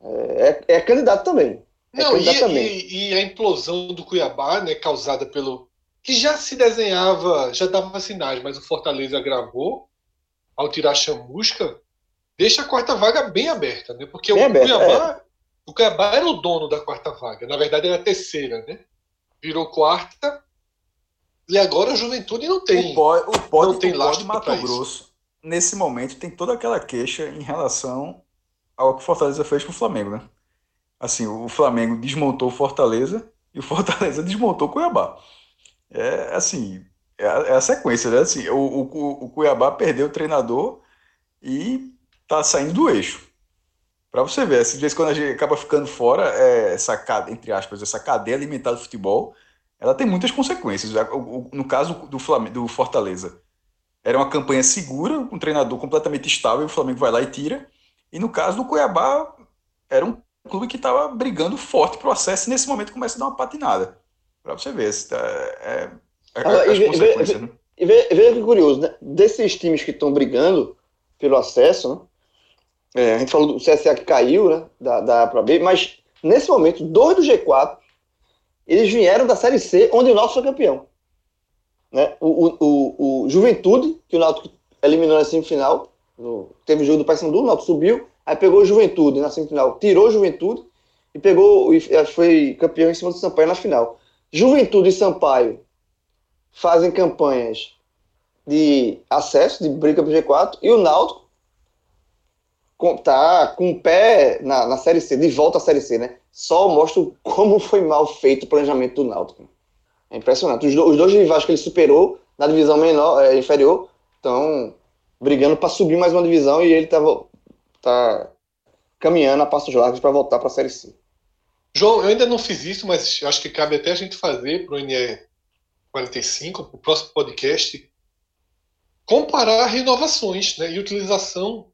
É, é, candidato também. É Não, candidato e, também. E, e, a implosão do Cuiabá, né, causada pelo. que já se desenhava, já dava sinais, mas o Fortaleza gravou ao tirar a chamusca, deixa a quarta vaga bem aberta, né? Porque bem o, aberta, Cuiabá, é. o Cuiabá era o dono da quarta vaga, na verdade era a terceira, né? Virou quarta. E agora a juventude não tem. O pode, o pode, não tem o pode Mato Grosso, nesse momento, tem toda aquela queixa em relação ao que o Fortaleza fez com o Flamengo, né? Assim, o Flamengo desmontou o Fortaleza e o Fortaleza desmontou o Cuiabá. É assim, é a, é a sequência, né? Assim, o, o, o Cuiabá perdeu o treinador e tá saindo do eixo. Para você ver, às vezes quando a gente acaba ficando fora, é, essa, entre aspas, essa cadeia alimentar do futebol, ela tem muitas consequências. No caso do, Flamengo, do Fortaleza, era uma campanha segura, um treinador completamente estável, o Flamengo vai lá e tira. E no caso do Cuiabá, era um clube que estava brigando forte para o acesso e nesse momento começa a dar uma patinada. Para você ver, tá, é, é, é e, consequências, né? Veja que curioso, né? Desses times que estão brigando pelo acesso, né? É, a gente falou do CSA que caiu, né? Da, da A para B, mas nesse momento, dois do G4, eles vieram da Série C, onde o Náutico foi campeão. Né? O, o, o, o Juventude, que o Náutico eliminou na semifinal, no, teve o jogo do Paysandu, o Náutico subiu, aí pegou o Juventude na semifinal, tirou o Juventude e pegou e foi campeão em cima do Sampaio na final. Juventude e Sampaio fazem campanhas de acesso, de briga pro G4, e o Náutico tá com o pé na, na Série C, de volta à Série C, né? Só mostra como foi mal feito o planejamento do Náutico. É impressionante. Os, do, os dois rivais que ele superou na divisão menor, é, inferior estão brigando para subir mais uma divisão e ele tá, tá caminhando a passos largos para voltar para a Série C. João, eu ainda não fiz isso, mas acho que cabe até a gente fazer para o NE 45, para o próximo podcast, comparar renovações né, e utilização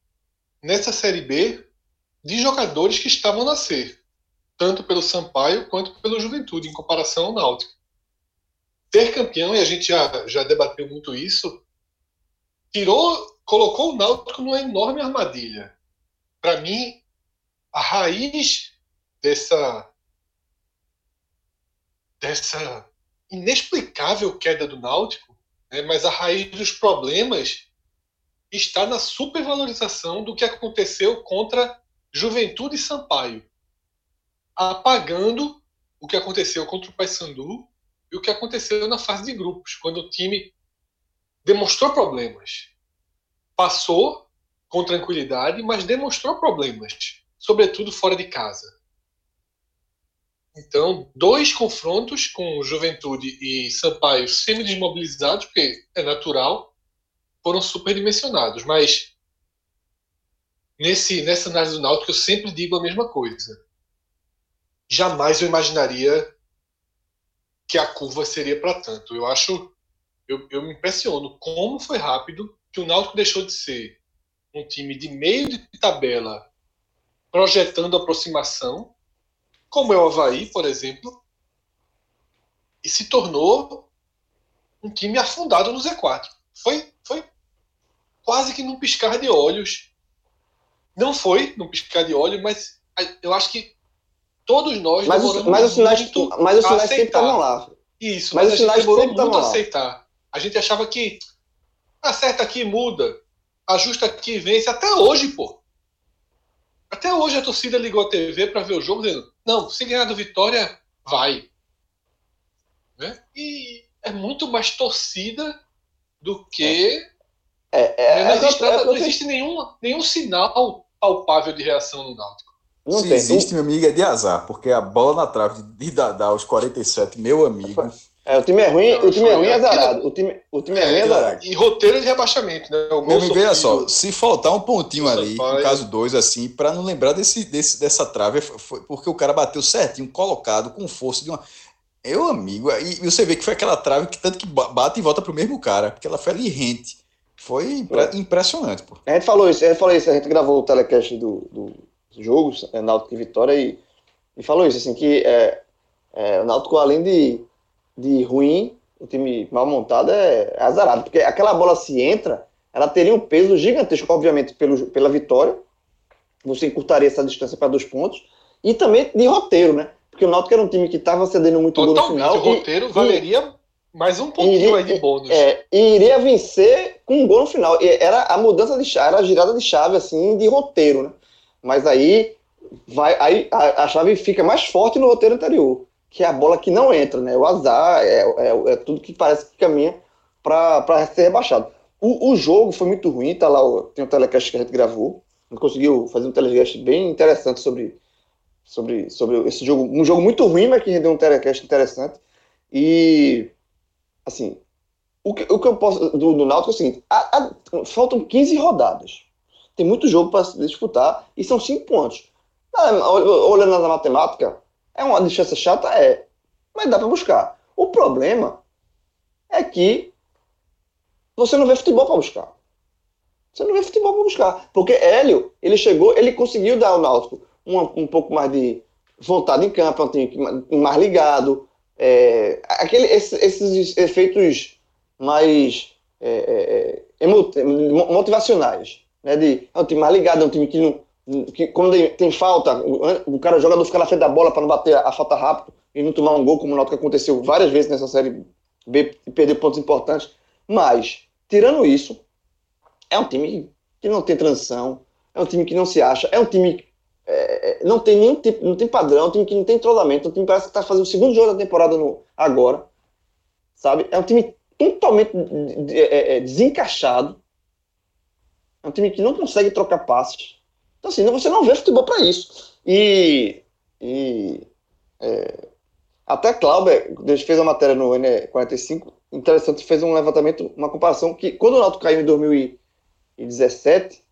nessa Série B de jogadores que estavam a nascer, tanto pelo Sampaio quanto pelo Juventude, em comparação ao Náutico. Ser campeão, e a gente já, já debateu muito isso, tirou, colocou o Náutico numa enorme armadilha. Para mim, a raiz dessa dessa inexplicável queda do Náutico, né, mas a raiz dos problemas está na supervalorização do que aconteceu contra Juventude e Sampaio, apagando o que aconteceu contra o Paysandu e o que aconteceu na fase de grupos, quando o time demonstrou problemas. Passou com tranquilidade, mas demonstrou problemas, sobretudo fora de casa. Então, dois confrontos com Juventude e Sampaio semi-desmobilizados, porque é natural, foram superdimensionados. Mas nesse, nessa análise do Náutico eu sempre digo a mesma coisa. Jamais eu imaginaria que a curva seria para tanto. Eu acho, eu, eu me impressiono como foi rápido que o Náutico deixou de ser um time de meio de tabela projetando aproximação, como é o Havaí, por exemplo, e se tornou um time afundado no Z4. Foi, foi quase que num piscar de olhos. Não foi num piscar de olhos, mas eu acho que todos nós mas os, mas os sinais, mas os sinais sempre estavam lá. Isso, mas, mas os sinais demorou muito a aceitar. A gente achava que acerta aqui, muda, ajusta aqui, vence. Até hoje, pô. Até hoje a torcida ligou a TV para ver o jogo dizendo: não, se ganhar do Vitória, vai. Né? E é muito mais torcida do que é, é, não, existe, é, não existe nenhum, nenhum sinal palpável de reação no Náutico. Não Se tem. existe, meu amigo, é de azar, porque a bola na trave de Dadá aos 47, meu amigo. É, o time é ruim, não, o time é ruim azarado. O time, o time é, ruim é, azarado. E roteiro de rebaixamento, né? O meu amigo, veja só, se faltar um pontinho ali, no caso 2, assim, para não lembrar desse, desse, dessa trave, foi porque o cara bateu certinho, colocado, com força de uma. Meu amigo, e você vê que foi aquela trave que tanto que bate e volta pro mesmo cara, porque ela foi ali rente. Foi impre impressionante, pô. A gente falou isso, a gente falou isso, a gente gravou o telecast do, do jogo, é, Náutico e Vitória, e, e falou isso, assim, que é, é, o Náutico, além de, de ruim, o time mal montado é, azarado, porque aquela bola se entra, ela teria um peso gigantesco, obviamente, pelo, pela vitória, você encurtaria essa distância para dois pontos, e também de roteiro, né? Porque o Náutico era um time que estava cedendo muito Totalmente, gol no final. O roteiro e, valeria mais um pouquinho iria, aí de bônus. É, e iria vencer com um gol no final. E era a mudança de chave, era a girada de chave, assim, de roteiro, né? Mas aí, vai, aí a, a chave fica mais forte no roteiro anterior, que é a bola que não entra, né? O azar, é, é, é tudo que parece que caminha para ser rebaixado. O, o, jogo foi muito ruim, tá lá, tem um telecast que a gente gravou, a gente conseguiu fazer um telecast bem interessante sobre, sobre, sobre esse jogo. Um jogo muito ruim, mas que rendeu um telecast interessante. E assim, o que, o que eu posso do, do Náutico é o seguinte: a, a, faltam 15 rodadas. Tem muito jogo para disputar e são 5 pontos. Ah, olhando na matemática, é uma distância chata? É. Mas dá para buscar. O problema é que você não vê futebol para buscar. Você não vê futebol para buscar. Porque Hélio, ele chegou, ele conseguiu dar ao Náutico um, um pouco mais de vontade em campo, um time mais ligado, é, aquele, esses, esses, efeitos mais é, é, é motivacionais, né? De é um time mais ligado, é um time que, não, que quando tem falta, o, cara o jogador fica na frente da bola para não bater a, falta rápido e não tomar um gol, como o Náutico aconteceu várias vezes nessa série B e perder pontos importantes. Mas, tirando isso, é um time que não tem transição, é um time que não se acha, é um time é, é, não tem nenhum tipo, não tem padrão, é um time que não tem treinamento, é um time que parece que está fazendo o segundo jogo da temporada no, agora, sabe? É um time totalmente é, é, desencaixado. É um time que não consegue trocar passes. Então, assim, você não vê futebol para isso. E, e é, até Clauber, fez a matéria no N45, interessante, fez um levantamento, uma comparação que quando o Náutico caiu em 2017,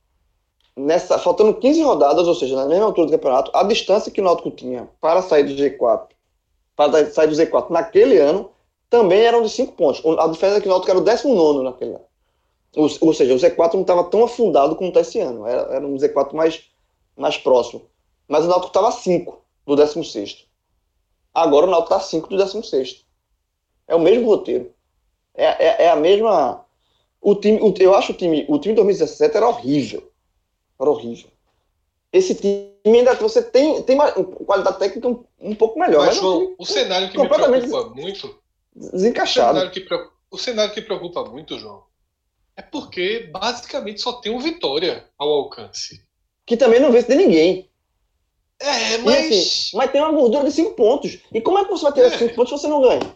nessa, faltando 15 rodadas, ou seja, na mesma altura do campeonato, a distância que o Náutico tinha para sair do G4, para sair do Z4 naquele ano, também eram de 5 pontos. A diferença é que o Náutico era o 19 naquele ano. Ou, ou, seja, o Z4 não estava tão afundado como está esse ano. Era, era um Z4 mais, mais próximo. Mas o Náutico estava a 5 do 16. Agora o Náutico está a 5 do 16. É o mesmo roteiro. É, é, é a mesma. O time, o, eu acho o time, o time de 2017 era horrível. Era horrível. Esse time ainda você tem, tem uma qualidade técnica um, um pouco melhor. Mas, mas João, o cenário que me preocupa muito. Desencaixado. O cenário, que, o cenário que preocupa muito, João, é porque basicamente só tem um Vitória ao alcance. Que também não vence de ninguém. É, mas. Assim, mas tem uma gordura de 5 pontos. E como é que você vai ter 5 é. pontos se você não ganha?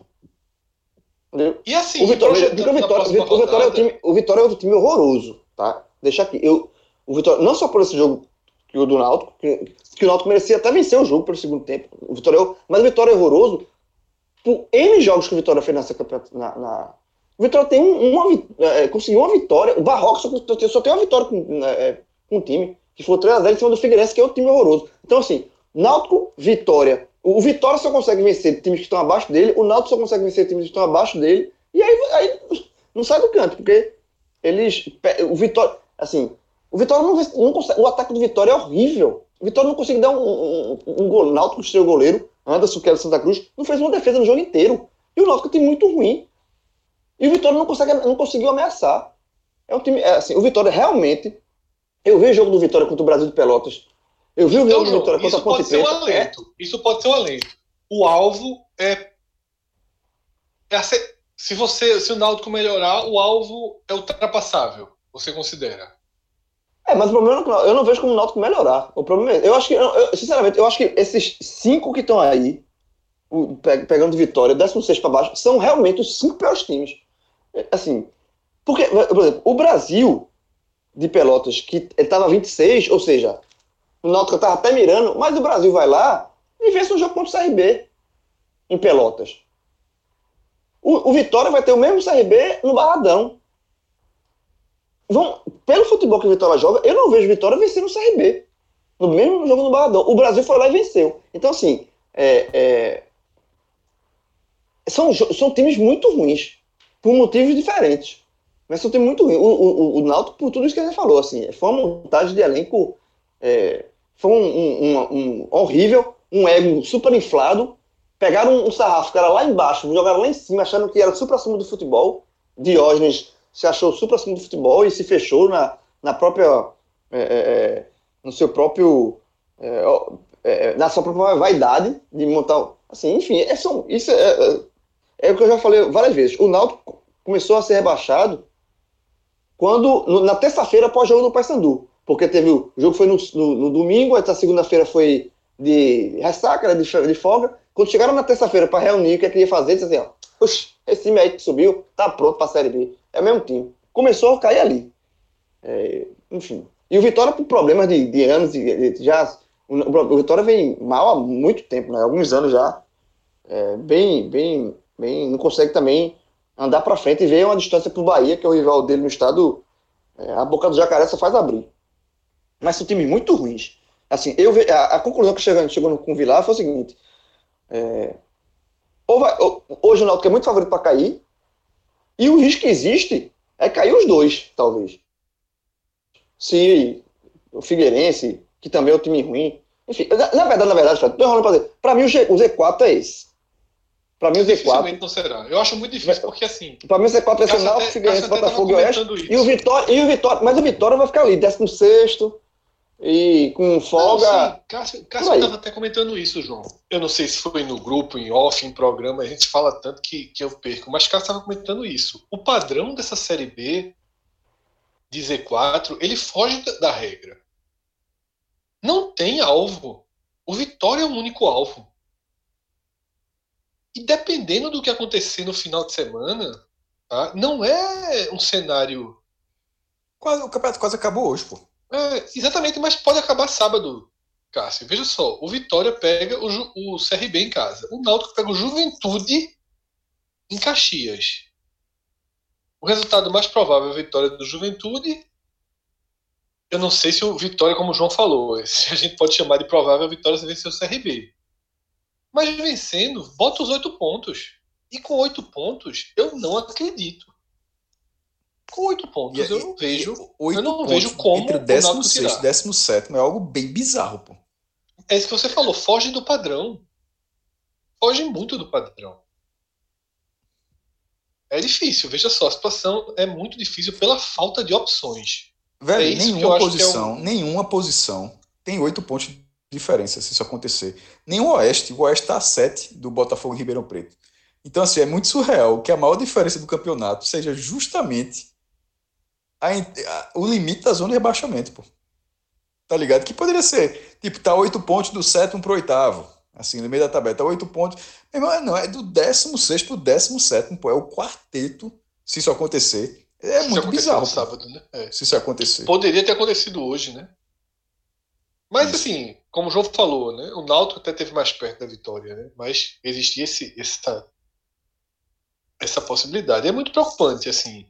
Entendeu? E assim, o Vitória, o Vitória, o Vitória, é, o time, o Vitória é outro time horroroso, tá? Deixa aqui. Eu, o Vitória, não só por esse jogo que o do Náutico, que, que o Náutico merecia até vencer o jogo pelo segundo tempo. O Vitória, é mas o Vitória é horroroso por N jogos que o Vitória fez nessa na, na o Vitória tem uma, é, conseguiu uma vitória. O Barroco só, só tem uma vitória com, né, é, com o time, que foi 3x0 em cima do Figueirense, que é um time horroroso. Então, assim, Náutico, Vitória. O Vitória só consegue vencer times que estão abaixo dele, o Náutico só consegue vencer times que estão abaixo dele, e aí, aí não sai do canto, porque eles. O Vitória. Assim, o Vitória não, não consegue. O ataque do Vitória é horrível. O Vitória não consegue dar um, um, um gol. Náutico, o goleiro, Anderson, que era Santa Cruz, não fez uma defesa no jogo inteiro. E o Náutico tem muito ruim. E o Vitória não, consegue, não conseguiu ameaçar. É um time. É, assim, o Vitória realmente. Eu vi o jogo do Vitória contra o Brasil de Pelotas. Eu vi o jogo do Vitória contra a Ponte Preta. Um é. Isso pode ser um alento. O alvo é. é se você se o Náutico melhorar, o alvo é ultrapassável. Você considera? É, mas o problema é que eu não vejo como o Náutico melhorar. O problema é, eu acho que, eu, sinceramente, eu acho que esses cinco que estão aí, pegando Vitória, 16 para baixo, são realmente os cinco piores times. Assim, porque, por exemplo, o Brasil de Pelotas, que estava 26, ou seja, o Náutico estava até mirando, mas o Brasil vai lá e vence um jogo contra o CRB em Pelotas. O, o Vitória vai ter o mesmo CRB no Barradão. Vão, pelo futebol que o Vitória joga, eu não vejo Vitória vencendo o CRB. No mesmo jogo no Barradão. O Brasil foi lá e venceu. Então, assim, é, é, são, são times muito ruins por motivos diferentes. Mas são times muito ruins. O, o, o por tudo isso que gente falou, assim, foi uma montagem de elenco. É, foi um, um, um, horrível, um ego super inflado. Pegaram um, sarrafo que era lá embaixo, jogaram lá em cima, achando que era super acima do futebol. Diógenes se achou super acima do futebol e se fechou na, na própria. É, é, é no seu próprio. É, é, na sua própria vaidade de montar. Assim, enfim, é só, isso é, é o que eu já falei várias vezes. O Náutico começou a ser rebaixado quando no, na terça-feira após o jogo do Paysandu. Porque teve o, jogo foi no, no, no domingo, essa segunda-feira foi de ressaca, de, de folga. Quando chegaram na terça-feira para reunir, o que é que ia fazer? Disse assim, ó, esse time aí que subiu, tá pronto para a Série B. É o mesmo time. Começou a cair ali. É, enfim. E o Vitória, por problemas de, de anos, de, de, já. O, o, Vitória vem mal há muito tempo, né? Alguns anos já. É, bem, bem bem, não consegue também andar para frente e ver uma distância para o Bahia, que é o rival dele no estado. É, a boca do jacaré só faz abrir. Mas são times muito ruins. Assim, eu a, a conclusão que chegou, chegou com o Vilar foi o seguinte: é, ou vai, ou, hoje o Náutico é muito favorito para cair, e o risco que existe é cair os dois, talvez. Se o Figueirense, que também é um time ruim. Enfim, na, na verdade, na verdade, para. Para mim, o, G, o Z4 é esse. Para mim o Z4. não será. Eu acho muito difícil, porque assim. Para mim o Z4 vai ser Náutico, Figueirense, Botafogo e Oeste. E o, Vitória, e o Vitória. Mas o Vitória vai ficar ali, 16 e com folga. Não, Cássio, Cássio estava até comentando isso, João. Eu não sei se foi no grupo, em off, em programa, a gente fala tanto que, que eu perco, mas Cássio estava comentando isso. O padrão dessa série B de Z4, ele foge da, da regra. Não tem alvo. O Vitória é o único alvo. E dependendo do que acontecer no final de semana, Tá? Não é um cenário. Quase, o campeonato quase acabou hoje, pô. É, exatamente, mas pode acabar sábado, Cássio. Veja só, o Vitória pega o, Ju- o CRB em casa. O Náutico pega o Juventude em Caxias. O resultado mais provável é a vitória do Juventude. Eu não sei se o Vitória, como o João falou, <laughs> se a gente pode chamar de provável a vitória se vencer o CRB. Mas vencendo, bota os oito pontos. E com oito pontos, eu não acredito. Com oito pontos, eu não vejo. Oito eu não pontos vejo como Entre o o 16 Náutico e tirar. 17 é algo bem bizarro, pô. É isso que você falou, foge do padrão. Foge muito do padrão. É difícil, veja só, a situação é muito difícil pela falta de opções. Velho, É nenhuma acho que é posição, nenhuma posição tem oito pontos de diferença se isso acontecer. Nem o Oeste, o Oeste tá a sete do Botafogo e Ribeirão Preto. Então, assim, é muito surreal que a maior diferença do campeonato seja justamente a a- o limite da zona de rebaixamento, pô. Tá ligado? Que poderia ser, tipo, tá oito pontos do sétimo pro oitavo. Assim, no meio da tabela, tá oito pontos. Meu irmão, não, é do décimo sexto pro décimo sétimo, pô. É o quarteto, se isso acontecer. É Isso muito bizarro, sábado, né? É. se isso acontecer. Poderia ter acontecido hoje, né? Mas Isso. assim, como o João falou, né? O Náutico até teve mais perto da vitória, né? Mas existia esse, essa, essa possibilidade. É muito preocupante, assim.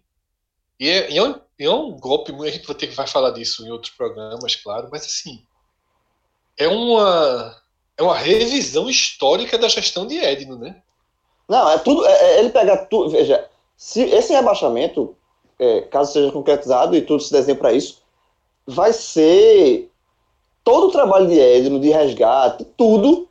E é, e é um, é um golpe, a gente vai ter que vai falar disso em outros programas, claro, mas assim, é uma é uma revisão histórica da gestão de Edno, né? Não, é tudo. é- é ele pegar tudo. Veja, se esse rebaixamento, é, caso seja concretizado e tudo se desenhe para isso, vai ser todo o trabalho de Edno, de resgate, tudo.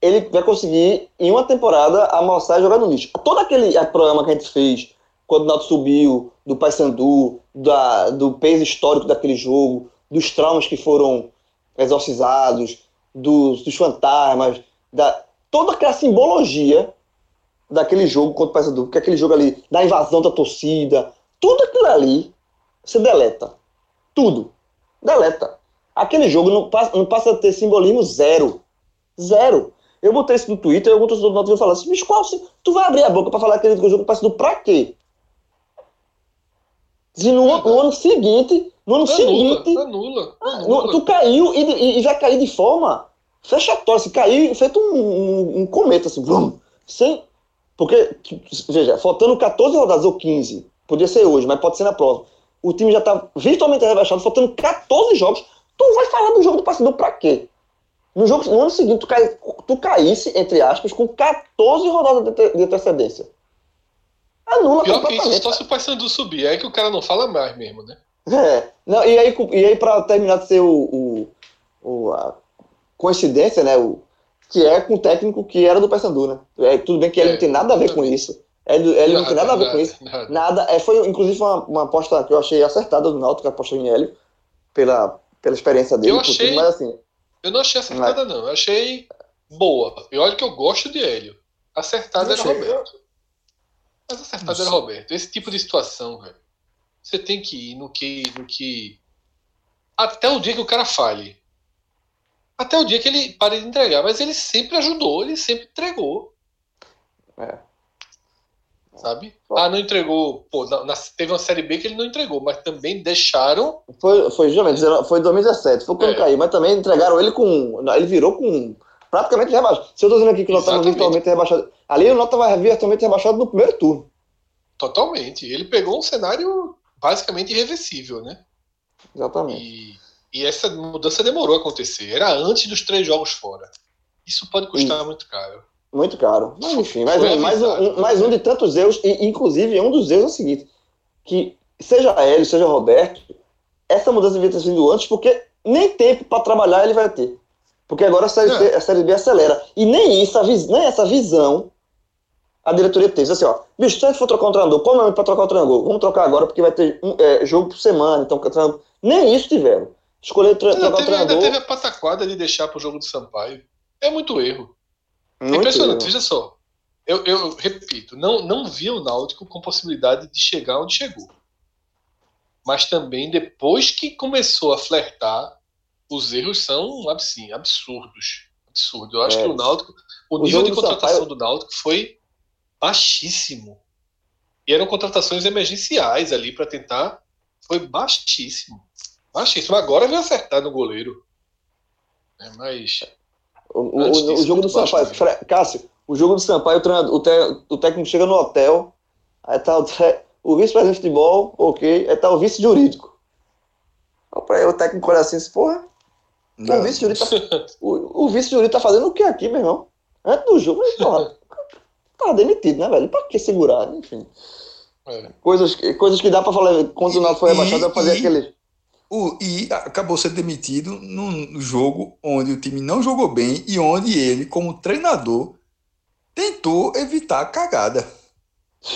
Ele vai conseguir, em uma temporada, amassar e jogar no lixo. Todo aquele programa que a gente fez, quando o Náutico subiu, do Paysandu, da, do peso histórico daquele jogo, dos traumas que foram exorcizados, dos, dos fantasmas, da, toda aquela simbologia daquele jogo contra o Paysandu, porque aquele jogo ali, da invasão da torcida, tudo aquilo ali, você deleta. Tudo. Deleta. Aquele jogo não passa, não passa a ter simbolismo zero. Zero. Eu botei isso no Twitter e algum torcedor do Náutico falou assim, bicho, qual, tu vai abrir a boca pra falar aquele jogo do Paysandu pra quê? Se no, no ano seguinte, no ano seguinte, Anula, anula, ah, anula. no- tu caiu e, e- já caiu de forma fechatória, assim, caiu feito um, um, um cometa, assim, vrum, sem. Porque, veja, faltando 14 rodadas ou 15, podia ser hoje, mas pode ser na próxima. O time já tá virtualmente rebaixado, faltando 14 jogos. Tu vai falar do jogo do Paysandu pra quê? No, jogo, no ano seguinte, tu, cai, tu caísse, entre aspas, com 14 rodadas de, de antecedência. Anula Pior que isso, só se o Paysandu subir, é que o cara não fala mais mesmo, né? É. Não, e aí, e aí para terminar de ser o, o, o- a coincidência, né? O, que é com o técnico que era do Paysandu, né? É, tudo bem que ele É. não tem nada a ver com isso. Ele, ele não tem nada a ver com isso. nada. Nada. É, foi, inclusive, foi uma, uma aposta que eu achei acertada do Náutico, que apostou em Hélio, pela, pela experiência dele. Eu por tudo, achei- mas assim, Eu não achei acertada, não. Eu achei boa. E olha que eu gosto de Hélio. Acertada era achei- Roberto. Mas acertada era. Roberto. Esse tipo de situação, velho. Você tem que ir no que, no que. Até o dia que o cara fale. Até o dia que ele pare de entregar. Mas ele sempre ajudou, ele sempre entregou. É. Sabe? Ah, não entregou. Pô, na- na- teve uma série B que ele não entregou, mas também deixaram. foi, foi justamente, 19 foi 2017, foi quando É. caiu, mas também entregaram ele com. Ele virou com. Praticamente rebaixado. Se eu tô dizendo aqui que o Exatamente. virtualmente rebaixado. Ali o Náutico estava virtualmente rebaixado no primeiro turno. Totalmente. Ele pegou um cenário basicamente irreversível, né? Exatamente. E, e essa mudança demorou a acontecer. Era antes dos três jogos fora. Isso pode custar muito caro. Muito caro. Mas enfim, mais um, mais, um, um- mais um de tantos erros, e inclusive um dos erros é o seguinte: que seja Hélio, seja Roberto, essa mudança devia ter sido antes, porque nem tempo para trabalhar ele vai ter. Porque agora a série, É. C- a série B acelera. E nem isso, nem essa visão a diretoria teve. Assim, ó, bicho, se a gente for trocar um treinador, como é para trocar o treinador? Vamos trocar agora, porque vai ter um, é, jogo por semana, então nem isso tiveram. Escolher tra Ainda trocar o teve, ainda treinador. teve a pataquada de deixar pro jogo do Sampaio. É muito erro. É muito impressionante. erro. Veja só. Eu, eu repito, não, não vi o Náutico com possibilidade de chegar onde chegou. Mas também, depois que começou a flertar, os erros são assim, absurdos. Absurdo. Eu acho É. que o Náutico, o, O nível de contratação Sampaio- do Náutico foi baixíssimo. E eram contratações emergenciais ali para tentar. Foi baixíssimo. Baixíssimo. Agora vai acertar no goleiro. É, mas. O, o, o jogo do Sampaio. Cássio, o jogo do Sampaio, o, te, o técnico chega no hotel, aí tá o, o vice-presidente de futebol, ok, aí tá o vice jurídico. O técnico olha assim, porra. Não. O vice jurídico tá, o, o vice tá fazendo o que aqui, meu irmão? Antes do jogo, porra, tá demitido, né, velho? Pra que segurar? Enfim. É. Coisas, coisas que dá pra falar. Quando o Nato foi rebaixado, pra fazer aquele. O, e acabou sendo demitido num jogo onde o time não jogou bem e onde ele, como treinador, tentou evitar a cagada. <laughs>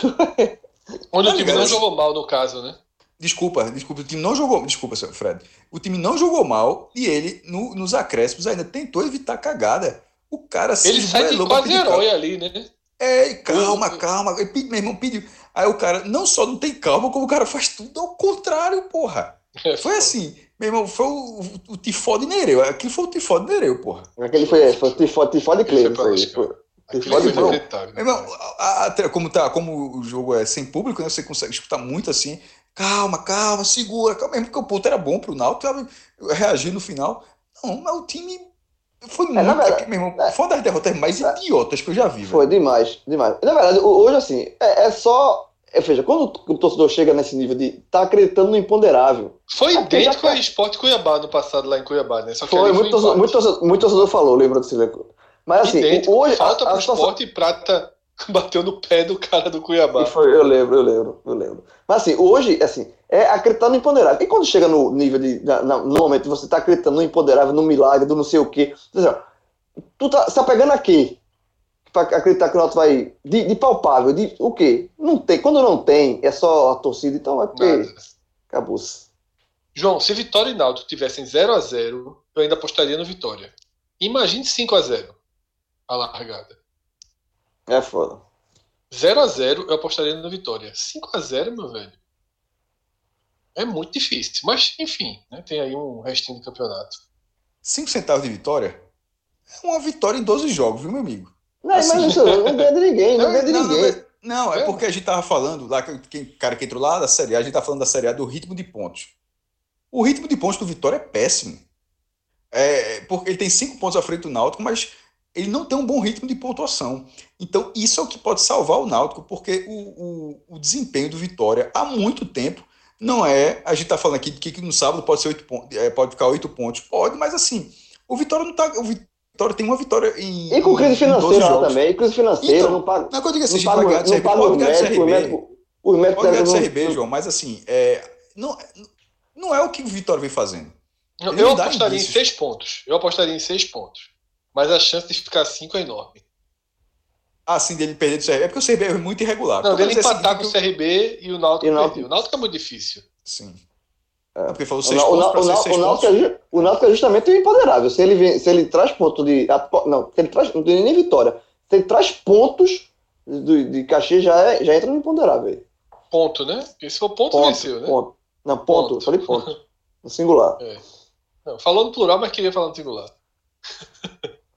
onde tá o time não jogou mal, no caso, né? Desculpa, desculpa, o time não jogou. Desculpa, senhor Fred. O time não jogou mal e ele, no, nos acréscimos, ainda tentou evitar a cagada. O cara se Ele sai de quase herói ali, né? É, calma, calma. Meu irmão pediu. Aí o cara não só não tem calma, como o cara faz tudo ao contrário, porra. É, foi assim. Meu irmão, foi o, o, o tifó de Nereu. Aquilo foi o tifó de Nereu, porra. Aquele foi, foi o tifó, tifó de Cleves. Foi, tifó de Meu irmão, a, a, como, tá, como o jogo é sem público, né, você consegue escutar muito assim. Calma, calma, segura. Calma, mesmo que o ponto era bom pro Náutico, reagir no final. Não, mas o time foi é, muito. Verdade, meu irmão, é, foi uma das derrotas mais é, idiotas que eu já vi. Foi velho. demais, demais. Na verdade, hoje, assim, é, é só. É, veja, quando o torcedor chega nesse nível de tá acreditando no imponderável. Foi idêntico ao esporte Cuiabá no passado, lá em Cuiabá, né? Só que foi, muito, torcedor, muito, torcedor, muito torcedor falou, lembra desse Mas assim, idêntico, hoje. Falta a, pro a esporte e prata <laughs> bateu no pé do cara do Cuiabá. Foi, eu lembro, eu lembro, eu lembro. Mas assim, hoje, assim, é acreditar no imponderável. E quando chega no nível de. Na, no momento você está acreditando no imponderável, no milagre, do não sei o quê. Tu tá, tá pegando aqui para acreditar que o Náutico vai. De, de, palpável, de o quê? Não tem. Quando não tem, é só a torcida, então é porque. Acabou-se. João, se Vitória e Náutico tivessem 0 a 0 eu ainda apostaria no Vitória. Imagine 5 a 0 a largada. É foda. 0 a 0 eu apostaria no Vitória. 5 a 0 meu velho. É muito difícil. Mas, enfim, né, tem aí um restinho do campeonato. 5 centavos de vitória? É uma vitória em 12 jogos, viu, meu amigo? Não, assim, mas não ganha de ninguém, não ganha de ninguém. Não, é, porque a gente tava falando, lá, quem, cara que entrou lá da Série A, a gente tá falando da Série A do ritmo de pontos. O ritmo de pontos do Vitória é péssimo. É, porque ele tem cinco pontos à frente do Náutico, mas ele não tem um bom ritmo de pontuação. Então, isso é o que pode salvar o Náutico, porque o, o, o desempenho do Vitória há muito tempo não é. A gente está falando aqui de que no sábado pode ser oito pontos, é, pode ficar oito pontos. Pode, mas assim, o Vitória não está. Vitória tem uma vitória em. E com crise financeira lá também, crise financeira, então, não paga. Não, é eu digo assim, não a gente paga, vai ganhar do CRB. Pode ganhar do CRB, João, mas assim, é, não, não é o que o Vitória vem fazendo. Não, eu apostaria em seis pontos. Eu apostaria em seis pontos. Mas a chance de ficar cinco é enorme. Ah, sim, dele perder do CRB. É porque o CRB é muito irregular. Não, dele empatar com o CRB e o Náutico perder. O Náutico é muito difícil. Sim. É porque falou seis o, pontos o, o, seis o, Náutico é, o Náutico é justamente o imponderável. Se ele, vem, se ele traz ponto de. Não, se ele traz. Não tem nem vitória. Se ele traz pontos de, de cachê, já, é, já entra no imponderável. Ponto, né? Porque se for ponto, ponto venceu, né? Ponto. Não, ponto, ponto. falei ponto. <laughs> No singular. É. Não, falou no plural, mas queria falar no singular.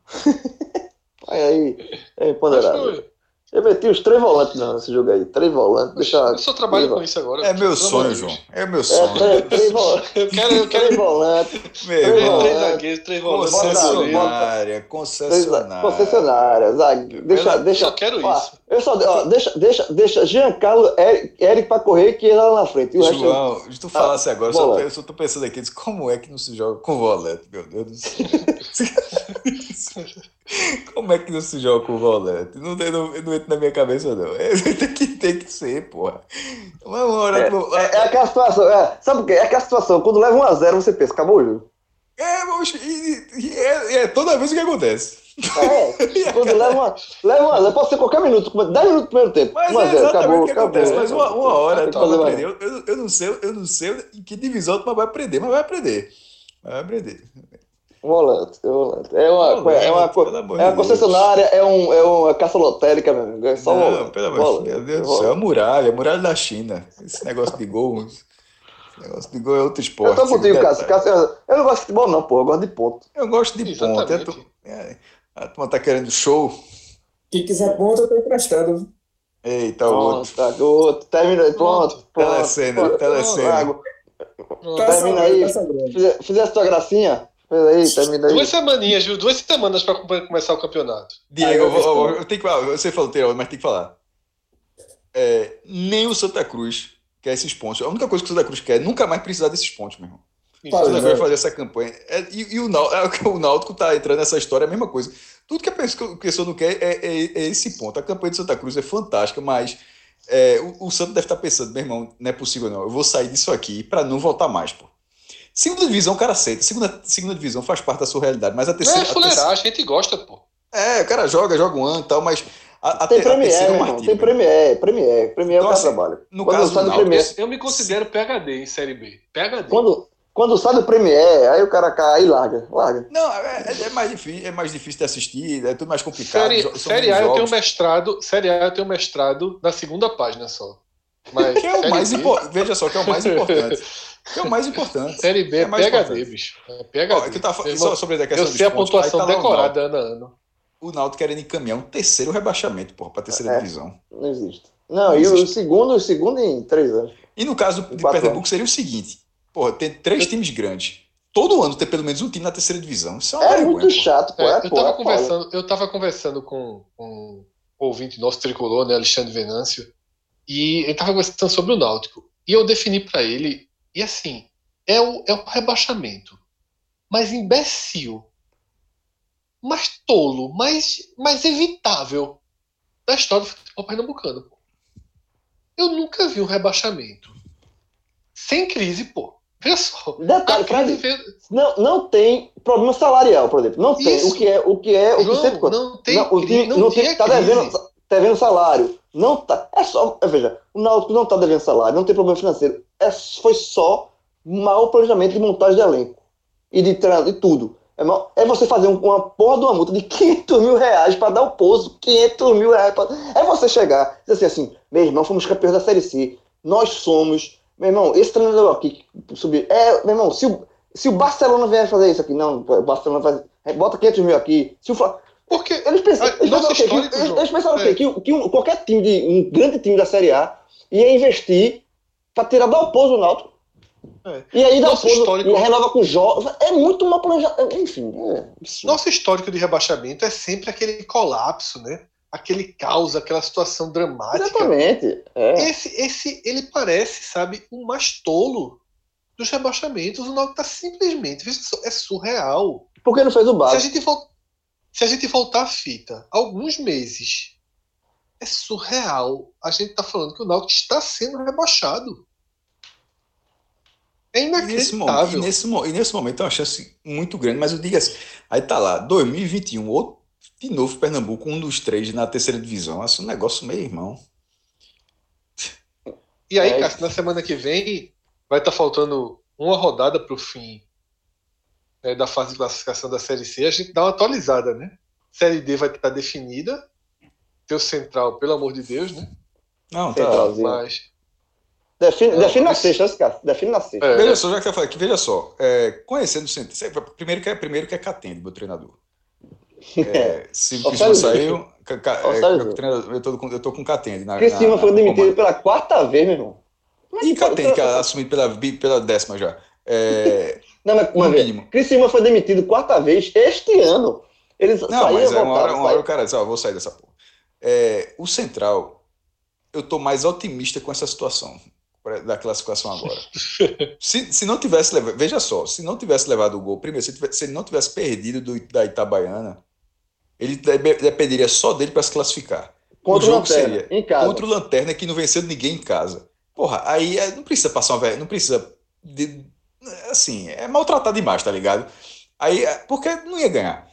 <laughs> aí, é imponderável. Eu meti os três volantes nesse jogo aí. Três volantes. Deixa, eu só trabalho com isso agora. É meu sonho, João. É meu sonho. É, três, três volantes. eu quero, eu quero... Três volantes. Meu três, três zagueiros, três volantes. Concessionária. Concessionária. Concessionária. Zague. Deixa, eu deixa, só quero ó, isso. Eu só, ó, deixa, deixa, deixa Giancarlo, Eric, Eric pra correr que ele lá na frente. E o João, resto, se tu falasse ah, agora, só, eu só tô pensando aqui, como é que não se joga com volante, meu Deus do céu. <laughs> Como é que não se joga com volante? Não, não, não entra na minha cabeça, não. É, <laughs> tem, que, tem que ser, porra. Uma hora. É, é, é aquela situação. É, sabe o quê? É aquela situação. Quando leva 1x0, você pensa, acabou o jogo. É, mas, e, e é, é, toda vez o que acontece. É, <laughs> quando leva uma, leva uma 0, pode ser qualquer minuto, 10 minutos do primeiro tempo. Mas 1 é 0, acabou, o que acabou, acontece. Mas uma, uma hora tu vai aprender. Eu, eu, não sei, eu não sei em que divisão tu vai aprender, mas vai aprender. Vai aprender. Volante, volante. É uma, volante, é uma, é uma concessionária, é, um, é uma caça lotérica, meu amigo. É só não, volante. pelo amor de Deus do céu, é a muralha, a muralha da China. Esse negócio de gol. Esse negócio de gol é outro esporte. Eu tô contigo, Cássio. Cássio. Eu não gosto de futebol, não, pô. Eu gosto de ponto. Eu gosto de Exatamente. ponto. Tô, é, a turma tá querendo show. Quem quiser ponto, eu tô emprestado. Eita, o outro. Pronto, o outro. Termina aí, pronto. pronto, Telecena, pronto, telecena. Pronto. Termina aí. Fize- Fizesse tua gracinha? Fez aí, termina aí. Duas semaninhas, viu? Duas semanas para começar o campeonato. Diego, Ah, eu eu, eu- eu tenho que falar. Você falou anterior, mas tem que falar. É, nem o Santa Cruz quer esses pontos. A única coisa que o Santa Cruz quer é nunca mais precisar desses pontos, meu irmão. Santa né? Cruz vai fazer essa campanha. É, e e o, Nau- é <laughs> o Náutico tá entrando nessa história, é a mesma coisa. Tudo que a pessoa, não quer é, é- é esse ponto. A campanha de Santa Cruz é fantástica, mas é, o, o deve estar pensando, meu irmão, não é possível não. Eu vou sair disso aqui para não voltar mais, pô. Segunda divisão, o cara aceita. Segunda, segunda divisão faz parte da sua realidade, mas a Não terceira. é a terceira- a gente gosta, pô. é, o cara joga, joga um ano e tal, mas a, a, Tem Premier, terceira é irmão. Tem Premier, Premier. Premier é o Então, cara assim, trabalho. no Quando caso sai do Premier, Eu me considero PHD em Série B. PHD. quando, quando sai do Premier, aí o cara cai e larga. Larga. Não, é, é- é mais difícil, é mais difícil de assistir, é tudo mais complicado. Série, série A eu tenho mestrado. Série A eu tenho mestrado na segunda página só. Mas Que é o mais importante. Veja só, que é o mais importante. <laughs> Que é o mais importante. Série B É é mais PHD, importante. bicho. É PHD. Ó, que eu falando- Meu irmão, só sobre a questão eu sei a pontos, pontuação tá o decorada ano a ano. O Náutico querendo encaminhar um terceiro rebaixamento, porra, pra terceira É. divisão. Não existe. Não, Não e o existe. segundo, o segundo em três anos. E no caso de Pernambuco anos. seria o seguinte: porra, tem três times grandes. Todo ano ter pelo menos um time na terceira divisão. Isso é uma É vergonha, muito pô. chato, pô. É, É, eu, pô, tava é foda. conversando, eu tava conversando com, com um ouvinte nosso tricolor, né, Alexandre Venâncio, e ele tava conversando sobre o Náutico. E eu defini pra ele, e assim, é o, é o rebaixamento, mas imbecil, mais tolo, mais, mais evitável da história do futebol pernambucano. Pô. Eu nunca vi um rebaixamento sem crise, pô. Veja só. Detalhe, crise veio- não, não tem problema salarial, por exemplo. Não tem. Isso. O que é o que é o que João, sempre não tem não, o time não não tem, tá devendo, tá devendo salário. Não tá. É só, é, veja, o Náutico não tá devendo salário, não tem problema financeiro. É, foi só mau planejamento de montagem de elenco e de de tudo. É, mal- é você fazer um- uma porra de uma multa de <laughs> 500 mil reais para dar o pouso. 500 mil reais. Pra... É você chegar e dizer assim, assim, meu irmão, fomos campeões da Série C. Nós somos. Meu irmão, esse treinador aqui que subiu. É, meu irmão, se o, se o Barcelona vier fazer isso aqui, não, o Barcelona é, Bota 500 mil aqui. Se o Fla- Porque eles pensam, Ah, eles pensaram Que- eles, eles pensaram é. Que, que um- qualquer time, de, um grande time da Série A, ia investir para tirar dar o pouso do Náutico. É. E aí dá o Nosso pouso histórico- renova com jogos. É muito mal planejado. Enfim, é. Nosso histórico de rebaixamento é sempre aquele colapso, né? Aquele caos, aquela situação dramática. Exatamente. É. Esse, esse, ele parece, sabe, o mais tolo dos rebaixamentos. O Náutico tá simplesmente, é surreal. Porque não fez o Se a básico. gente, vol- se a gente voltar à fita, alguns meses, é surreal. A gente tá falando que o Náutico está sendo rebaixado. É E nesse, momento, e, inacreditável. nesse, e nesse momento é uma chance muito grande, mas eu digo assim, aí tá lá, 2021, outro, de novo Pernambuco, um dos três na terceira divisão, assim, um negócio meio irmão. E aí, É. Cássio, na semana que vem vai estar faltando uma rodada para o fim né, da fase de classificação da Série C. A gente dá uma atualizada, né? Série D vai estar definida. Teu central, pelo amor de Deus, né? Não, tá. Centralzinho. Mas. Define, Não, define na mas- sexta, esse cara. Define na sexta. É, Veja só, já que você falando aqui, veja só, é, conhecendo o Centro, primeiro que é, primeiro que é Catende, meu treinador. É, <laughs> se o sério? saiu, é, eu, tô com, eu tô com Catende. Na, Cris na- Silva foi demitido pela quarta vez, meu irmão. Mas E Catende, que é assumido pela, pela décima já. É, <laughs> Não, mas, no mas vê, mínimo. Cris Silva foi demitido quarta vez este ano. Eles Não, saíram mas é uma hora, uma hora o cara diz, ó, vou sair dessa porra. É, o Central, eu tô mais otimista com essa situação da classificação agora. <laughs> se, se não tivesse levado, veja só, se não tivesse levado o gol, primeiro, se, tivesse- se ele não tivesse perdido do, da Itabaiana, ele dependeria só dele para se classificar. Contra o jogo Lanterna, seria em casa. Contra o Lanterna que não venceu ninguém em casa. Porra, aí é, não precisa passar uma vergonha, não precisa. de- assim, é maltratar demais, tá ligado? Aí, é, porque não ia ganhar.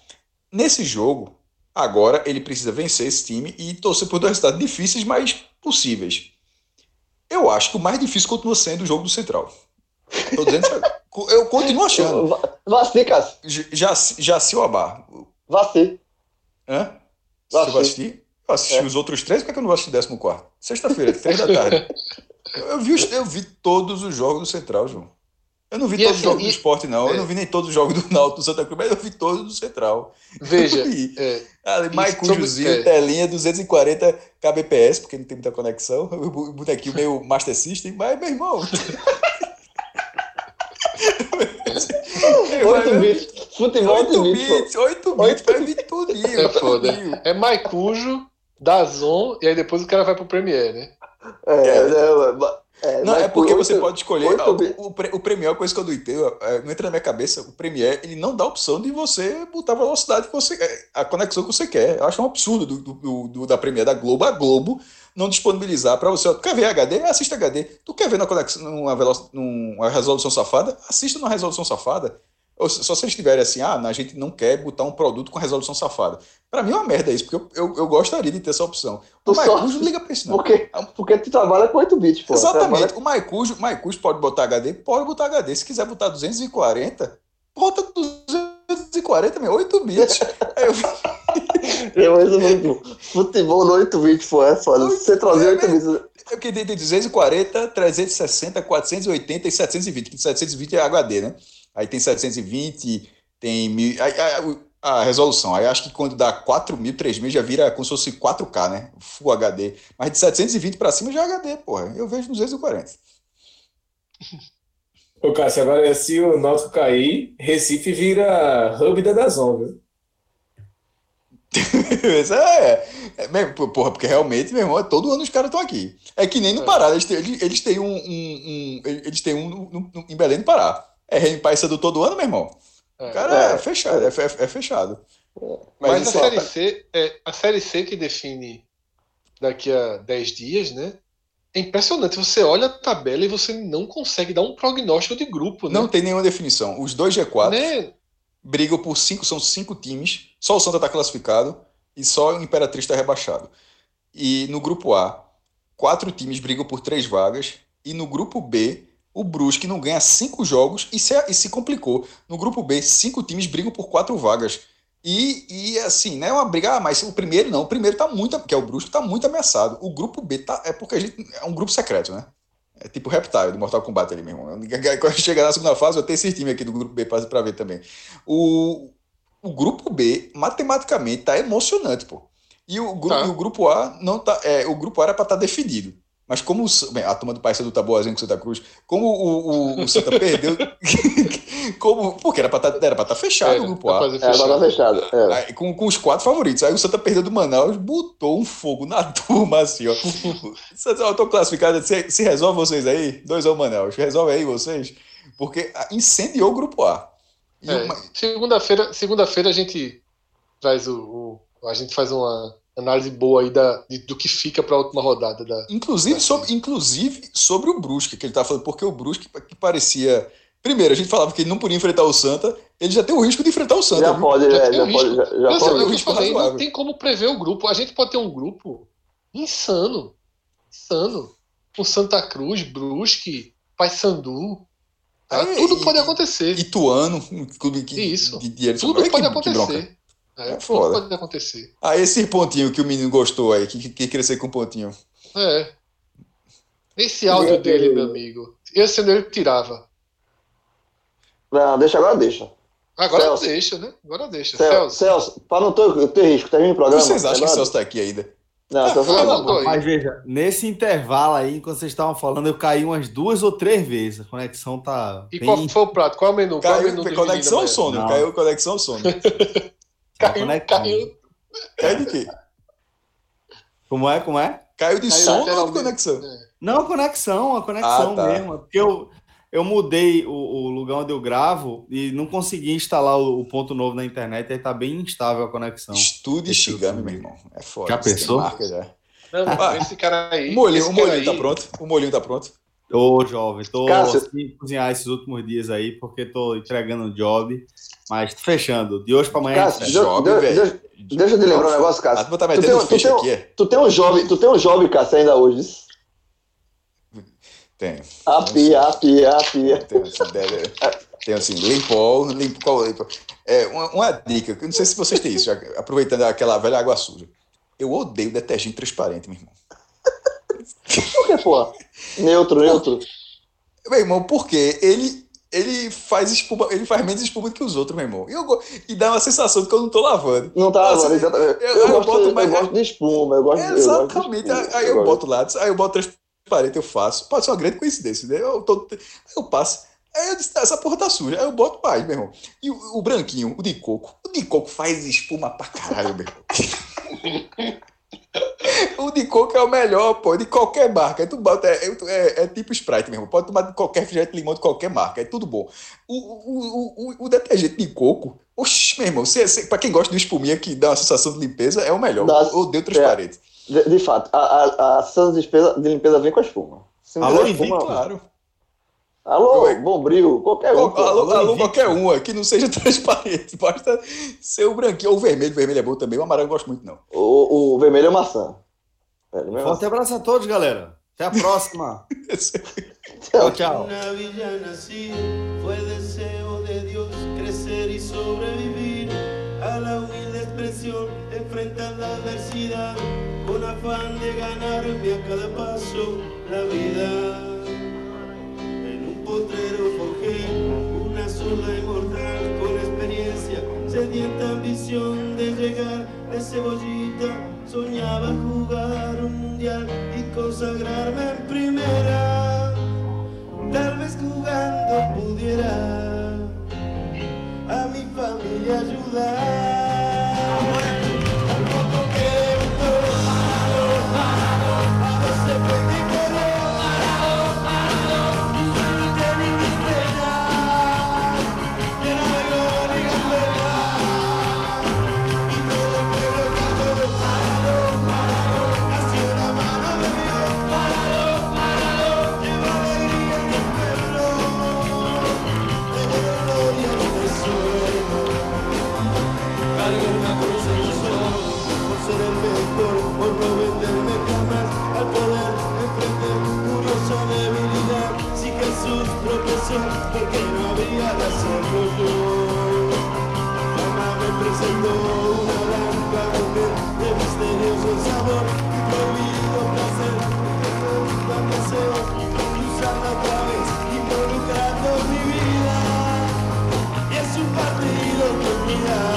Nesse jogo, agora ele precisa vencer esse time e torcer por dois resultados difíceis, mas possíveis. Eu acho que o mais difícil continua sendo o jogo do Central. Tô dizendo, eu continuo achando. Va- Vaci, Cássio. Já, já se o Abar. Vaci. Hã? Vou Você vai assistir. Eu assisti É. os outros três, por que eu não vou assistir o 14? Sexta-feira, três da tarde. <laughs> Eu, eu vi, eu vi todos os jogos do Central, João. Eu não vi E todos os assim, jogos e- do esporte, não. Eu é. não vi nem todos os jogos do <laughs> Náutico do Santa Cruz, mas eu vi todos do Central. Veja, <laughs> Eu é, Ali, Maicujozinho, é. telinha 240 kbps, porque não tem muita conexão. <laughs> O bonequinho meio Master System, mas, meu irmão. 8 bits. Futebol 8 8 bits, pô. bits, 8 bits, vai vir tudinho. É foda. tudinho. é Maicujo, Dazon, e aí depois o cara vai pro Premiere, né? É, não, é, Não, mas é porque por você oito- pode escolher. oito ah, bits. O, o, o Premiere é uma coisa que eu não entendo, é, não entra na minha cabeça. O Premiere, ele não dá a opção de você botar a velocidade que você é, a conexão que você quer. Eu acho um absurdo do, do- do- da Premiere da Globo, a Globo não disponibilizar para você. ó, Tu quer ver HD? Assista HD. Tu quer ver na conexão, numa, numa resolução safada? Assista numa resolução safada. Só se eles tiverem assim, ah, a gente não quer botar um produto com resolução safada. Pra mim é uma merda isso, porque eu, eu, eu gostaria de ter essa opção. O Maicujo liga pra isso, não. Porque, porque tu trabalha com 8 bits, pô. Exatamente. O Maicujo, Maicujo pode botar HD? Pode botar HD. Se quiser botar 240, bota 240, meu, 8 bits. <laughs> Eu, <laughs> Eu, vou- futebol no 8 bits, pô, é foda. Você trazer é, 8 bits. eu que tem 240, 360, 480 e 720, que 720 é HD, né? Aí tem 720, tem mil, aí- aí, a resolução. Aí acho que quando dá 4 mil, 3 mil já vira como se fosse 4K, né? Full HD. Mas de 720 pra cima já é HD, porra. Eu vejo 240. <laughs> Ô, Cássio, agora se o Náutico cair, Recife vira hub da Dazon, viu? <laughs> É, é mesmo, porra, porque realmente, meu irmão, todo ano os caras estão aqui. É que nem no Pará, eles têm, eles, eles têm um, um- um- eles têm um no- no- em Belém do Pará. É Rei Paysandu todo ano, meu irmão. É. O cara é, É. fechado, é, fe- é fechado. Mas, isso a é- série C é a série C que define daqui a 10 dias, né? É impressionante. Você olha a tabela e você não consegue dar um prognóstico de grupo, né? não tem nenhuma definição. Os dois G4 Né? brigam por cinco, são cinco times. Só o Santa está classificado e só o Imperatriz está rebaixado. E no grupo A, quatro times brigam por três vagas. E no grupo B, o Brusque não ganha cinco jogos e se, e se complicou. No grupo B, cinco times brigam por quatro vagas. E, e assim, não é uma briga, ah, mas o primeiro não. O primeiro tá muito, que é o Brusque, tá muito ameaçado. O grupo B tá, é porque a gente é um grupo secreto, né? É tipo Reptile do Mortal Kombat ali, meu irmão. <laughs> Quando chegar na segunda fase, eu tenho esse time aqui do grupo B pra, pra ver também. O, o grupo B, matematicamente, tá emocionante, pô. E o, gru- Tá. e o grupo A não tá. É, o grupo A era para estar definido. Mas como o bem, a turma do Paysandu tá boazinha com o Santa Cruz, como o, o, o Santa perdeu. <laughs> como, porque era para estar era pra tá fechado Era, o grupo A. É, agora fechado. tá fechado. É. Aí, com, com os quatro favoritos. Aí o Santa perdeu do Manaus, botou um fogo na <laughs> turma assim, ó. Santa, Eu tô classificado, se, se resolve vocês aí, dois ao Manaus, resolve aí vocês, porque ah, incendiou o grupo A. É, uma- Segunda-feira, segunda-feira a gente traz o, o- a gente faz uma análise boa aí da, de- do que fica para a última rodada da. Inclusive sobre, inclusive sobre o Brusque, que ele tá falando, porque o Brusque que parecia. Primeiro, a gente falava que ele não podia enfrentar o Santa, ele já tem o risco de enfrentar o Santa. Já viu? pode, Já é, tem já pode. risco. Já, já Mas pode, o eu risco falei, não tem como prever o grupo. A gente pode ter um grupo insano. Insano. Com Santa Cruz, Brusque, Paysandu. Tá? Aí, Tudo e- pode acontecer. Ituano, um clube que, Isso. Tudo pode que É, É tudo foda. pode acontecer. Ah, esse pontinho que o menino gostou aí, que, que, que crescer com pontinho. É. Esse áudio Meu dele, meu amigo. Esse ele tirava. Não, deixa agora, deixa. Agora Celso. deixa, né? Agora deixa. Celso, Celso. Celso para não ter, ter risco, termina o programa. Vocês acham que o? Celso tá aqui ainda? Não, Celso Ah, não. não, tô aí. Mas veja, nesse intervalo aí, enquanto vocês estavam falando, eu caí umas duas ou três vezes. A conexão tá E bem... qual foi o prato? Qual é o menu? Qual é o Caiu menu conexão ou sono? Não. Caiu conexão ou sono? <laughs> tá Caiu, conectado. caiu. Caiu de quê? Como é, como é? Caiu de Caiu sono ou de conexão? Não, a conexão, a conexão Ah, tá. mesmo. é Porque eu, eu mudei o, o lugar onde eu gravo e não consegui instalar o, o ponto novo na internet, aí tá bem instável a conexão. Estude Shigami, ver. meu irmão. É foda. Já pensou? Marca já. Não, Ah, esse cara aí. O molhinho, esse o cara molhinho tá aí- pronto? O molhinho tá pronto? Tô jovem, tô Cássio. assim, cozinhar esses últimos dias aí, porque tô entregando um job, mas tô fechando. De hoje pra amanhã. Cássio, gente deixa- Job, deixa- velho. deixa- Deixa eu te lembrar um negócio, Ah, Cássio. tu tá Tu tem, um- tu, tem, aqui, é? tu tem um job, tu tem um job, Cássio, ainda hoje. Tem. A pia, a pia, a pia. Tem assim, tem assim, limpol, limpo, qual limpo? É, uma, uma dica, que eu não sei se vocês têm isso, já, aproveitando aquela velha água suja. Eu odeio detergente transparente, meu irmão. Por que, pô? Neutro, neutro. Meu irmão, porque ele, ele faz espuma, ele faz menos espuma do que os outros, meu irmão. E, eu, e dá uma sensação de que eu não tô lavando. Não tá lavando, exatamente. Eu, eu, eu, gosto, boto, eu gosto de espuma, eu gosto Exatamente. Eu gosto espuma, aí eu, boto lá, aí eu boto transparente, eu faço. Pode ser uma grande coincidência, né? Eu, tô, eu passo. Aí eu disse, essa porra tá suja. Aí eu boto mais, meu irmão. E o, o branquinho, o de coco. O de coco faz espuma pra caralho, meu irmão. <laughs> <laughs> o de coco é o melhor, pô, de qualquer marca. Aí tu bota, é, é, é, tipo Sprite mesmo. Pode tomar de qualquer refrigerante de limão de qualquer marca. É tudo bom. O, o, o, o detergente de coco, oxi, meu irmão, você, você, pra quem gosta de espuminha que dá uma sensação de limpeza, é o melhor. Eu odeio transparente. É, de, de, fato, a, a, a sensação de limpeza, de limpeza vem com a espuma. Se Alô, espuma, claro. Alô, Bombril, qualquer um. Alô, alô, alô qualquer um, que não seja <laughs> transparente. Basta ser o branquinho ou o vermelho. O vermelho é bom também, o amarelo eu gosto muito, não. O, o vermelho é maçã. É, Forte abraço a todos, galera. Até a próxima. <laughs> tchau, tchau. Fue deseo de Dios crecer y sobrevivir a la humilde expresión, enfrentar la adversidad con afán de ganarme a cada paso la vida. Potrero forjé una sola inmortal con experiencia, sedienta ambición de llegar de cebollita. Soñaba jugar un mundial y consagrarme en primera. Tal vez jugando pudiera a mi familia ayudar. Porque no había de hacerlo yo. Mamá me presentó una blanca mujer de misterioso sabor y prohibido placer, que deseos y usarla otra vez, involucrando mi vida. Es un partido que mira.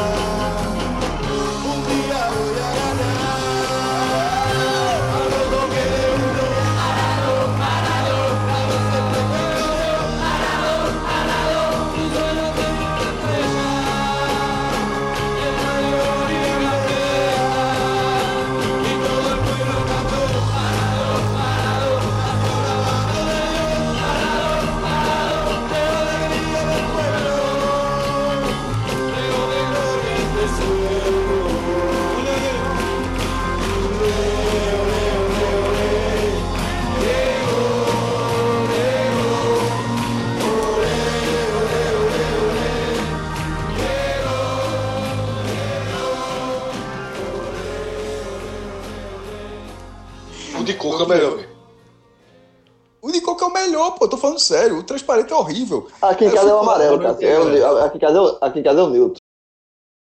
Melhor. O de coco é o melhor, pô. Tô falando sério. O transparente é horrível. Aqui em casa é o amarelo, cara. É o, aqui, em casa é o, aqui em casa é o neutro.